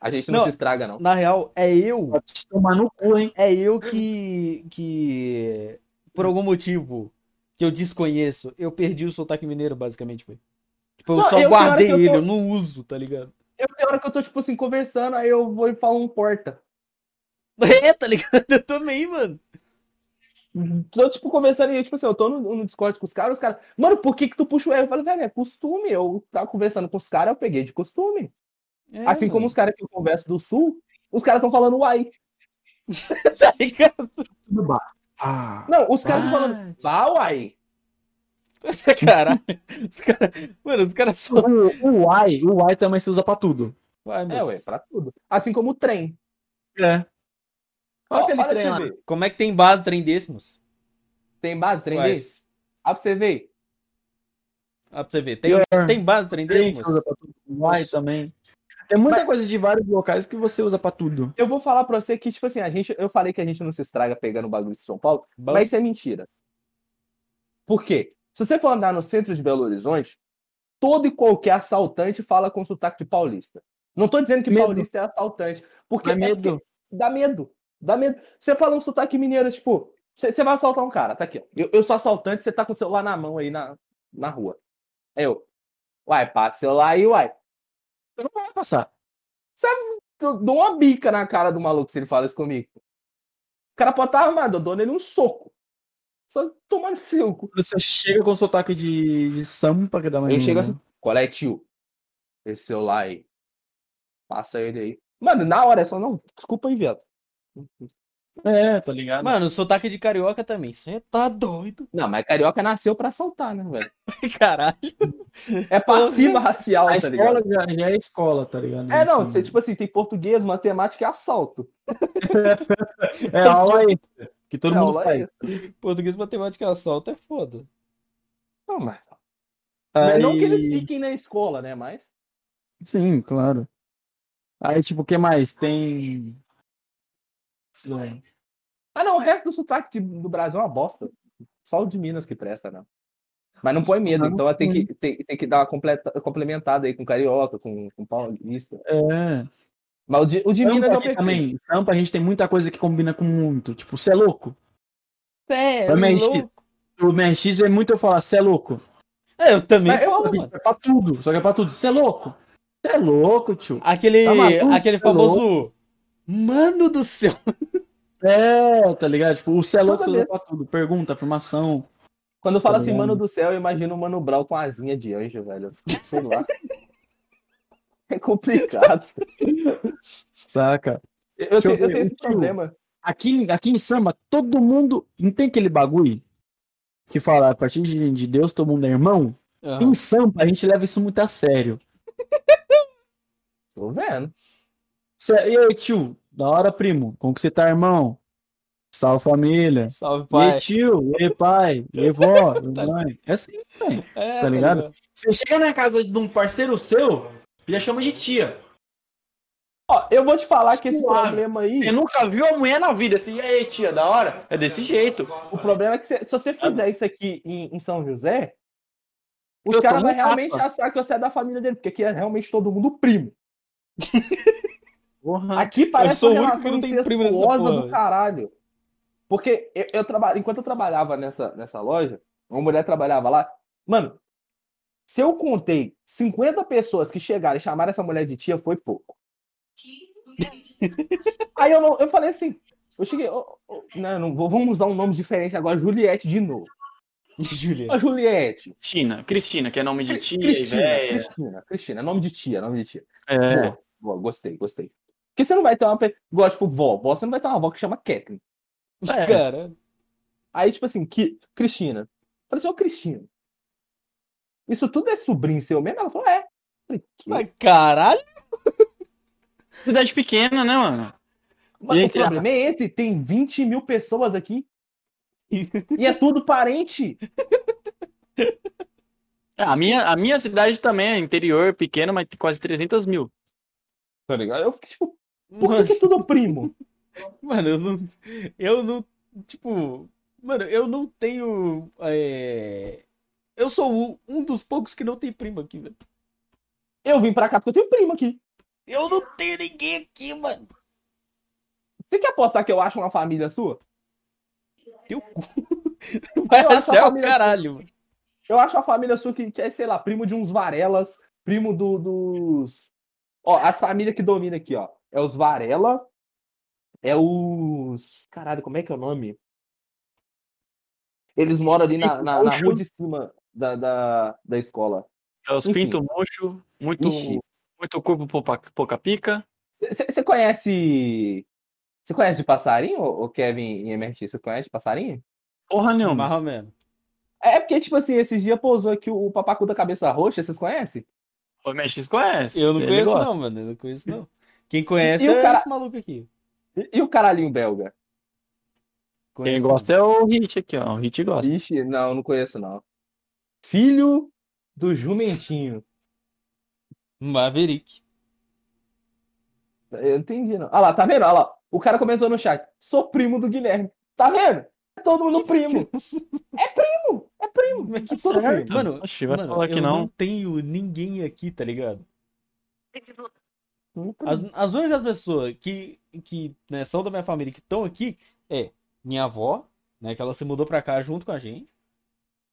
A gente não, Não. se estraga, não. Na real, é eu. Pode tomar no cu, hein? É eu que. que. Por algum motivo que eu desconheço, eu perdi o sotaque mineiro, basicamente, foi. Tipo, eu Não, só eu- guardei eu ele, tô- eu não uso, tá ligado? Eu tenho hora que eu tô, tipo assim, conversando, aí eu vou e falo um porta. É, tá ligado? Eu também, mano. Tô, tipo, conversando e, tipo assim, eu tô no, no Discord com os caras, os caras, mano, por que que tu puxa o R? Eu falo, velho, é costume. Eu tava conversando com os caras, eu peguei de costume. É, assim como os caras que eu converso do Sul, os caras tão falando uai. tá ligado? Tudo bar. Ah. Não, os caras Ah. falando, vá uai. Caralho. Os cara... Mano, os caras só. O, o uai, o uai também se usa pra tudo. Uai, É, mas ué, pra tudo. Assim como o trem. É. Olha Ó, aquele olha trem lá. ver. Como é que tem base trem desse, moço? Tem base, trem Quais? desse? Ah, pra você ver. Ó, pra você ver. Tem, Pior. tem base trem desse, se moço? usa pra tudo. Uai também. Tem muita coisa de vários locais que você usa pra tudo. Eu vou falar pra você que, tipo assim, a gente, eu falei que a gente não se estraga pegando o bagulho de São Paulo, Bom, mas isso é mentira. Por quê? Se você for andar no centro de Belo Horizonte, todo e qualquer assaltante fala com sotaque de paulista. Não tô dizendo que Medo. paulista é assaltante. Porque, É é medo. porque dá medo. Dá medo. Você fala um sotaque mineiro, tipo, você vai assaltar um cara, tá aqui, ó. Eu, eu sou assaltante, você tá com o celular na mão aí na, na rua. Aí eu, uai, passa o celular aí, uai. Você não vai passar. Eu dou uma bica na cara do maluco se ele fala isso comigo. O cara pode estar armado, eu dou nele um soco. Só tomar no seu cu. Você chega com sotaque de, de sampa que dá mais. Eu chego assim, qual é, tio? Esse celular aí. Passa ele aí. Mano, na hora é só, não, desculpa aí, viado. É, tá ligado? Mano, o sotaque de carioca também. Você tá doido. Não, mas carioca nasceu pra assaltar, né, velho? Caralho. É passiva racial, a tá ligado? escola já, já é escola, tá ligado? É, não, Assim, você, tipo assim, tem português, matemática e assalto. É aula aí. Que todo É, mundo faz. Português, matemática e assalto é foda. Não, mas... mas Não que eles Aí- fiquem na escola, né, mas... Sim, claro. Aí, tipo, o que mais? Tem. Sim. Ah, não, o resto do sotaque do Brasil é uma bosta. Só o de Minas que presta, né? Mas não põe medo, então tem que, tem, tem que dar uma completa, complementada aí com carioca, com, com paulista. É. Mas o de, o de Sampa Minas é o perfeito. também. Sampa a gente tem muita coisa que combina com muito. Tipo, você é louco? É, Também, louco. O MX é muito eu falar, você é louco. É, eu também Mas eu- mano. é pra tudo. Só que é pra tudo. Você é louco? Você é louco, tio. Aquele, Tá maluco? aquele famoso. Mano do céu. É, tá ligado? Tipo, o você é Toda você usa pra tudo. Pergunta, afirmação. Quando eu falo Tá assim, mano do céu, eu imagino o Mano Brown com asinha de anjo, velho. Sei lá. É complicado. Saca? Eu, eu tenho, eu tenho esse tio. problema. Aqui, aqui em Samba, todo mundo. Não tem aquele bagulho que fala, a partir de, de Deus, todo mundo é irmão? Aham. Em Sampa, a gente leva isso muito a sério. Tô vendo. Cê- e aí, tio? Da hora, primo. Como que você tá, irmão? Salve família. Salve, E pai. tio? E pai? E vó? E Tá mãe? É assim, velho. É, tá ligado? Você chega na casa de um parceiro seu, já chama de tia. Ó, eu vou te falar que esse Suave. problema aí. Você nunca viu a mulher na vida assim, e aí, tia, da hora? É desse jeito. O problema é que se, se você fizer isso aqui em, em São José, os caras vão realmente achar que você é da família dele, porque aqui é realmente todo mundo primo. Porra. Aqui parece uma relação incestuosa do caralho. Porque eu, eu trabalho, enquanto eu trabalhava nessa, nessa loja, uma mulher trabalhava lá. Mano, se eu contei 50 pessoas que chegaram e chamaram essa mulher de tia, foi pouco. Aí eu, não- eu falei assim, eu cheguei, ô, ô, não, não vou, vamos usar um nome diferente agora, Juliette de novo. Juliana. Ô, Juliette. Cristina, Cristina, que é nome de tia, Cristina, véia. Cristina, Cristina, nome de tia, nome de tia. É. Boa, boa, gostei, gostei. Porque você não vai ter uma. Igual, tipo, vó. Vó, você não vai ter uma avó que chama Kathleen. É. Cara, Aí, tipo assim, que, Cristina. Eu Falei assim, ô Cristina. Isso tudo é sobrinho seu mesmo? Ela falou, é. Falei, que? mas caralho. Cidade pequena, né, mano? Mas E o problema é esse, tem 20 mil pessoas aqui. e é tudo parente. A minha, a minha cidade também é interior, pequena, mas tem quase 300 mil. Tá ligado? Eu fiquei, tipo, por que, Mano, que é tudo primo? mano, eu não. Eu não. Tipo. Mano, eu não tenho. é, Eu sou um dos poucos que não tem primo aqui, velho. Eu vim pra cá porque eu tenho primo aqui. Eu não tenho ninguém aqui, mano. Você quer apostar que eu acho uma família sua? Teu cu. Vai achar o caralho, mano. Eu acho a família sua que, que é, sei lá, primo de uns Varelas, primo do- dos. Ó, as famílias que dominam aqui, ó. É os Varela, é os. Caralho, como é que é o nome? Eles moram ali na, na, na rua de cima da, da, da escola. É os Enfim. pinto murcho, muito, Ixi. muito corpo pouca, pica. Você conhece. Você conhece de passarinho, ô Kevin e MRT? Você conhece de passarinho? Porra nenhuma. Mais ou menos. É porque, tipo assim, esses dias pousou aqui o, o papacu da cabeça roxa, vocês conhecem? O MX conhece. Eu não conheço, não, mano. Eu não conheço, não. Quem conhece E o é cara- esse maluco aqui. E, e o caralhinho belga? Quem gosta é o Hit aqui, ó. O Hit gosta. Ixi, não, não conheço, não. Filho do jumentinho. Maverick. Eu entendi, não. Olha lá, tá vendo? Olha lá. O cara comentou no chat. Sou primo do Guilherme. Tá vendo? É todo mundo primo. É primo. É primo. Mas que É todo certo. primo. Mano, Oxi, vai mano, falar que não. não tenho ninguém aqui, tá ligado? As, as únicas pessoas que, que né, são da minha família que estão aqui é minha avó, né? Que ela se mudou pra cá junto com a gente.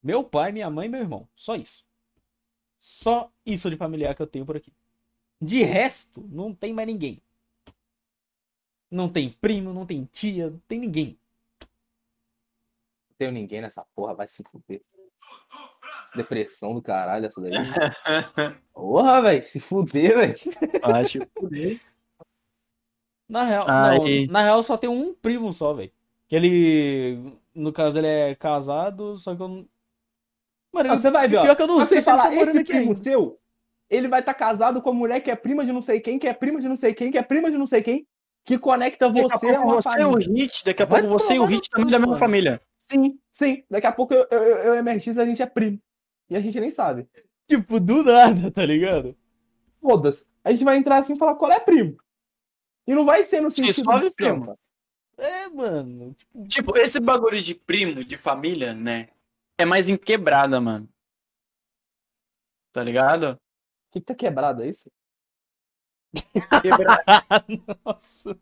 Meu pai, minha mãe e meu irmão. Só isso. Só isso de familiar que eu tenho por aqui. De resto, não tem mais ninguém. Não tem primo, não tem tia, não tem ninguém. Não tenho ninguém nessa porra, vai se fuder. Depressão do caralho essa daí. Porra, velho, se fuder, velho. Acho. Na real, não, na real só tem um primo só, velho. Que ele, no caso, ele é casado, só que eu não... Mano, Não, você vai ver, ó. pior que eu não Mas sei você se ele falar, tá morando esse aqui primo ainda. seu, ele vai estar casado com a mulher que é prima de não sei quem, que é prima de não sei quem, que é prima de não sei quem, que conecta você a uma você e o família. Hit, daqui a Vai pouco você e o Hit também cu, da mesma família. Sim, sim. Daqui a pouco eu, eu, eu, eu e a Mertiz, a gente é primo. E a gente nem sabe. Tipo, do nada, tá ligado? Foda-se. A gente vai entrar assim e falar qual é primo. E não vai ser no Sim, sentido suave, de primo. É, mano. Tipo, Tipo, esse bagulho de primo, de família, né? É mais em quebrada, mano. Tá ligado? O que, que tá quebrado, é isso? Quebra... nossa.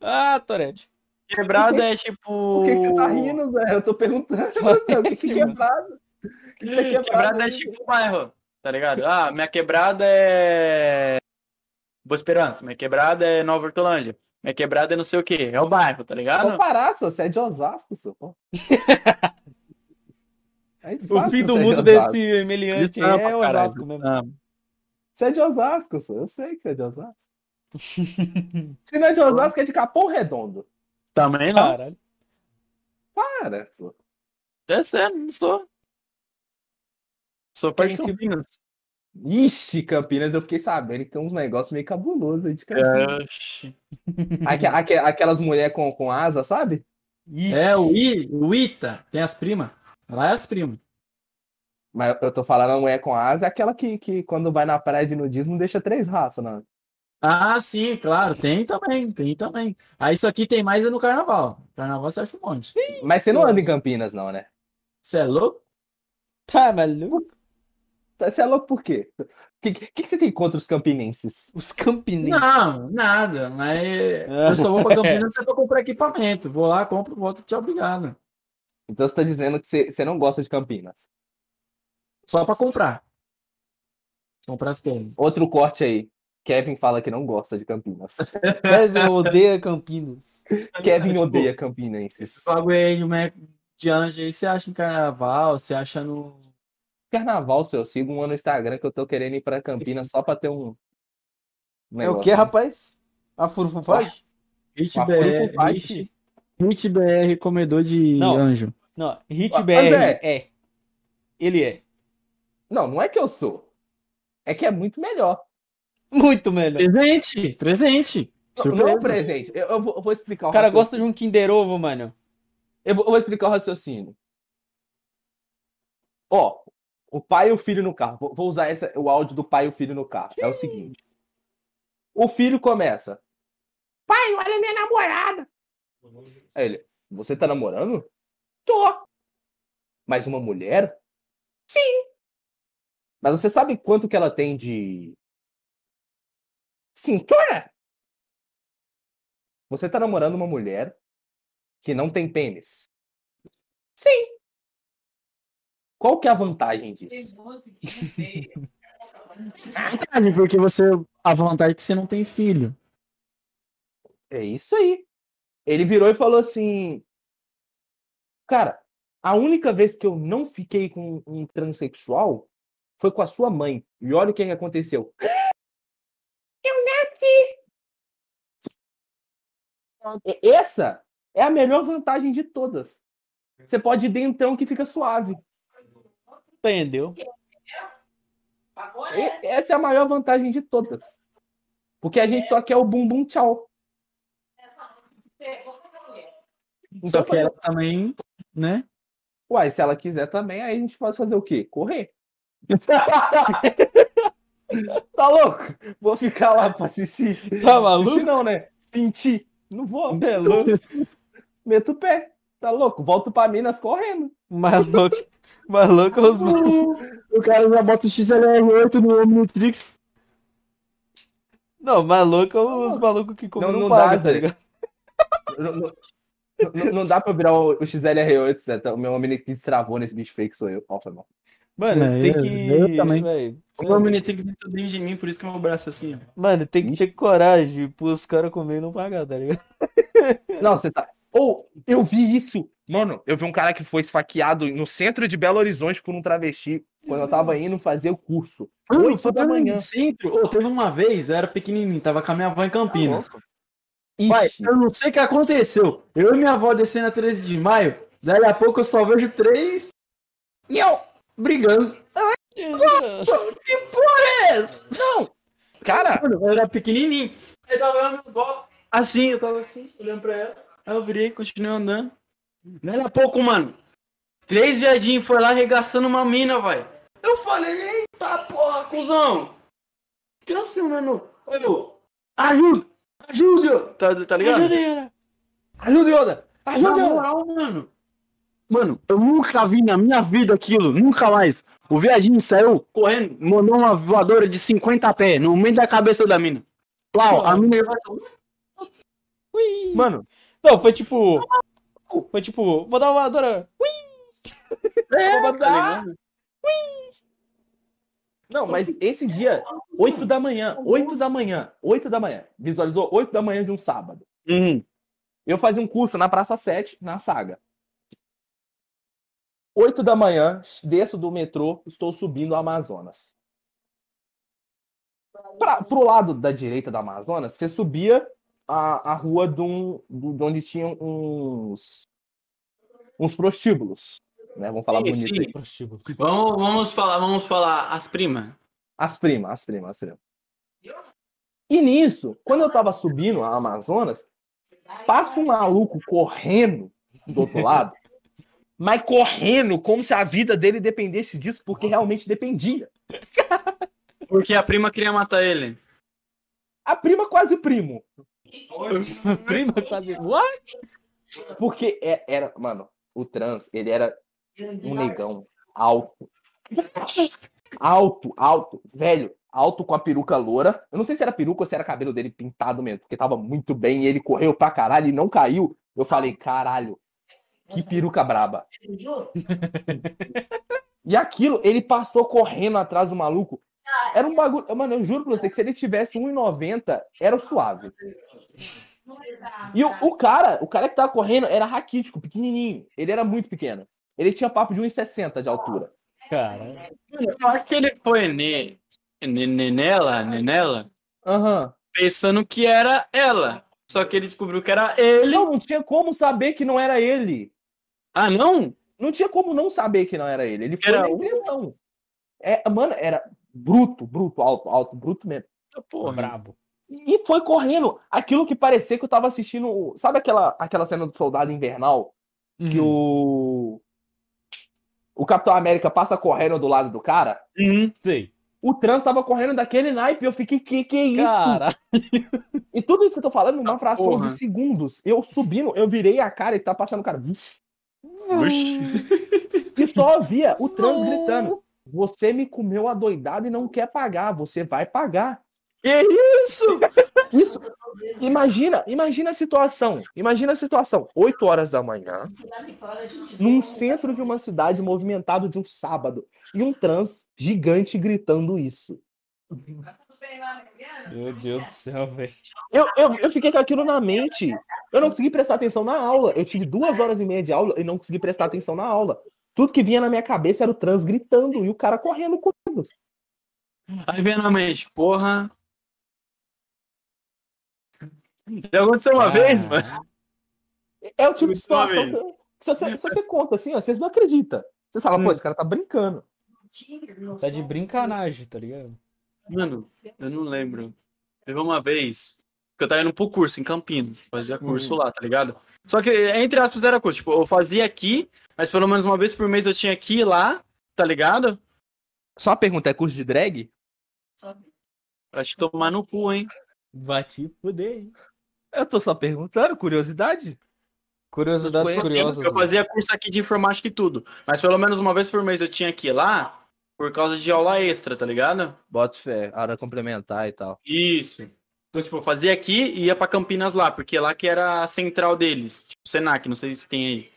Ah, Torete. Quebrada é tipo. Por que, que você tá rindo, velho? Eu tô perguntando. o que, que é quebrado? Que, que tá quebrado? Quebrada é tipo bairro, tá ligado? Ah, minha quebrada é. Boa Esperança. Minha quebrada é Nova Hortolândia. Minha quebrada é não sei o quê. É o bairro, tá ligado? Comparar, só, você é de Osasco, seu. A gente O fim que do é mundo de desse meliante Eles é Osasco caralho. mesmo. Você é de Osasco, só. Eu sei que você é de Osasco. Se não é de Osasco, é de Capão Redondo. Também não. Caralho. Para, só. É sério, não sou. Sou parte de Campinas. Ixi, Campinas, eu fiquei sabendo que tem uns negócios meio cabulosos aí de Campinas. Oxi. Aque- aque- aquelas mulheres com, com asa, sabe? Ixi. É, o, I, o Ita, tem as primas. Lá é as primas. Mas eu tô falando a mulher com asa é aquela que, que quando vai na praia de nudismo deixa três raças, não. Ah, sim, claro, tem também, tem também. Aí isso aqui tem mais é no carnaval. Carnaval você acha um monte. Mas você não anda em Campinas, não, né? Você é louco? Tá maluco? Você é louco por quê? O que, que, que você tem contra os campinenses? Os campinenses. Não, nada. Mas eu só vou pra Campinas é pra comprar equipamento. Vou lá, compro, volto, tchau, obrigado. Então você tá dizendo que você, você não gosta de Campinas. Só pra comprar. Comprar as coisas. Outro corte aí. Kevin fala que não gosta de Campinas. Kevin odeia Campinas. Kevin Tipo, odeia Esse campinenses. bagulho aí de anjo aí, você acha em carnaval, você acha no. Carnaval, seu, eu sigo um no Instagram que eu tô querendo ir pra Campinas só pra ter um. um É o que, rapaz? A furfufagem? Hit BR, Hit, Hit BR comedor de Não. anjo. Não, Hit Mas BR é. é. Ele é. Não, não é que eu sou. É que é muito melhor. Muito melhor. Presente, presente. Não, não é um Surpresa. presente. Eu, eu vou, eu vou explicar o O cara gosta raciocínio. de um Kinder Ovo, mano. Eu vou, eu vou explicar o raciocínio. Ó, o pai e o filho no carro. Vou, usar essa, o áudio do pai e o filho no carro. É o seguinte. O filho começa. Pai, olha minha namorada. Aí ele, você tá namorando? Tô. Mas uma mulher? Sim. Mas você sabe quanto que ela tem de cintura? Você tá namorando uma mulher que não tem pênis? Sim. Qual que é a vantagem disso? Desvantagem, porque você. A vantagem é que você não tem filho. É isso aí. Ele virou e falou assim: Cara, a única vez que eu não fiquei com um transexual foi com a sua mãe. E olha o que, aconteceu. Eu nasci! E- Essa é a melhor vantagem de todas. Você pode ir dentão que fica suave. Entendeu? E- Essa é a maior vantagem de todas. Porque a gente só quer o bumbum tchau. Só Então, que ela também, né? Uai, se ela quiser também, aí a gente pode fazer o quê? Correr. tá louco? Vou ficar lá pra assistir. Tá maluco? Assistir não, né? Sentir. Não vou. É louco. Meto o pé. Tá louco? Volto pra Minas correndo. Maluco. Maluco os O cara já bota o XLR8 no Omnitrix. Não, maluco é os malucos que comem Não, não, não pagam, dá, tá? Não, não- não- não dá pra virar o, o XLR8, Zé. tá? O meu homem que travou nesse bicho fake sou eu. Ó, foi mal. Mano, É, tem que. eu também. véi, O meu menino tem que sentir dentro de mim, por isso que meu braço é assim, ó. Mano, tem que ter coragem pros caras comer e não pagar, tá ligado? Não, você tá. Ou, eu vi isso. Mano, eu vi um cara que foi esfaqueado no centro de Belo Horizonte por um travesti quando eu tava indo fazer o curso. Mano, Oito foi da manhã. Centro. Ô, teve uma vez, eu era pequenininho, tava com a minha avó em Campinas. Pai, Ixi, eu não sei o que aconteceu. Eu e minha avó descendo a 13 de maio, daí a pouco eu só vejo três. E eu brigando. Que porra é essa? Não! cara, Mano, eu era pequenininho. Aí tava eu minha avó, assim, eu tava assim, olhando pra ela. Aí eu virei, continuei andando. Daí a pouco, mano, três viadinhos foi lá arregaçando uma mina, vai. Eu falei, eita porra, cuzão. Que assim, mano? Eu, ajuda, ajuda. Tá, tá ligado? ajuda, Yoda! Na Ajuda, Yoda! moral, mano. Mano, eu nunca vi na minha vida aquilo, nunca mais. O viadinho saiu correndo, mandou uma voadora de 50 pés no meio da cabeça da mina. Plau, a mina. Mano, Não, foi tipo. Foi tipo, vou dar uma voadora. é, tá tá Não, mas esse dia, 8 da manhã, 8 da manhã, 8 da manhã. Visualizou 8 da manhã de um sábado. Uhum. Eu fazia um curso na Praça 7, na Saga. 8 da manhã, desço do metrô, estou subindo o Amazonas. Pra, pro lado da direita do Amazonas, você subia a, a rua de, um, de onde tinham uns, uns prostíbulos. Né? Vamos falar Sim, bonito sim. aí. Prostíbulo. Vamos, vamos falar, vamos falar as primas. As primas, as primas, as primas. E nisso, quando eu tava subindo a Amazonas, passa um maluco correndo do outro lado, mas correndo como se a vida dele dependesse disso, porque realmente dependia. Porque a prima queria matar ele. A prima quase primo. Prima quase. What? Porque é- era, mano, o trans, ele era um negão alto. Alto, alto, velho, alto com a peruca loura. Eu não sei se era peruca ou se era cabelo dele pintado mesmo, porque tava muito bem e ele correu pra caralho e não caiu. Eu falei, caralho, que peruca braba. E aquilo, ele passou correndo atrás do maluco. Era um bagulho. Mano, eu juro pra você que se ele tivesse 1,90, era o suave. E o, o cara, o cara que tava correndo era raquítico, pequenininho. Ele era muito pequeno. Ele tinha papo de 1,60 de altura. Cara. Eu acho que ele foi ne, ne, ne- nela, ne- nela, Aham. pensando que era ela. Só que ele descobriu que era ele. Não, não tinha como saber que não era ele. Ah, não? Não tinha como não saber que não era ele. Ele foi Era na intenção. É, mano, era bruto, bruto, alto, alto, bruto mesmo. Porra. Brabo. E foi correndo. Aquilo que parecia que eu tava assistindo. Sabe aquela, aquela cena do Soldado Invernal? Que o. O Capitão América passa correndo do lado do cara? Uhum. Sei. O trans tava correndo daquele naipe. Eu fiquei, que que é isso? Cara. E tudo isso que eu tô falando numa fração porra. de segundos. Eu subindo, eu virei a cara e tá passando o cara. Vixe. Oxi. E só ouvia o trans gritando: Você me comeu adoidado e não quer pagar. Você vai pagar. Que isso? Isso. Imagina, imagina a situação. Imagina a situação. 8 horas da manhã, num centro de uma cidade movimentado de um sábado. E um trans gigante gritando isso. Meu Deus do céu, velho. Eu, eu, eu fiquei com aquilo na mente. Eu não consegui prestar atenção na aula. Eu tive duas horas e meia de aula e não consegui prestar atenção na aula. Tudo que vinha na minha cabeça era o trans gritando e o cara correndo com medo. Aí vem na mente, porra. Já aconteceu uma vez, Ah. mano. É o tipo de situação vez. que, se, você, se você conta assim, ó, vocês não acreditam. Vocês falam, pô, esse cara tá brincando. Tá de brincanagem, tá ligado? Mano, eu não lembro. Teve uma vez que eu tava indo pro curso em Campinas. Fazia curso lá, tá ligado? Só que, entre aspas, era curso. Tipo, eu fazia aqui, mas pelo menos uma vez por mês eu tinha que ir lá, tá ligado? Só uma pergunta, é curso de drag? Pra te tomar no cu, hein? Vai te fuder, hein? Eu tô só perguntando, curiosidade. Curiosidades conheço, curiosas. Eu fazia curso aqui de informática e tudo. Mas pelo menos uma vez por mês eu tinha que ir lá por causa de aula extra, tá ligado? Bota fé, hora complementar e tal. Isso. Então, tipo, eu fazia aqui e ia pra Campinas lá, porque lá que era a central deles. Tipo, Senac, não sei se tem aí.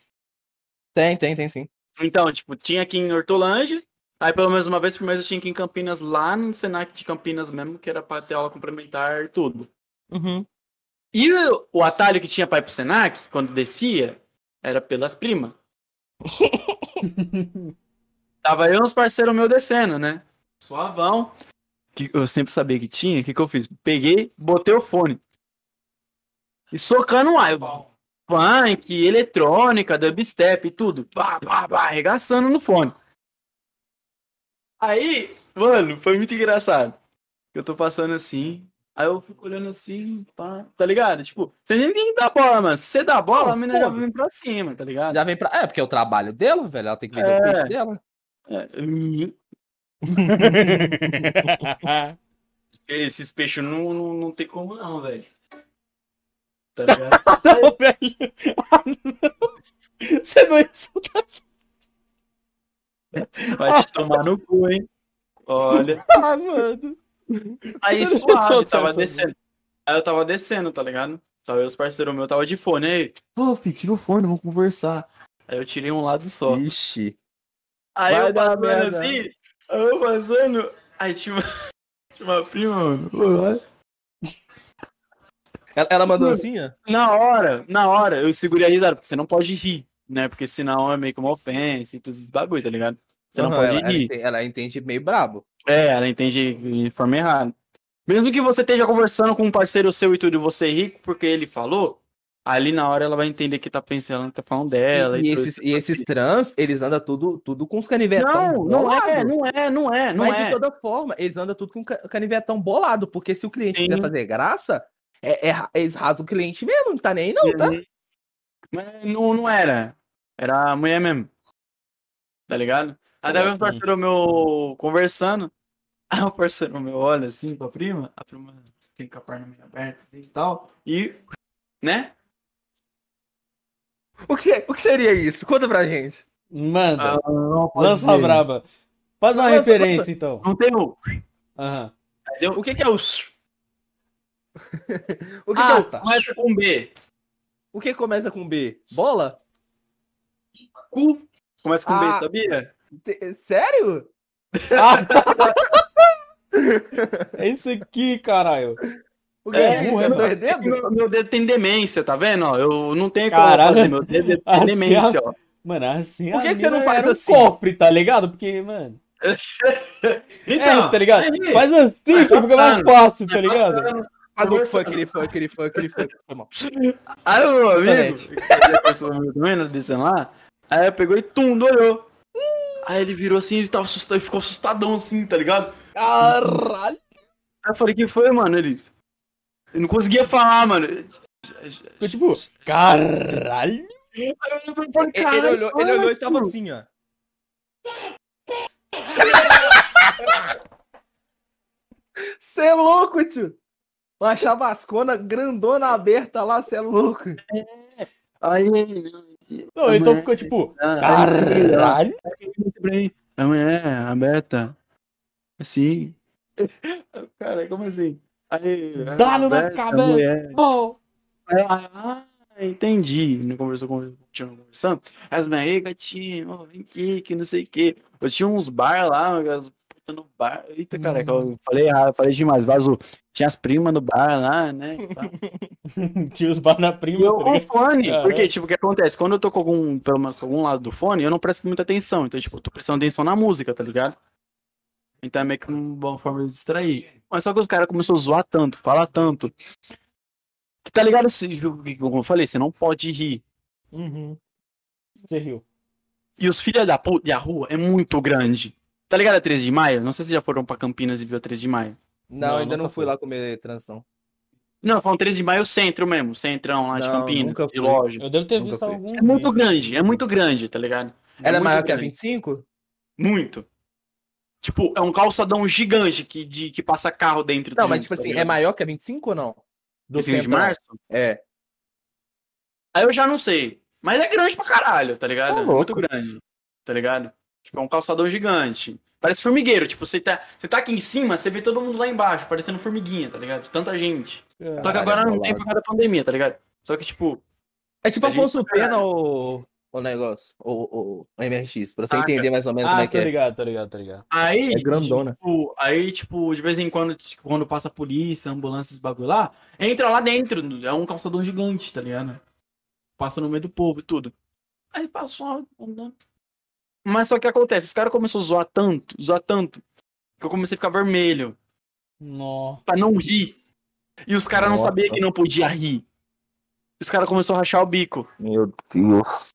Tem, tem, tem sim. Então, tipo, tinha aqui em Hortolândia, aí pelo menos uma vez por mês eu tinha que ir em Campinas, lá no Senac de Campinas mesmo, que era pra ter aula complementar e tudo. Uhum. E o, o atalho que tinha pra ir pro Senac, quando descia, era pelas primas. Tava eu e uns parceiros meus descendo, né? Suavão. Que eu sempre sabia que tinha, o que, que eu fiz? Peguei, botei o fone. E socando um ar. Funk, eletrônica, dubstep e tudo. Pá, pá, pá, arregaçando no fone. Aí, mano, foi muito engraçado. Eu tô passando assim, aí eu fico olhando assim, pá, tá ligado? Tipo, você nem tem que dar bola, mano. Se você dá bola, Não, a menina já vem pra cima, tá ligado? Já vem pra. É, porque é o trabalho dela, velho. Ela tem que vender É. o peixe dela. É, hum, Esses peixes não, não, não tem como não, velho. Tá ligado? Não, velho. Ah, não. Você não ia soltar Vai te tomar no cu, hein? Olha. ah, mano. Aí suave, tava descendo. Aí eu tava descendo, tá ligado? Tava os parceiros meus, tava de fone. Aí, pô, filho, tira o fone, vamos conversar. Aí eu tirei um lado só. Ixi. Aí Vai eu passando merda. assim, aí eu passando. Aí tinha uma, tinha uma prima, mano. Ela, ela mandou assim, ó. Na hora, na hora, eu segurei a risada, porque você não pode rir, né? Porque senão é meio que uma ofensa e tudo esses bagulho, tá ligado? Você não Aham, pode ela, ela rir. ela entende meio brabo. É, ela entende de forma errada. Mesmo que você esteja conversando com um parceiro seu e tudo, e você ri porque ele falou, ali na hora ela vai entender que tá pensando, tá falando dela. e, e esses, e esses trans, eles andam tudo, tudo com os canivetão Não, não é, não é, não é, não Mas é. de toda forma, eles andam tudo com ca- canivetão bolado, porque se o cliente Sim. quiser fazer graça, é, é ra- eles rasam o cliente mesmo, não tá nem aí não, tá? Uhum. Mas não, não era. Era a mulher mesmo. Tá ligado? Aí tava um parceiro meu conversando. Aí o parceiro meu olha assim pra prima. A prima tem com a perna meio aberta assim e tal. E, né? O que, o que seria isso? Conta pra gente. Manda. Ah, não Lança ser. braba. Faz uma Lança, referência, lança. então. Não tem o. Aham. Entendeu? O que, que é o. o que, que é Ah, o. tá. Começa com B. O que começa com B? Bola? Cu. Começa com B, Ah. sabia? Te- Sério? Ah, é isso aqui, caralho. O que É, é, isso? É dois dedos? Meu, meu dedo tem demência, tá vendo? ó? Eu não tenho como Caralho. fazer. Meu dedo tem Assim, demência, ó. Mano, assim. Por que que você não faz era um assim? cofre, tá ligado? Porque, mano. Então, é, tá ligado? Faz assim que fica mais fácil, tá ligado? Faz funk, aquele funk, aquele funk. Foi mal. Aí o meu amigo, que fazia pessoa comigo também, nós descendo lá, aí eu pegou e tum, olhou. Aí ele virou assim, ele tava assustado, ele ficou assustadão assim, tá ligado? Caralho. Aí eu falei, que foi, mano? Ele. Eu não conseguia falar, mano. Ficou tipo, caralho. eu falei, Ele, ele "Caralho, olhou, ele olhou e tava mano." assim, ó. Cê é louco, tio! Uma chavascona grandona aberta lá, cê é louco. Aí. Não, então ficou tipo, Ah, caralho. Aí, a mulher, a Beta. Assim. Cara, como assim? Aí. Dá-lhe na cabeça. Oh. Aí ah, entendi. Não conversou com tinha conversando. As minhas, aí, gatinho, vem aqui, que não sei o quê. Eu tinha uns bar lá, as putas no bar. Eita, cara, eu falei errado, falei demais, vazou. Tinha as primas no bar lá, né? e. Tinha os bar na E prima. eu tá com o fone, porque, tipo, o que acontece? Quando eu tô com algum, pelo menos com algum lado do fone, eu não presto muita atenção. Então, tipo, eu tô prestando atenção na música, tá ligado? Então é meio que uma boa forma de distrair. Mas só que os caras começaram a zoar tanto, falar tanto. Que tá ligado? Como eu falei, você não pode rir. Você riu. E os filhos da puta e a rua é muito grande. Tá ligado a 13 de maio? Não sei se já foram pra Campinas e viu a 13 de maio. Não, Não, ainda não fui fui. lá comer tranção. Não, foi um 13 de maio centro mesmo, centrão lá de Não, Campinas, nunca de fui. loja. Eu devo ter Nunca visto fui. algum. É muito grande, é muito grande, tá ligado? Ela é muito maior que a grande. 25? Muito. Tipo, é um calçadão gigante que, de, que passa carro dentro Não, mas tipo tá assim, é ligado? maior que a 25 ou não? Do 25 de março? É. Aí eu já não sei. Mas é grande pra caralho, tá ligado? Tá é muito grande, tá ligado? Tipo, é um calçadão gigante. Parece formigueiro. Tipo, você tá, você tá aqui em cima, você vê todo mundo lá embaixo, parecendo formiguinha, tá ligado? Tanta gente. Só que agora é não tem por causa da pandemia, tá ligado? Só que, tipo, É tipo A gente- Afonso Pena o, o negócio, o, o, o MRX, pra você Saca. entender mais ou menos Ah, como é tô que é. ligado, tô ligado, tô ligado. aí. É grandona. Tipo, aí, tipo, de vez em quando, tipo, quando passa a polícia, ambulância, esses bagulho lá, entra lá dentro. É um calçadão gigante, tá ligado? Passa no meio do povo e tudo. Aí passou andando. Mas só que acontece, os caras começaram a zoar tanto, zoar tanto, que eu comecei a ficar vermelho. Nó. pra não rir. E os caras não Nossa. sabiam que não podia rir. Os caras começaram a rachar o bico. Meu Deus.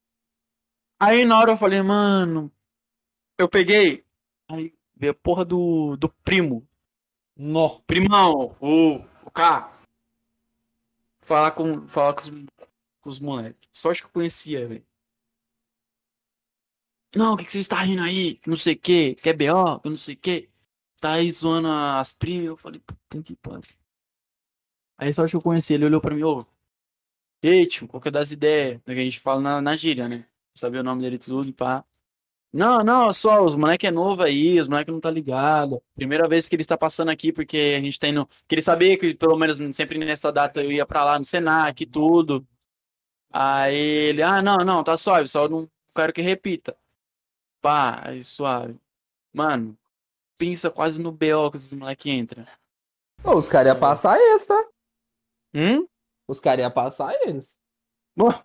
Aí na hora eu falei, mano. Eu peguei. Aí veio a porra do, do primo. Nó. Primão, o, o K. Falar com, falar com os, com os moleques. Sorte que eu conhecia, velho. Não, o que, que você está rindo aí? Não sei o que, quer B.O., que não sei o que. Tá aí zoando as primas. Eu falei, puta que pariu. Aí sorte que eu conheci, ele olhou pra mim, ô. Ei, tio, qual que é das ideias? Que a gente fala na, na gíria, né? Sabia o nome dele tudo, pá. Não, não, só, os moleque é novo aí, os moleque não tá ligado. Primeira vez que ele está passando aqui, porque a gente tá indo. Que ele sabia que pelo menos sempre nessa data eu ia pra lá no Senac e tudo. Aí ele, ah, não, não, tá suave, só não quero que repita. Pá, aí suave. Mano, pensa quase no BO que esses moleque entram. Pô, os caras iam passar eles, tá? Hum? Os caras iam passar eles.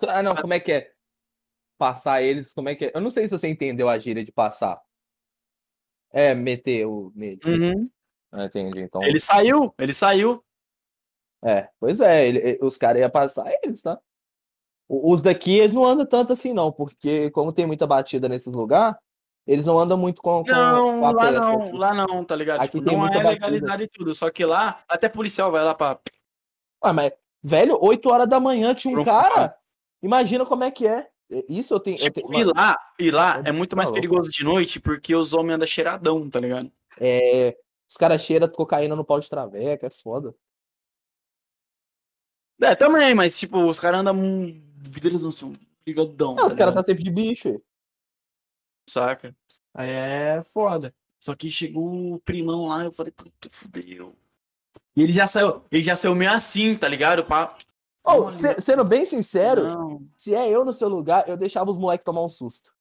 Ah, não, como é que é? Passar eles, como é que é? Eu não sei se você entendeu a gíria de passar. É, meter o nele. uhum. Ah, entendi, então. Ele saiu, ele saiu. É, pois é, ele- os caras iam passar eles, tá? Os daqui, eles não andam tanto assim, não, porque como tem muita batida nesses lugares, eles não andam muito com, com, Não, a lá não, aqui. lá não, tá ligado? Aqui Tipo, tem não muita é legalidade e tudo, só que lá, até policial vai lá pra. Ah, mas, velho, 8 horas da manhã tinha um cara. Imagina como é que é. Isso eu tenho. eu Tipo, tenho- e mano, lá, e lá é muito do mais perigoso de noite porque os homens andam cheiradão, tá ligado? é, os caras cheiram cocaína no pau de traveca, é foda. É, também, mas tipo, os caras andam vidros assim, ligadão. Não, os tá caras ligado? tá sempre de bicho. Saca? Aí é foda. Só que chegou o primão lá, eu falei, puta, fudeu. E ele já saiu, ele já saiu meio assim, tá ligado? Ô, Olha. se- sendo bem sincero, Não. se é eu no seu lugar, eu deixava os moleques tomar um susto.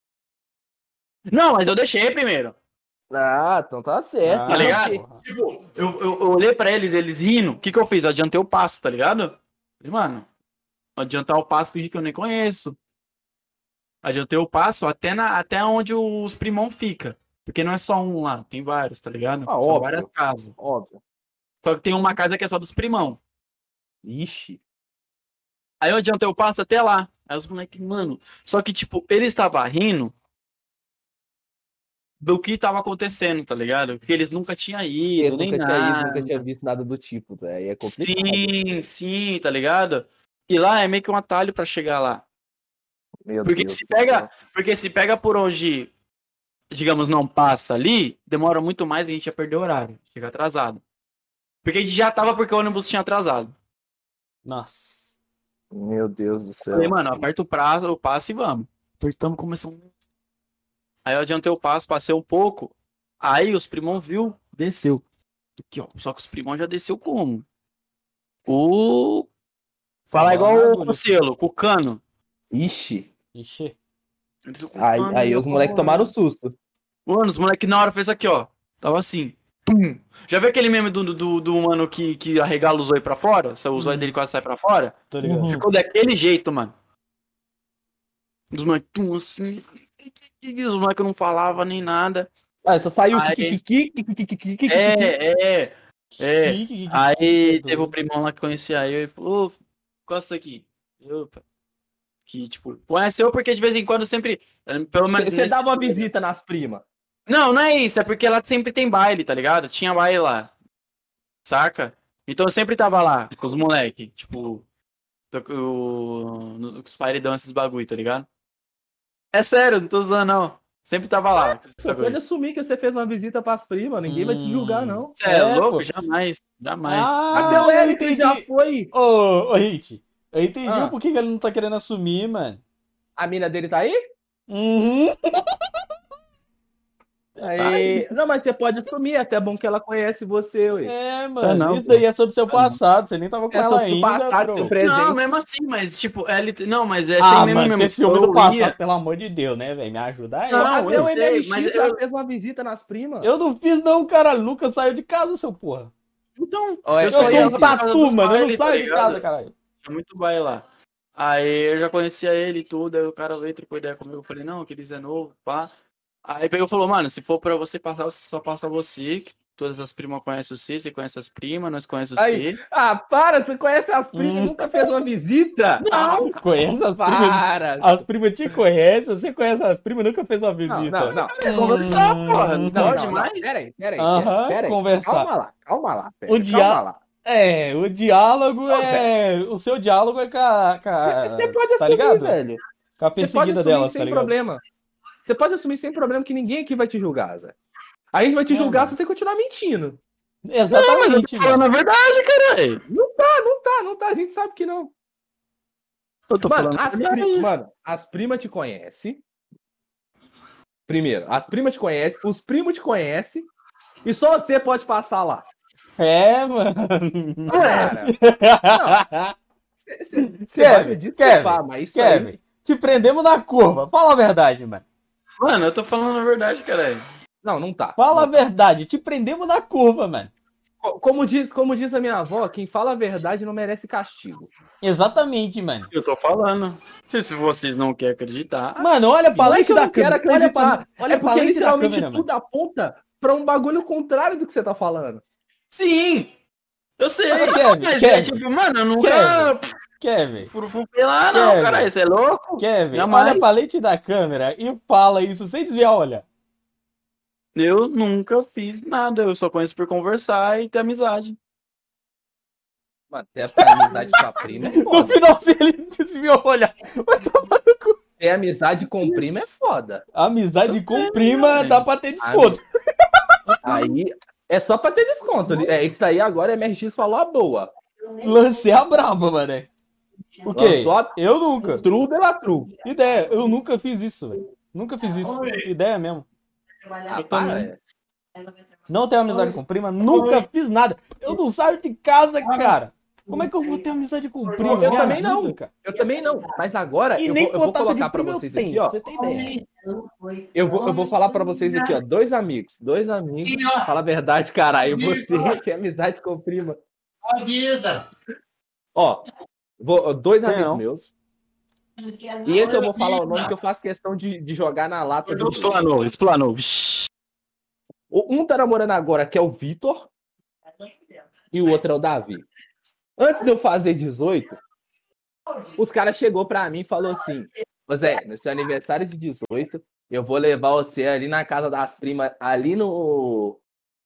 Não, mas eu deixei primeiro. Ah, então tá certo. Tá Ah, ligado? porra. Tipo, eu, eu, eu olhei pra eles, eles rindo. O que que eu fiz? Eu adiantei o passo, tá ligado? Falei, mano, adiantar o passo fingi que eu nem conheço. Adiantei o passo até, na, até onde os primão fica. Porque não é só um lá, tem vários, tá ligado? Ah, São óbvio. várias casas. Óbvio. Só que tem uma casa que é só dos primão. Ixi. Aí eu adiantei o passo até lá. Aí os moleques, mano. Só que, tipo, ele estava rindo do que tava acontecendo, tá ligado? Porque eles nunca tinham ido, Eu nem nunca tinha ido, nada. nunca tinha visto nada do tipo, tá? É complicado. Sim, sim, tá ligado? E lá é meio que um atalho pra chegar lá. Meu Porque Deus se pega, porque se pega por onde, digamos, não passa ali, demora muito mais e a gente ia perder o horário, chega atrasado. Porque a gente já tava porque o ônibus tinha atrasado. Nossa. Meu Deus do céu. Falei, mano, aperta o prazo, o passo e vamos. Apertamos, começamos. Aí eu adiantei o passo, passei um pouco. Aí os primão viu, desceu. Aqui, ó. Só que os primão já desceu como? O. Falar igual o. Conselho, com o cano. Ixi. Ixi. Aí, aí os moleques tomaram susto. Mano, os moleques na hora fez aqui, ó. Tava assim. Tum. Já viu aquele meme do, do, do mano que, que arregala o zóio pra fora? O zóio dele quase sai pra fora? Tô ligado. Uhum. Ficou daquele jeito, mano. Os moleques, tum, assim. E os moleques não falavam nem nada. Ah, só saiu Aí-. É, é. É. Aí teve o primão lá que conhecia eu e falou, ô, gosta aqui. Opa. Que, tipo, conheceu porque de vez em quando sempre. eh, Pelo menos. Você nesse- dava uma visita nas primas. Não, não é isso, é porque lá sempre tem baile, tá ligado? Tinha baile lá. Saca? Então eu sempre tava lá com os moleque, tipo, tô com o- no- com os paredão, esses bagulho, tá ligado? É sério, não tô zoando, não. Sempre tava lá. Você bagulho. pode assumir que você fez uma visita pras primas, ninguém vai te julgar, Hum. não. Cê é, É, louco? pô. Jamais, jamais. Ah, Até o Eric já foi. Ô, ô, Hit. Eu entendi Ah. o porquê que ele não tá querendo assumir, mano. A mina dele tá aí? Uhum. Aí... Não, mas você pode assumir, é até bom que ela conhece você, ué. É, mano, não, isso daí é sobre seu passado, você nem tava com É ela ainda, passado, bro. seu presente. Não, mesmo assim, mas tipo, ela. Não, mas é Ah, sem meme mano, mesmo. esse homem do passado, ia- pelo amor de Deus, né, velho? Me ajuda aí. Não, Até eu o sei, MLX mas já eu- fez uma visita nas primas. Eu não fiz não, cara. Lucas saiu de casa, seu porra. Então, Olha, eu Eu só sou ia um tatu, mano. Eu não bailes, tá saio de casa, caralho. Tinha muito baile lá. Aí eu já conhecia ele e tudo, aí o cara veio, trocou ideia comigo, eu falei, não, que eles é novo, pá. Aí pegou e falou, mano, se for pra você passar, você só passa você, que todas as primas conhecem você, você conhece as primas, nós conhecemos Aí. você. Ah, para, você conhece as primas Hum. nunca fez uma visita? Não, conhece as primas. Para. As primas te conhecem, você conhece as primas, nunca fez uma visita. Não, não, não. É conversar, porra, Hum, Não, hora não, demais. não. Peraí, peraí. Peraí. conversar. Calma lá, calma lá. Pera, O calma dia- lá. É, o diálogo Ô, é. O seu diálogo é com a. Com a Você pode tá assumir, ligado? velho. Com a Você pode perseguida assumir delas, sem tá problema. Você pode assumir sem problema que ninguém aqui vai te julgar, Zé. A gente vai te É, julgar mano. se você continuar mentindo. Não, mas eu Exatamente, tô falando mano. a verdade, caralho. Não tá, não tá, não tá. A gente sabe que não. Eu tô Mano, falando as, verdade. pri- mano, as primas te conhecem. Primeiro, as primas te conhecem, os primos te conhecem. E só você pode passar lá. É, mano. Cara, você vai me Kevin, desculpar, mas isso aí... Kevin, te prendemos na curva. Fala a verdade, mano. Mano, eu tô falando a verdade, caralho. Não, não tá. Fala a Não tá. verdade. Te prendemos na curva, mano. Co- Como diz, como diz a minha avó, quem fala a verdade não merece castigo. Exatamente, mano. Eu tô falando. Se, se vocês não querem acreditar. Mano, olha pra lente da câmera. Olha pra, olha é pra porque literalmente câmera, mano. tudo aponta pra um bagulho contrário do que você tá falando. Sim! Eu sei! Kevin, mas é Kevin, tipo, mano, eu nunca. Kevin, Furufufei lá, não, Kevin. caralho. Você é louco? Kevin, olha pra lente da câmera e fala isso sem desviar, olha. Eu nunca fiz nada. Eu só conheço por conversar e ter amizade. Mano, ter amizade com a prima é No foda. final, se ele desviou, olha. Ter amizade com prima é foda. Amizade com prima dá pra ter desconto. Aí é só pra ter desconto. É, isso aí agora a MRX falou a boa. Lancei a braba, mano. O quê? Lançou a Eu nunca. tru de la tru. Ideia, eu nunca fiz isso, velho. Nunca fiz isso. Ideia mesmo. Ah, é. Não tenho amizade com prima, nunca fiz nada. Eu não saio de casa, cara. Como é que eu vou ter amizade com prima? Eu Me também ajuda, não. cara. Eu também não. Mas agora E eu nem vou, eu vou colocar eu vocês aqui, ó. Você tem ideia. Eu vou, eu vou falar pra vocês aqui, ó. Dois amigos. Dois amigos. Fala a verdade, caralho. Você tem amizade com prima. Avisa. Ó, vou, dois Tem amigos não. meus. E esse eu vou falar o nome que eu faço questão de, de jogar na lata. do- Explanou, explanou. O- Um tá namorando agora, que é o Vitor, e o outro é o Davi. Antes de eu fazer 18, os caras chegou pra mim e falou assim: Zé, no seu aniversário de 18, eu vou levar você ali na casa das primas, ali no.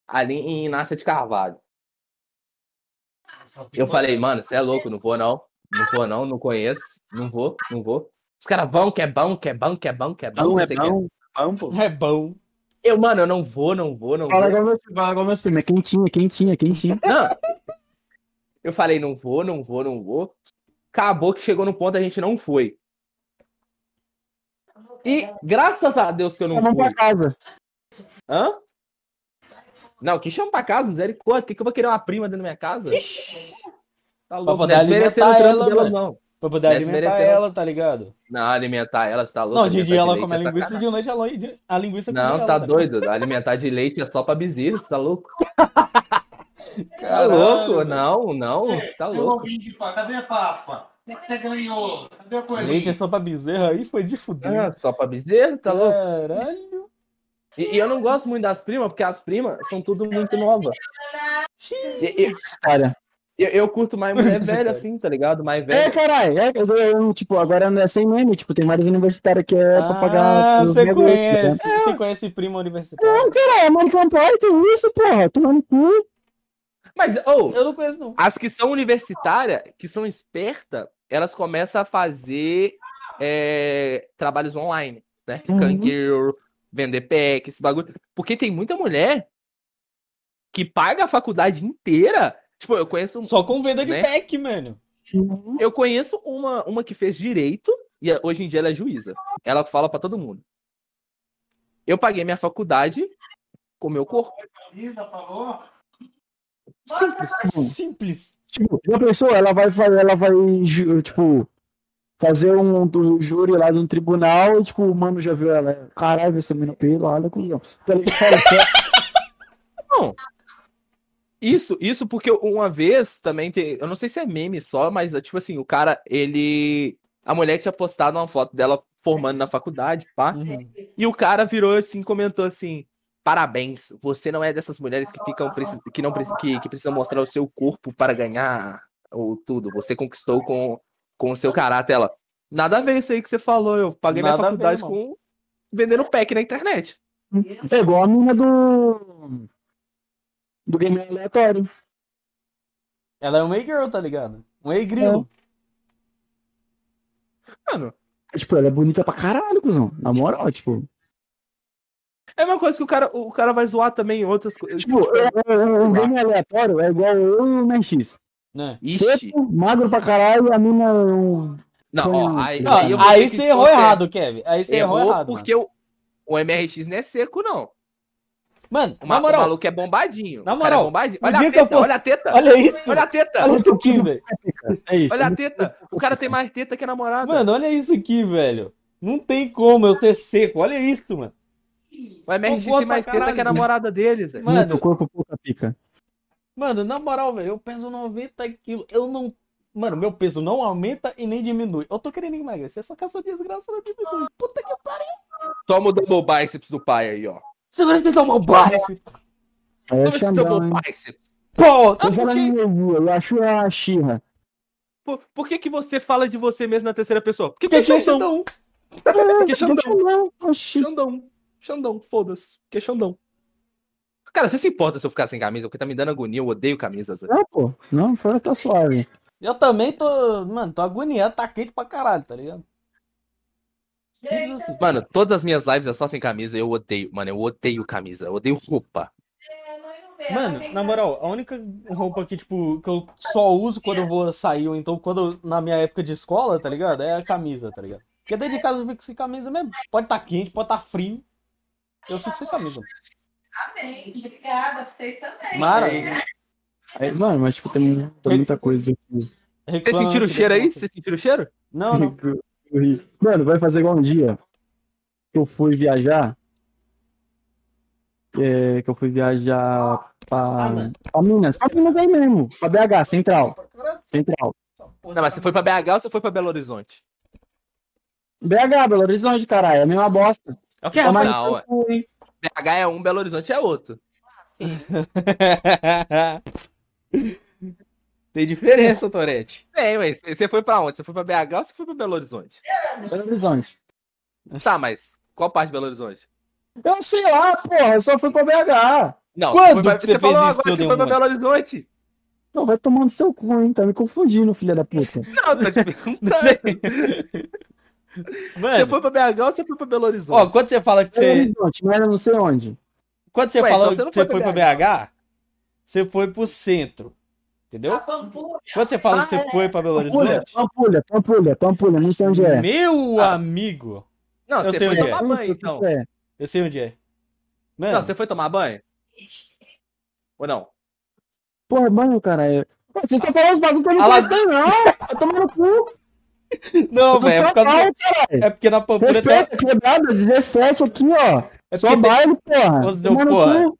Ali em Inácia de Carvalho. Eu falei, mano, você é louco, não vou não. Não vou não, não conheço. Não vou, não vou. Os caras vão, que é bom, que é bom, que é bom, que é bom. Que é quer. bom. Bom, pô. É bom. Eu, mano, eu não vou, não vou, não Fala vou. igual meus, fala igual meus primos. É quentinha, quentinha, quentinha. Não. Eu falei, não vou, não vou, não vou. Acabou que chegou no ponto a gente não foi. E graças a Deus que eu não Vamos fui. pra casa. Hã? Não, que chama pra casa, misericórdia. Por que, que eu vou querer uma prima dentro da minha casa? Tá louco, não poder desmerecendo o alimentar trampo ela, delas, mano. não. Pra poder Não alimentar desmerecendo. ela, tá ligado? Não, alimentar ela, você tá louco? Não, de dia ela come a é linguiça, de noite a lo- a linguiça come Não, ela, tá doido. Alimentar de leite é só pra bezerro, você tá louco? Tá Caralho, louco? Não, não, tá Eu louco. Cadê a papa? O que que você ganhou? Cadê a coisa? Leite é só pra bezerra aí, foi de fuder. Ah, só pra bezerro, tá louco? Caralho. E, e eu não gosto muito das primas, porque as primas são tudo muito novas. E- e-. Eu, eu curto mais mulher velha, assim, tá ligado? Mais É, velha. caralho. É, eu, eu, tipo, agora não é sem meme. Tipo, tem vários universitários que é pra pagar. Ah, você negócios, conhece. né? Você conhece prima universitária? Não, caralho, mano, campanha tem isso, porra. Tomando cu. Mas, ô, Eu não conheço, não. as que são universitárias, que são espertas, elas começam a fazer é, trabalhos online, né? Uhum. Canqueiro, vender pack, esse bagulho. Porque tem muita mulher que paga a faculdade inteira. Tipo, eu conheço Só com venda de Né? pack, mano. Eu conheço uma, uma que fez direito e é- hoje em dia ela é juíza. Ela fala pra todo mundo. Eu paguei minha faculdade com o meu corpo. Camisa, falou? Simples. Simples. Tipo, já pensou? Ela vai fazer, ela vai, tipo, fazer um do júri lá de um tribunal e, tipo, o mano já viu ela. Caralho, essa menina pelo, olha cuzão. Tá? Não. Isso, isso porque uma vez também tem. Eu não sei se é meme só, mas é tipo assim, o cara, ele. A mulher tinha postado uma foto dela formando na faculdade, pá. Uhum. E o cara virou assim, comentou assim: Parabéns, você não é dessas mulheres que ficam que não que, que precisam mostrar o seu corpo para ganhar ou tudo. Você conquistou com, com o seu caráter. Ela. Nada a ver isso aí que você falou. Eu paguei minha Nada a ver, faculdade irmão. com vendendo pack na internet. É igual a mina do. Do game aleatório. Ela é uma e-girl, tá ligado? Um e-grilo. Mano, Tipo, ela é bonita pra caralho, cuzão. Na moral, tipo. É a mesma coisa que o cara, o cara vai zoar também em outras coisas. Tipo, é- é- é- um game aleatório é igual eu e o Menchis. Né? Seco, magro pra caralho, a mina. é um- Não, ó, aí, Não, aí, aí ter você errou errado, Kevin. Aí você errou, Errou errado. porque o, o MRX não é seco, não. Mano, O, na ma- o moral, maluco é bombadinho. Na O cara é moral, bombadinho. Olha a teta, for- olha a teta. olha isso. Olha a teta. Olha isso aqui, velho. É isso. Olha a teta. O cara tem mais teta que a namorada. Mano, olha isso aqui, velho. Não tem como eu ser seco. Olha isso, mano. O MRX tem mais pra teta que a namorada deles. velho. Mano, Muito corpo, pouca pica. Mano, na moral, velho, eu peso 90 quilos. Eu não. Mano, meu peso não aumenta e nem diminui. Eu tô querendo emagrecer, só que essa desgraça não diminui. Puta que pariu. Toma o double biceps do pai aí, ó. Segura esse tomar base. Aí é Toma esse Xandão, double hein? biceps. Pô, Ah, Eu por, que, energia, eu acho a Xirra. por, por que que você fala de você mesmo na terceira pessoa? Porque que que que é Xandão. Xandão? Que Xandão. Xandão. Xandão. Foda-se. Que Xandão. Cara, você se importa se eu ficar sem camisa? Porque tá me dando agonia, eu odeio camisas. Não, pô. Não, fora tá suave. Eu também tô. Mano, tô agoniado, tá quente pra caralho, tá ligado? Assim. Mano, todas as minhas lives é só sem camisa, eu odeio. Mano, eu odeio camisa, eu odeio roupa. Mano, na moral, a única roupa que, tipo, que eu só uso quando eu vou sair, ou então quando na minha época de escola, tá ligado? É a camisa, tá ligado? Porque dentro de casa eu fico sem camisa mesmo. Pode tá quente, pode tá frio. Eu fico sem camisa. Amém. Obrigada, vocês também. Mara, Aí, mano, mas tipo, tem muita, muita coisa aqui. Vocês sentiram o cheiro aí? Vocês sentiram o cheiro? Não, não. Mano, vai fazer igual um dia que eu fui viajar. é, que eu fui viajar pra, pra Minas. Pra Minas aí mesmo. Pra BH, Central. Central. Não, mas você foi pra BH ou você foi pra Belo Horizonte? BH, Belo Horizonte, caralho. É a mesma bosta. É o que, É mais não, seu cu, hein? BH é um, Belo Horizonte é outro. Tem diferença, Torete. Tem, mas você foi pra onde? Você foi pra BH ou você foi pra Belo Horizonte? Belo Horizonte. Tá, mas qual parte de Belo Horizonte? Eu sei lá, porra. Eu só fui pra BH. Não, Quando pra- você você falou fez agora que você foi pra? Belo Horizonte. Não, vai tomando seu cu, hein? Tá me confundindo, filha da puta. Não, tô te perguntando. Mano, Você foi pra BH ou você foi pra Belo ó, Horizonte? quando você fala que você. Eu não sei onde. Quando você Ué, fala então você não que você foi pra pra BH, você foi pro centro. Entendeu? Quando você fala que você foi pra Belo Horizonte, Pampulha, Pampulha, Pampulha, não sei onde é. meu Ah. amigo, Não, eu você sei foi onde é. tomar banho, então. É. eu sei onde é. Mano, Não, você foi tomar banho? Ou não? Porra, mano, cara. É... Vocês estão falando os bagulho que eu não Ah gostei, não. Vai tomar no cu. Não, velho, é caralho. É porque na Pampulha. Respeita, quebrada, 17 aqui, ó. É Só porque tem- baile, porra. Ô, Zé, Toma no porra.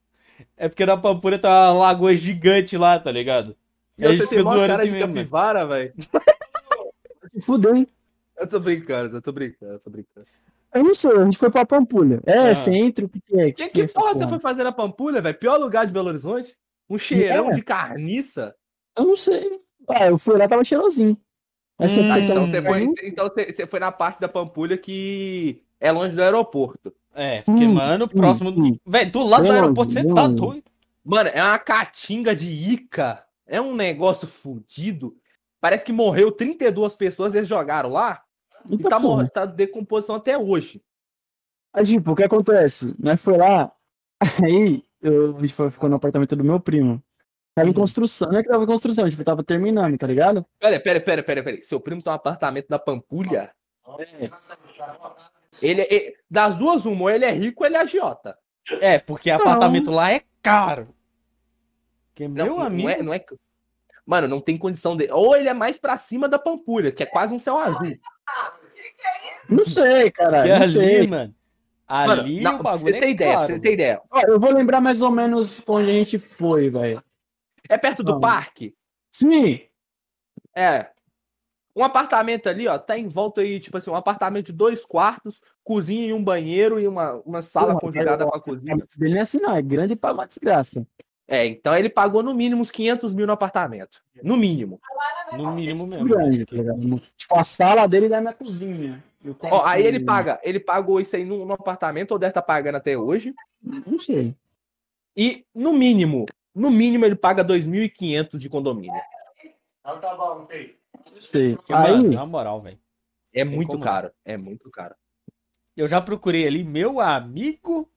É porque na Pampulha tem uma lagoa gigante lá, tá ligado? E A você gente tem maior zoando cara assim de mesmo, capivara, velho. Se fudeu, hein? Eu tô brincando, eu tô brincando, eu tô brincando. Eu não sei, a gente foi pra Pampulha. É, Ah. centro, o que, que é? Que, é que essa porra você foi fazer na Pampulha, velho? Pior lugar de Belo Horizonte? Um cheirão É. de carniça? Eu não sei. Ah, eu fui lá, tava cheirosinho. Acho que eu Hum, então tão você foi, então você, foi na parte da Pampulha que é longe do aeroporto. É, porque, Sim, mano, sim, próximo. sim. Velho, do lado do aeroporto longe, você tá doido. Mano, é uma caatinga de Ica. É um negócio fudido. Parece que morreu 32 pessoas, eles jogaram lá e Eita, tá, porra. mor tá decomposição até hoje. Aí, tipo, o que acontece? Nós foi lá, aí eu, a gente foi, ficou no apartamento do meu primo. Tava em construção, não é que tava em construção, tipo, tava terminando, tá ligado? Pera, pera, pera, pera, pera. Seu primo tem um apartamento na Pampulha? É. Ele, é- das duas, uma, ou ele é rico ou ele é agiota. É, porque apartamento lá é caro. Não, meu não amigo. é, não é. Mano, não tem condição de. Ou ele é mais pra cima da Pampulha, que é quase um céu azul. Não sei, cara. que Não ali, sei. mano. Mano, Ali não, o pra bagulho você ter é ideia, caro. você ter ideia. Eu vou lembrar mais ou menos onde a gente foi, velho. É perto do Não. parque? Sim. É. Um apartamento ali, ó, tá em volta aí, tipo assim, um apartamento de dois quartos, cozinha e um banheiro e uma, uma sala Porra, conjugada velho, com a cozinha. O dele não é assim, não. É grande e paga uma desgraça. É, então ele pagou no mínimo uns 500 mil no apartamento. No mínimo. No mínimo mesmo. grande, tá? Tipo, a sala dele da minha cozinha. Ó, aí ele quartinho. paga, ele pagou isso aí no, no apartamento, ou deve estar pagando até hoje. Não sei. E no mínimo, no mínimo ele paga 2.500 de condomínio. Então tá bom, filho. Não sei. Aí, na moral, velho. É muito como. caro, é muito caro. Eu já procurei ali, meu amigo,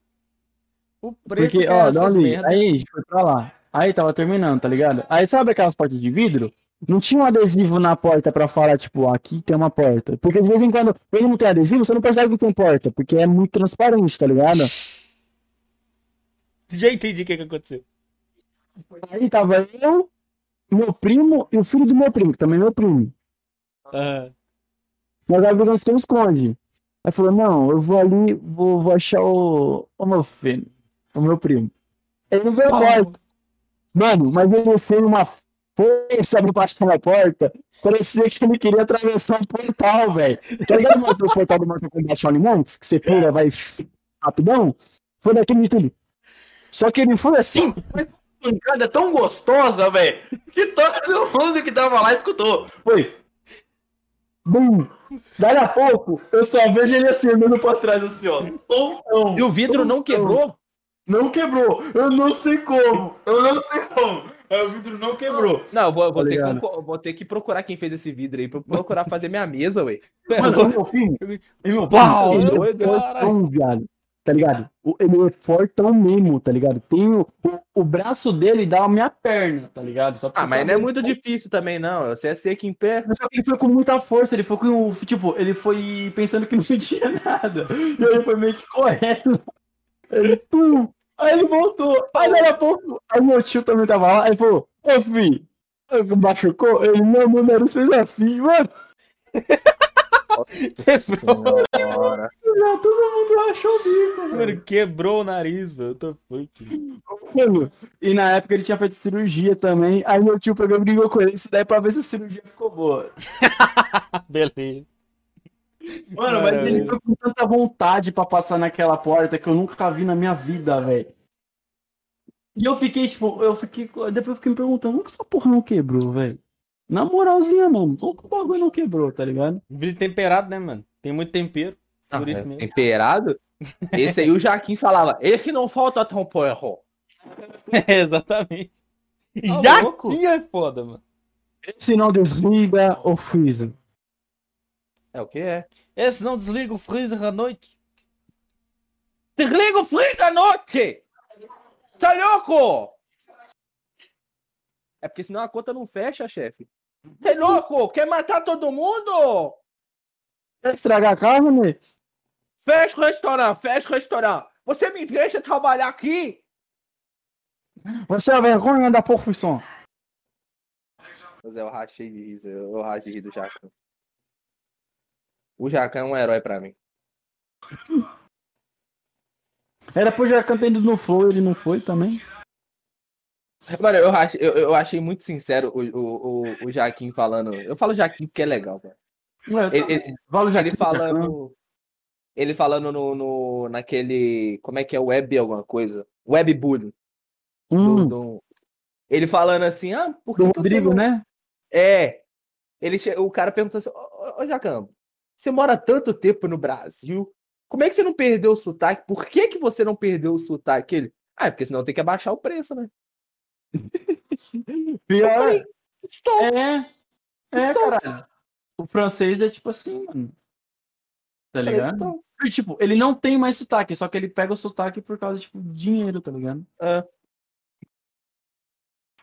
o preço porque, que é ó, essas liga. merda. Aí a gente foi pra lá. Aí tava terminando, tá ligado? Aí sabe aquelas portas de vidro? Não tinha um adesivo na porta pra falar, tipo, aqui tem uma porta. Porque de vez em quando, quando não tem adesivo, você não percebe que tem porta, porque é muito transparente, tá ligado? Já entendi o que, que aconteceu. Aí tava eu, meu primo e o filho do meu primo, que também é meu primo. Aham. Nós brigamos que esconde. Aí falou, não, eu vou ali, vou, vou achar o, o meu filho, o meu primo. Ele não veio a porta. Mano, mas ele foi uma força pra passar na porta. Parecia que ele queria atravessar um portal, velho. Tá ligado o portal do Mortal Kombat Shaolin Monks? Que você pula, vai rapidão? Foi daquele jeito ali. Só que ele foi assim, pancada tão gostosa, velho, que todo mundo que tava lá escutou. Foi. Bum. Daí a pouco, eu só vejo ele assim, olhando pra trás, assim, ó. Tom, tom. E o vidro não quebrou? Não quebrou. Eu não sei como. Eu não sei como. O vidro não quebrou. Não, eu vou, vou Tá ter que, vou ter que procurar quem fez esse vidro aí, procurar fazer minha mesa, ué. Mano, o meu filho. meu filho, é doido, fortão, viado. Tá ligado? Ele é fortão mesmo, tá ligado? Tem o, o, braço dele dá a minha perna, tá ligado? Ah, mas não é muito difícil também, não. Você é seco em pé. Só que ele foi com muita força, ele foi com. Tipo, ele foi pensando que não sentia nada. E aí foi meio que correto. Ele, tum! Aí ele voltou. Aí daqui a pouco, aí meu tio também tava lá, aí ele falou, ô filho, machucou? Ele, não, meu nariz fez assim, mano. Senhora. Já todo mundo achou o bico, mano. Quebrou o nariz, velho. Eu tô. Mano, E na época ele tinha feito cirurgia também. Aí meu tio pegou e brigou com ele. Isso daí pra ver se a cirurgia ficou boa. Beleza. Mano, mas ele foi com tanta vontade pra passar naquela porta que eu nunca vi na minha vida, velho. E eu fiquei, tipo, eu fiquei. Depois eu fiquei me perguntando, como que essa porra não quebrou, velho? Na moralzinha, mano, como que o bagulho não quebrou, tá ligado? Vidro temperado, né, mano? Tem muito tempero. Ah, Por isso é mesmo. Temperado? Esse aí o Jaquim falava, esse não falta tão porro. É, exatamente. Tá que é foda, mano. Se não desliga ou freeza. É o que é? Esse não desliga o freezer à noite. Desliga o freezer à noite! Tá louco? É porque senão a conta não fecha, chefe. Você é louco? Quer matar todo mundo? Quer estragar a carne? Fecha o restaurante, fecha o restaurante. Você me deixa trabalhar aqui? Você é a vergonha da profissão. Mas é, eu rachei de riso, eu rachei de rir do Jacan. O Jacan é um herói pra mim. Era pro Jacan ter ido no flow, ele não foi também. Mano, eu achei, eu, eu achei muito sincero o, o, o, o Jaquim falando. Eu falo Jaquim porque é legal, velho. Ele, ele, Vale ele falando. Ele falando no, no, naquele. Como é que é? Web alguma coisa? Webbullying. do- Hum, do- ele falando assim, ah, por que, do que Rodrigo, não... né? É. Ele, o cara perguntou assim, ô, ô, ô Jacão, você mora tanto tempo no Brasil, como é que você não perdeu o sotaque? Por que, que você não perdeu o sotaque? Ele, ah, é porque senão tem que abaixar o preço, né? Eu Pior. falei, estou. É. É, caralho. O francês é tipo assim, mano. Tá Falei, ligado? E, tipo, ele não tem mais sotaque, só que ele pega o sotaque por causa, tipo, de dinheiro, tá ligado? É.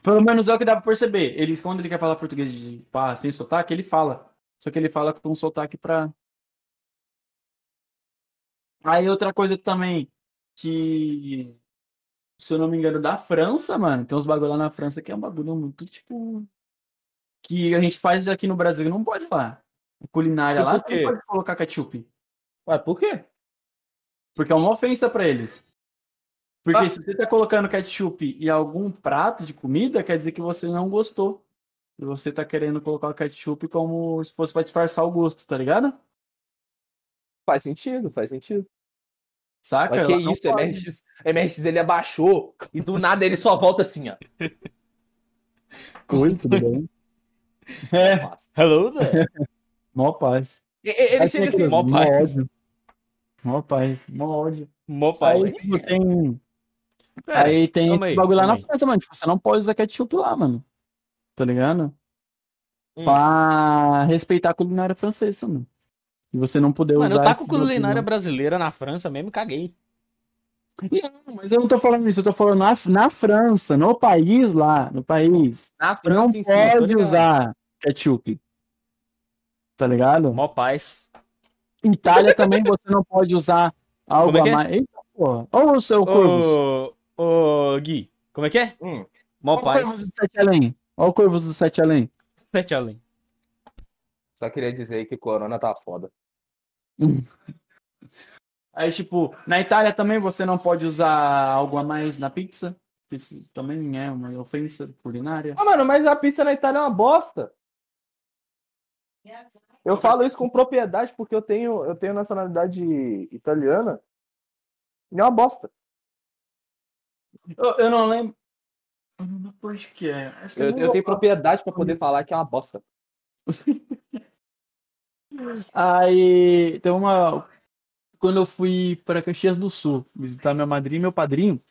Pelo menos é o que dá pra perceber. Ele, quando ele quer falar português de pá, sem sotaque, ele fala. Só que ele fala com sotaque pra. Aí outra coisa também. que, se eu não me engano, da França, mano. Tem uns bagulho lá na França que é um bagulho muito, tipo. Que a gente faz aqui no Brasil não pode lá. Culinária lá, você não pode colocar ketchup. Ué, por quê? Porque é uma ofensa pra eles. Porque Ah. se você tá colocando ketchup em algum prato de comida, quer dizer que você não gostou. E você tá querendo colocar o ketchup como se fosse pra disfarçar o gosto, tá ligado? Faz sentido, faz sentido. Saca? Mas que não isso. MRX, MRX ele abaixou e do nada ele só volta assim, ó. Oi, tudo bem? É, Nossa. Hello there. mó paz. Ele chega assim, mó mó paz. ódio. Mó paz, mó ódio. Mó Aí, paz. tipo, tem, Pera, aí tem esse aí, bagulho lá na aí. França, mano. Tipo, você não pode usar ketchup lá, mano. Tá ligado? Hum. Pra respeitar a culinária francesa, mano. E você não poder Mano, eu usar. taco esse bagulho, culinária não. brasileira na França mesmo, caguei. Não, mas eu não tô falando isso, eu tô falando na, na França, no país lá, no país. Na Você não França eu tô pode ligado. usar ketchup. Tá ligado? Mó paz. Itália também você não pode usar algo é a é? mais. Eita, porra. Ô, o seu Corvus. Ô, ô, Gui, como é que é? Hum. Mó Ó o Corvus paz. do Sete Além. Ó o Corvus do Sete Além. Sete além. Só queria dizer que Corona tá foda. Aí, tipo, na Itália também você não pode usar algo a mais na pizza. Isso também é uma ofensa culinária. Ah, mano, mas a pizza na Itália é uma bosta. Eu falo isso com propriedade porque eu tenho, eu tenho nacionalidade italiana. E é uma bosta. Eu, eu não lembro. Eu não onde que é. Acho que Eu, eu vou tenho propriedade pra poder falar que é uma bosta. Aí tem uma. Quando eu fui para Caxias do Sul visitar minha madrinha e meu padrinho,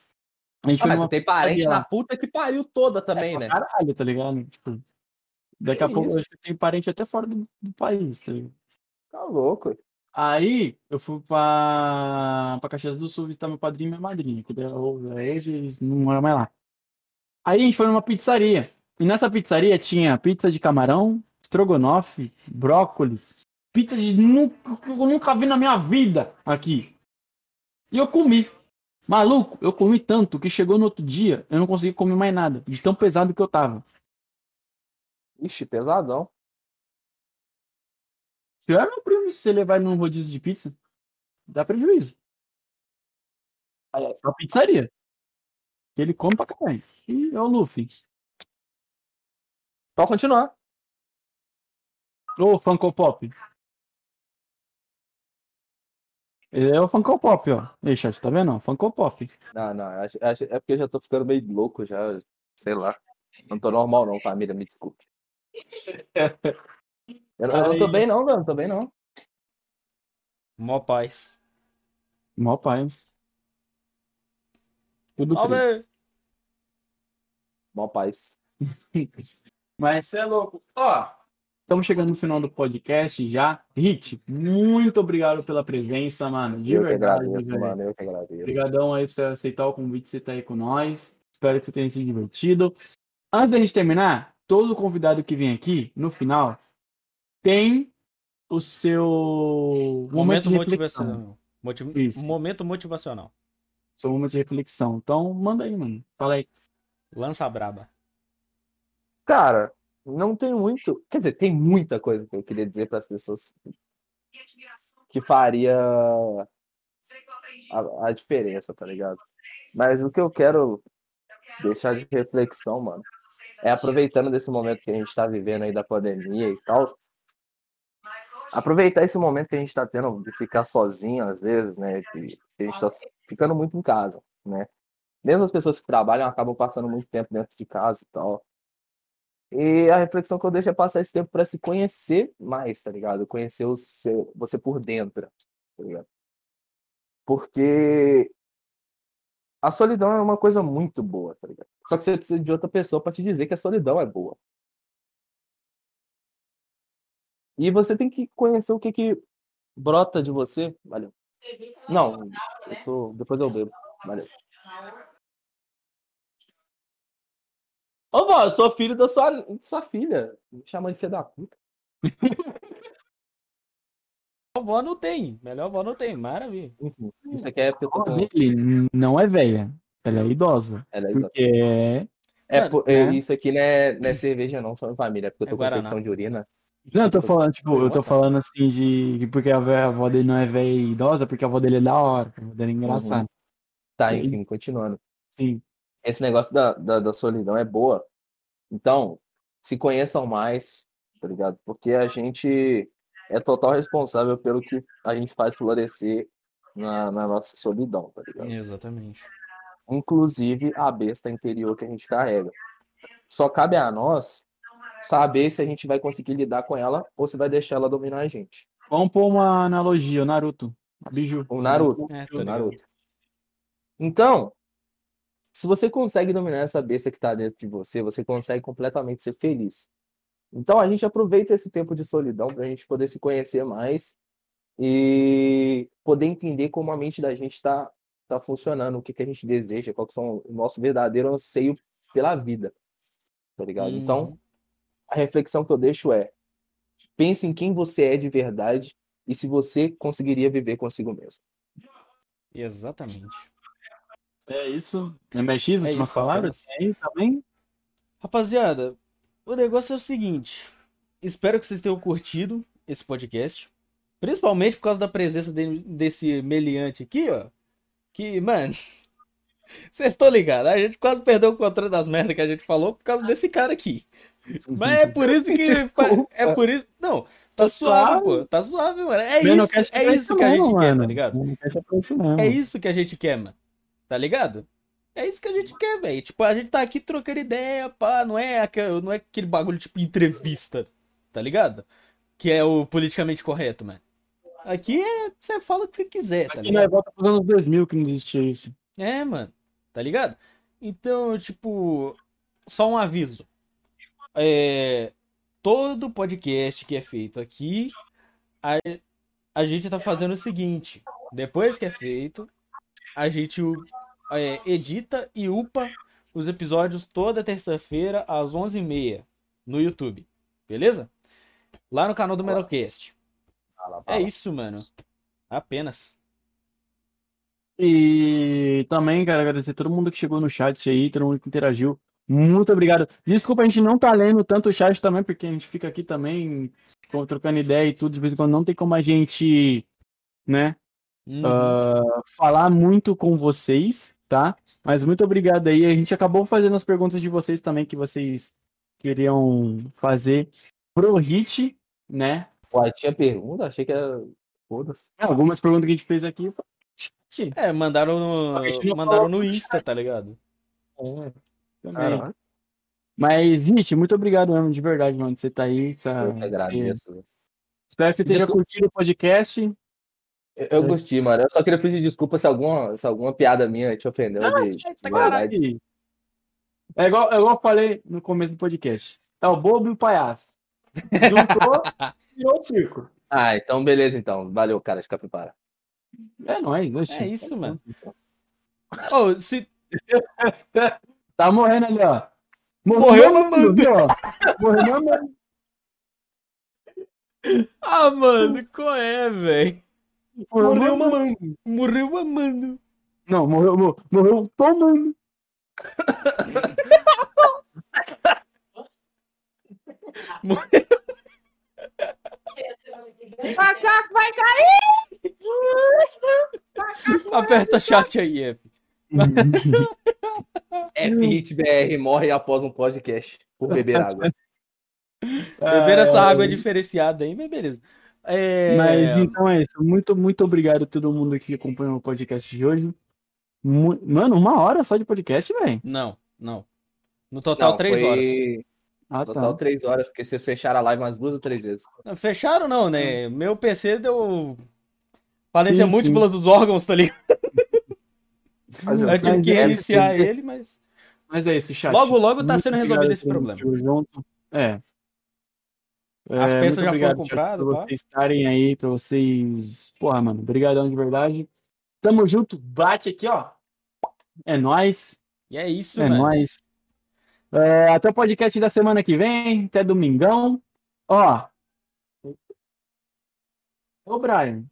a gente Ah, foi numa tem parente na puta que pariu toda também, né? Caralho, tá ligado? Tipo, daqui a Que pouco eu isso? acho que tem parente até fora do, do país, tá ligado? Tá louco. Aí eu fui pra, pra Caxias do Sul visitar meu padrinho e minha madrinha, que eles não moram mais lá. Aí a gente foi numa pizzaria. E nessa pizzaria tinha pizza de camarão, estrogonofe, brócolis, pizza de nunca, que eu nunca vi na minha vida aqui. E eu comi. Maluco, eu comi tanto que chegou no outro dia, eu não consegui comer mais nada, de tão pesado que eu tava. Ixi, pesadão. Pior meu primo se você levar ele num rodízio de pizza. Dá prejuízo. Aí é uma pizzaria. Ele come pra caralho. E é o Luffy. Pode continuar. Ô, Funko Pop. É o Funko Pop, ó. Ei, chat, tá vendo? Funko Pop. Não, não, acho, acho- é porque eu já tô ficando meio louco já. Sei lá. Não tô normal não, família, me desculpe. Eu, não- eu não tô bem não, velho. Não tô bem não. Mó paz. Mó paz. Tudo triste. Mó paz. Mas você é louco. Ó, estamos chegando no final do podcast já. Hit, muito obrigado pela presença, mano. De eu que verdade, agradeço, velho. mano. Eu que agradeço. Obrigadão aí por você aceitar o convite, você tá aí com nós. Espero que você tenha se divertido. Antes da gente terminar, todo convidado que vem aqui, no final, tem o seu momento, Momento de reflexão. motivacional. Motiv- Isso. Momento motivacional. Seu momento de reflexão. Então, manda aí, mano. Fala aí. Lança a braba. Cara, não tem muito. Quer dizer, tem muita coisa que eu queria dizer para as pessoas que faria a, a diferença, tá ligado? Mas o que eu quero deixar de reflexão, mano, é aproveitando desse momento que a gente tá vivendo aí da pandemia e tal, aproveitar esse momento que a gente tá tendo de ficar sozinho às vezes, né? Que, a gente tá ficando muito em casa, né? Mesmo as pessoas que trabalham acabam passando muito tempo dentro de casa e tal. E a reflexão que eu deixo é passar esse tempo para se conhecer mais, tá ligado? Conhecer o seu, você por dentro, tá ligado? Porque a solidão é uma coisa muito boa, tá ligado? Só que você precisa de outra pessoa para te dizer que a solidão é boa. E você tem que conhecer o que que brota de você. Valeu. Não, eu tô, depois eu bebo. Valeu. Ô, vó, eu sou filho da sua, da sua filha. Me chama de filha da puta. avó não tem. Melhor avó não tem. Maravilha. Isso aqui é porque eu A tô dele não é velha. Ela é idosa. Ela é Porque é. É, por- é, isso aqui não é, não é cerveja, não, só família. É porque eu É tô com Guaraná. infecção de urina. Não, eu tô falando, tipo, eu tô falando assim de. Porque a avó dele não é velha e idosa, porque a avó dele é da hora. A avó dele é engraçada. Tá, E- enfim, continuando. Sim. Esse negócio da, da, da solidão é boa. Então, se conheçam mais, tá ligado? Porque a gente é total responsável pelo que a gente faz florescer na, na nossa solidão, tá ligado? Exatamente. inclusive a besta interior que a gente carrega. Só cabe a nós saber se a gente vai conseguir lidar com ela ou se vai deixar ela dominar a gente. Vamos pôr uma analogia, o Naruto. Biju. O Naruto. É, o. Naruto. Então, se você consegue dominar essa besta que tá dentro de você, você consegue completamente ser feliz. Então a gente aproveita esse tempo de solidão para a gente poder se conhecer mais e poder entender como a mente da gente está tá funcionando, o que, que a gente deseja, qual que são o nosso verdadeiro anseio pela vida. Tá ligado? Então, Uhum. a reflexão que eu deixo é: pense em quem você é de verdade e se você conseguiria viver consigo mesmo. Exatamente. É isso. MX, É última isso, palavra? apenas. Tem aí também? Rapaziada, o negócio é o seguinte. Espero que vocês tenham curtido esse podcast. Principalmente por causa da presença de- desse meliante aqui, ó. Que, mano. Vocês estão ligados? A gente quase perdeu o controle das merdas que a gente falou por causa desse cara aqui. Mas é por isso que. É por isso. Não, tá suave, pô. Tá suave, mano. É isso, é isso que a gente quer, tá mano. ligado? É pra isso mesmo. É isso que a gente quer, mano. Tá ligado? É isso que a gente quer, velho. Tipo, a gente tá aqui trocando ideia, pá. Não é, aquele, não é aquele bagulho tipo entrevista, tá ligado? Que é o politicamente correto, mano. Aqui é. Você fala o que você quiser, tá Aqui ligado? volta pros anos 2000 que não existia isso. É, mano. Tá ligado? Então, tipo. Só um aviso. É. Todo podcast que é feito aqui, a, a gente tá fazendo o seguinte. Depois que é feito, a gente é, edita e upa os episódios toda terça-feira às 11h30 no YouTube. Beleza? Lá no canal do. Fala, É isso, mano. Apenas. E também, cara, agradecer todo mundo que chegou no chat aí, todo mundo que interagiu. Muito obrigado. Desculpa, a gente não tá lendo tanto o chat também, porque a gente fica aqui também trocando ideia e tudo. De vez em quando não tem como a gente, né, Uhum. ah, falar muito com vocês, tá? Mas muito obrigado aí. A gente acabou fazendo as perguntas de vocês também, que vocês queriam fazer pro Hit, né? Ué, tinha pergunta? Achei que era. Foda-se. Algumas perguntas que a gente fez aqui. É, mandaram no, A gente não mandaram no Insta, tá ligado? Também. Caralho, Mas, Hit, muito obrigado mesmo, de verdade, mano. Você tá aí. Essa... eu que agradeço. Espero que você esteja curtindo o podcast. Eu, eu gostei, mano. Eu só queria pedir desculpa se alguma, se alguma piada minha te ofendeu de, de Tá verdade. caralho. É igual, é igual eu falei no começo do podcast. É o bobo e o palhaço. Juntou, virou o circo. Ah, então beleza, então. Valeu, cara de capivara. É nóis, oxi. É isso, mano. Ô, se Tá morrendo ali, ó. Morreu mamando. viu, ó. Morreu mamando. Ah, mano, qual é, velho? Morreu mamando. Morreu mamando. Não, morreu, mo- morreu tomando. Morreu. Aperta chat aí, F. FHitBR morre após um podcast por beber água. Beber essa água diferenciada aí, mas beleza. É... Mas então é isso. Muito, muito obrigado a todo mundo que acompanhou o podcast de hoje. Mu- Mano, uma hora só de podcast, velho. Não, não. No total, Não, três foi horas. Ah, total tá. três horas, porque vocês fecharam a live umas duas ou três vezes. Não, Fecharam não, né? Meu PC deu falência múltipla dos órgãos, tá ligado? Mas, Eu tive que é, reiniciar mas- ele, mas... Mas é isso, chat. Logo, logo tá Muito sendo resolvido esse problema. junto. É. As É, peças muito já foram obrigado, chat, compradas, Por tá? vocês estarem aí, pra vocês. Porra, mano. Obrigadão de verdade. Tamo junto. Bate aqui, ó. É nóis. E é isso, É mano. nóis. É, até o podcast da semana que vem. Até domingão. Ó. Ô, Brian.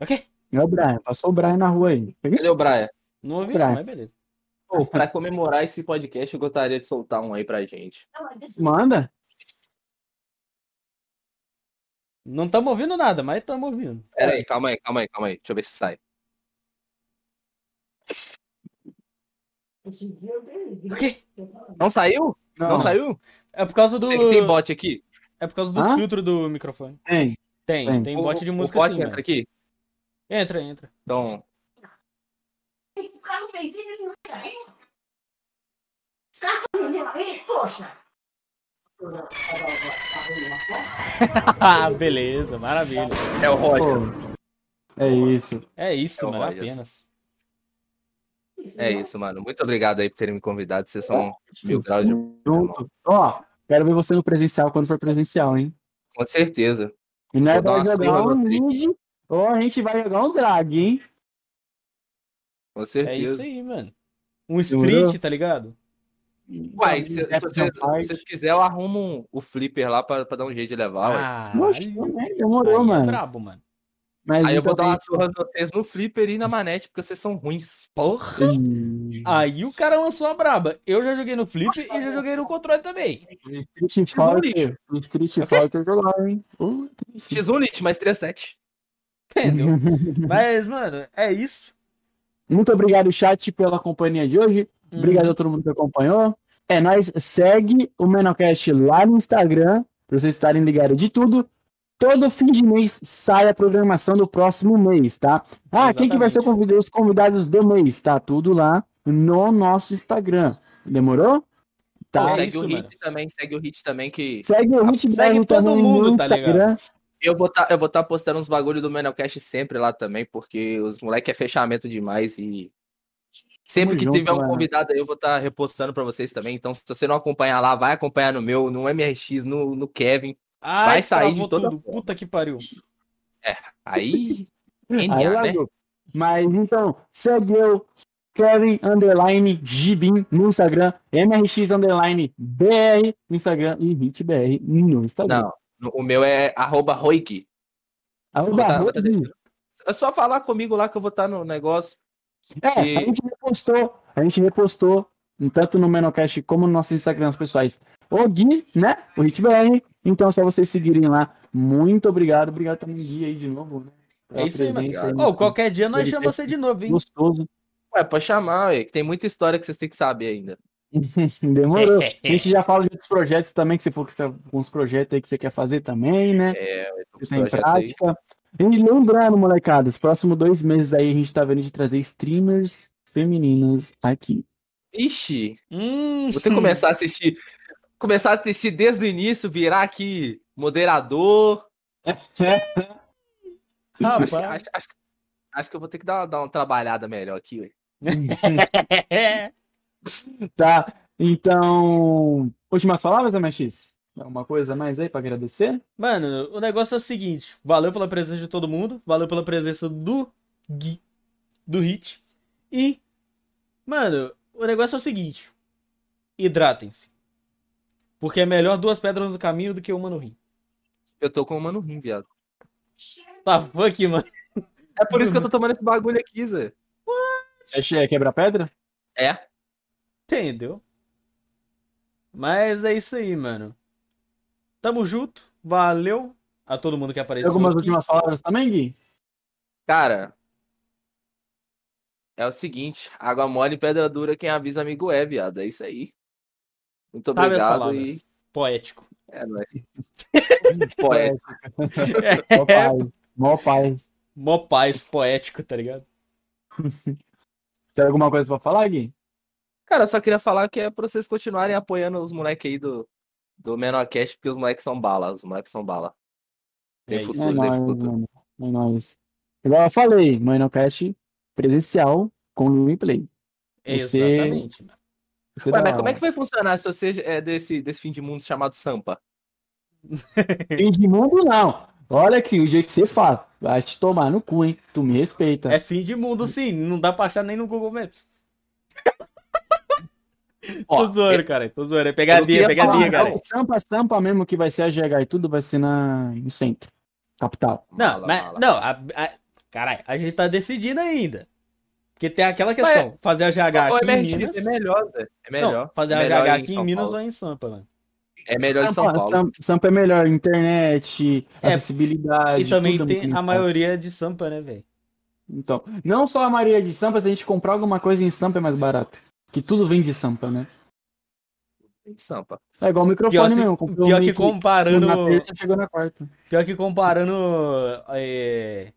O quê? É o Brian. Passou o Brian na rua aí. Cadê o Brian? Não ouvi, não, mas beleza. Pô, pra comemorar esse podcast, eu gostaria de soltar um aí pra gente. Manda. Não estamos ouvindo nada, mas estamos ouvindo. Pera aí, calma aí, calma aí, calma aí. Deixa eu ver se sai. O quê? Não saiu? Não, saiu? É por causa do. Tem, tem bot aqui? É por causa dos Hã? filtros do microfone. Tem. Tem, Tem. tem O- bot de o música bot sim, entra mano. aqui? Entra, entra. Então, Esse carro fez ele não é aí. Esse carro vendeu aí, poxa. Ah, beleza, maravilha. é o Roger. É isso. É isso, É mano, Rogers. apenas. É isso, mano. Muito obrigado aí por terem me convidado. Vocês são mil graus de. Junto. Ó, quero ver você no presencial quando for presencial, hein? Com certeza. E nós dar vamos jogar um mid, ou a gente vai jogar um drag, hein? Com É isso certeza. aí, mano. Um street, tá ligado? Uai, se, se, se Fight. vocês quiserem, eu arrumo um- o flipper lá pra, pra dar um jeito de levar. ué. Ah, Oxe, aí- demorou, aí é mano. brabo, mano. Mas Aí eu vou então dar uma surra em vocês no flipper e na manete, porque vocês são ruins. Porra! isso. Aí o cara lançou a braba. Eu já joguei no flip e já joguei no controle também. Street Fighter, Street Fighter jogar, hein? Uh, X1 Lit, mais 37. Entendeu? Mas, mano, é isso. Muito obrigado, chat, pela companhia de hoje. Obrigado a todo mundo que acompanhou. É nóis. Segue o Menocast lá no Instagram, pra vocês estarem ligados de tudo. Todo fim de mês sai a programação do próximo mês, tá? Ah, quem que vai ser convidado, os convidados do mês? Tá tudo lá no nosso Instagram. Demorou? Tá. É segue isso, o Hit mano. também, segue o Hit também, que Segue o Hit Segue todo também mundo, no tá Instagram. ligado? eu vou tá, vou tá postando uns bagulho do Menocast sempre lá também, porque os moleque é fechamento demais e sempre que junto, tiver um mano. convidado aí eu vou estar repostando pra vocês também. Então, se você não acompanhar lá, vai acompanhar no meu, no MRX, no, no Kevin. Ai, Vai sair de toda tudo. Puta que pariu. Aí, Aí NA, né? largou. Mas então, segue eu, Kevin Underline Gibin no Instagram, MRX Underline BR no Instagram e HitBR no Instagram. Não, o meu é arroba Roig. Aí botar de- É só falar comigo lá que eu vou estar no negócio. É, que- a gente repostou, a gente repostou, tanto no Menocast como nos nossos Instagrams pessoais, o Gui, né? O HitBR. Então, é só vocês seguirem lá. Muito obrigado. Obrigado também, Gui, aí de novo, né? É isso aí, mano. Ô, qualquer dia nós chamamos ter você de novo, hein? Gostoso. Ué, pode chamar, ué, que tem muita história que vocês têm que saber ainda. Demorou. A gente já fala de outros projetos também, que você for que você, uns projetos aí que você quer fazer também, né? É, Você os tem projetos aí. E lembrando, molecada, os próximos dois meses aí a gente tá vendo de trazer streamers femininas aqui. Ixi, Hum, vou ter que começar a assistir. Começar a assistir desde o início, virar aqui moderador. rapaz. Acho, acho, acho, acho que eu vou ter que dar, dar uma trabalhada melhor aqui, ué. Tá? Então, últimas palavras, MX? Alguma coisa mais aí pra agradecer? Mano, o negócio é o seguinte: valeu pela presença de todo mundo, valeu pela presença do Gui, do Hit. E, mano, o negócio é o seguinte: hidratem-se. Porque é melhor duas pedras no caminho do que uma no rim. Eu tô com o mano rim, viado. Tá, fuck, mano. É por isso que eu tô tomando esse bagulho aqui, Zé. É quebra-pedra? É. Entendeu? Mas é isso aí, mano. Tamo junto. Valeu a todo mundo que Tem apareceu. algumas aqui. últimas palavras também, Gui? Cara, é o seguinte, água mole e pedra dura, quem avisa amigo é, viado. É isso aí. Muito obrigado e Poético. é nóis. Poético. Mó paz. Mó paz. Mó paz poético, tá ligado? Tem alguma coisa pra falar, Gui? Cara, eu só queria falar que é pra vocês continuarem apoiando os moleques aí do, do Menorcast, porque os moleques são bala. Os moleques são bala. Tem É futuro, É tem nóis, futuro. mano. É nóis. Igual eu falei, Minocast presencial com gameplay. Você- Exatamente. mano. Você Ué, mas como é que vai funcionar se você é desse, desse fim de mundo chamado Sampa? Fim de mundo, não. Olha aqui, o jeito que você fala. Vai te tomar no cu, hein? Tu me respeita. É fim de mundo, sim. Não dá pra achar nem no Google Maps. Ó, tô zoando, cara. Tô zoando. É pegadinha, queria pegadinha, falar, cara. Sampa, Sampa mesmo que vai ser a GH e tudo vai ser na... no centro. capital. Não, Mala, mas. mala. Não, a, a, caralho, a gente tá decidindo ainda. Porque tem aquela questão: fazer a GH aqui é, em MX, Minas. é melhor, Zé. É melhor. Não, fazer a É melhor GH em aqui em São Minas Paulo. ou em Sampa, mano. É melhor em São Sampa, Paulo. Sam- Sampa é melhor, internet, É, acessibilidade. E também tudo é tem a bom. maioria de Sampa, né, velho? Então, não só a maioria de Sampa, se a gente comprar alguma coisa em Sampa é mais barato. Que tudo vem de Sampa, né? Em Sampa. É igual o Pior, microfone se- mesmo. pior que comparando. Na terça chegou na quarta. Pior que comparando. é,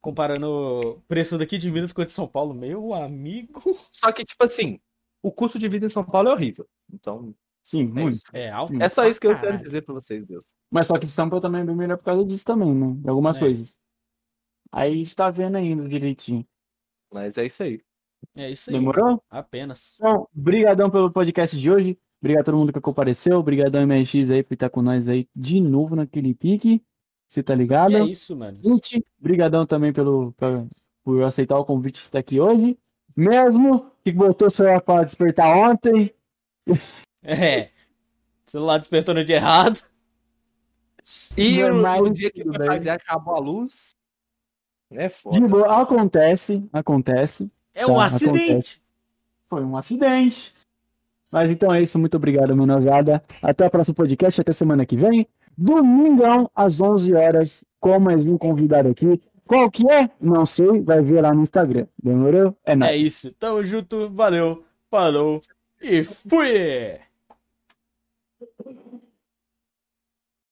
comparando o preço daqui de Minas com o de São Paulo, meu amigo. Só que, tipo assim, o custo de vida em São Paulo é horrível. Então, Sim, é muito. É alto. É só isso que eu Caralho. quero dizer pra vocês, Deus. Mas só que Sampa também é bem melhor por causa disso também, né? De algumas É. coisas. Aí a gente tá vendo ainda direitinho. Mas é isso aí. É isso aí. Demorou? Apenas. Então, brigadão pelo podcast de hoje. Obrigado a todo mundo que compareceu. Obrigadão MX aí por estar com nós aí de novo naquele pique. Você tá ligado? E é isso, mano. Gente, brigadão também pelo, pra- por aceitar o convite de estar aqui hoje. Mesmo que botou o celular pra despertar ontem. É. O celular despertou no dia errado. E o, Normal, o dia que bem. fazer acabou a luz. É foda. De boa, acontece, acontece. É um Tá, acidente. acontece. Foi um acidente. Mas então é isso, muito obrigado, menosada. Até o próximo podcast, até semana que vem. Domingão, às 11 horas, com mais um convidado aqui. Qual que é? Não sei, vai ver lá no Instagram. Demorou? É nóis. É isso. Tamo junto. Valeu. Falou. E fui!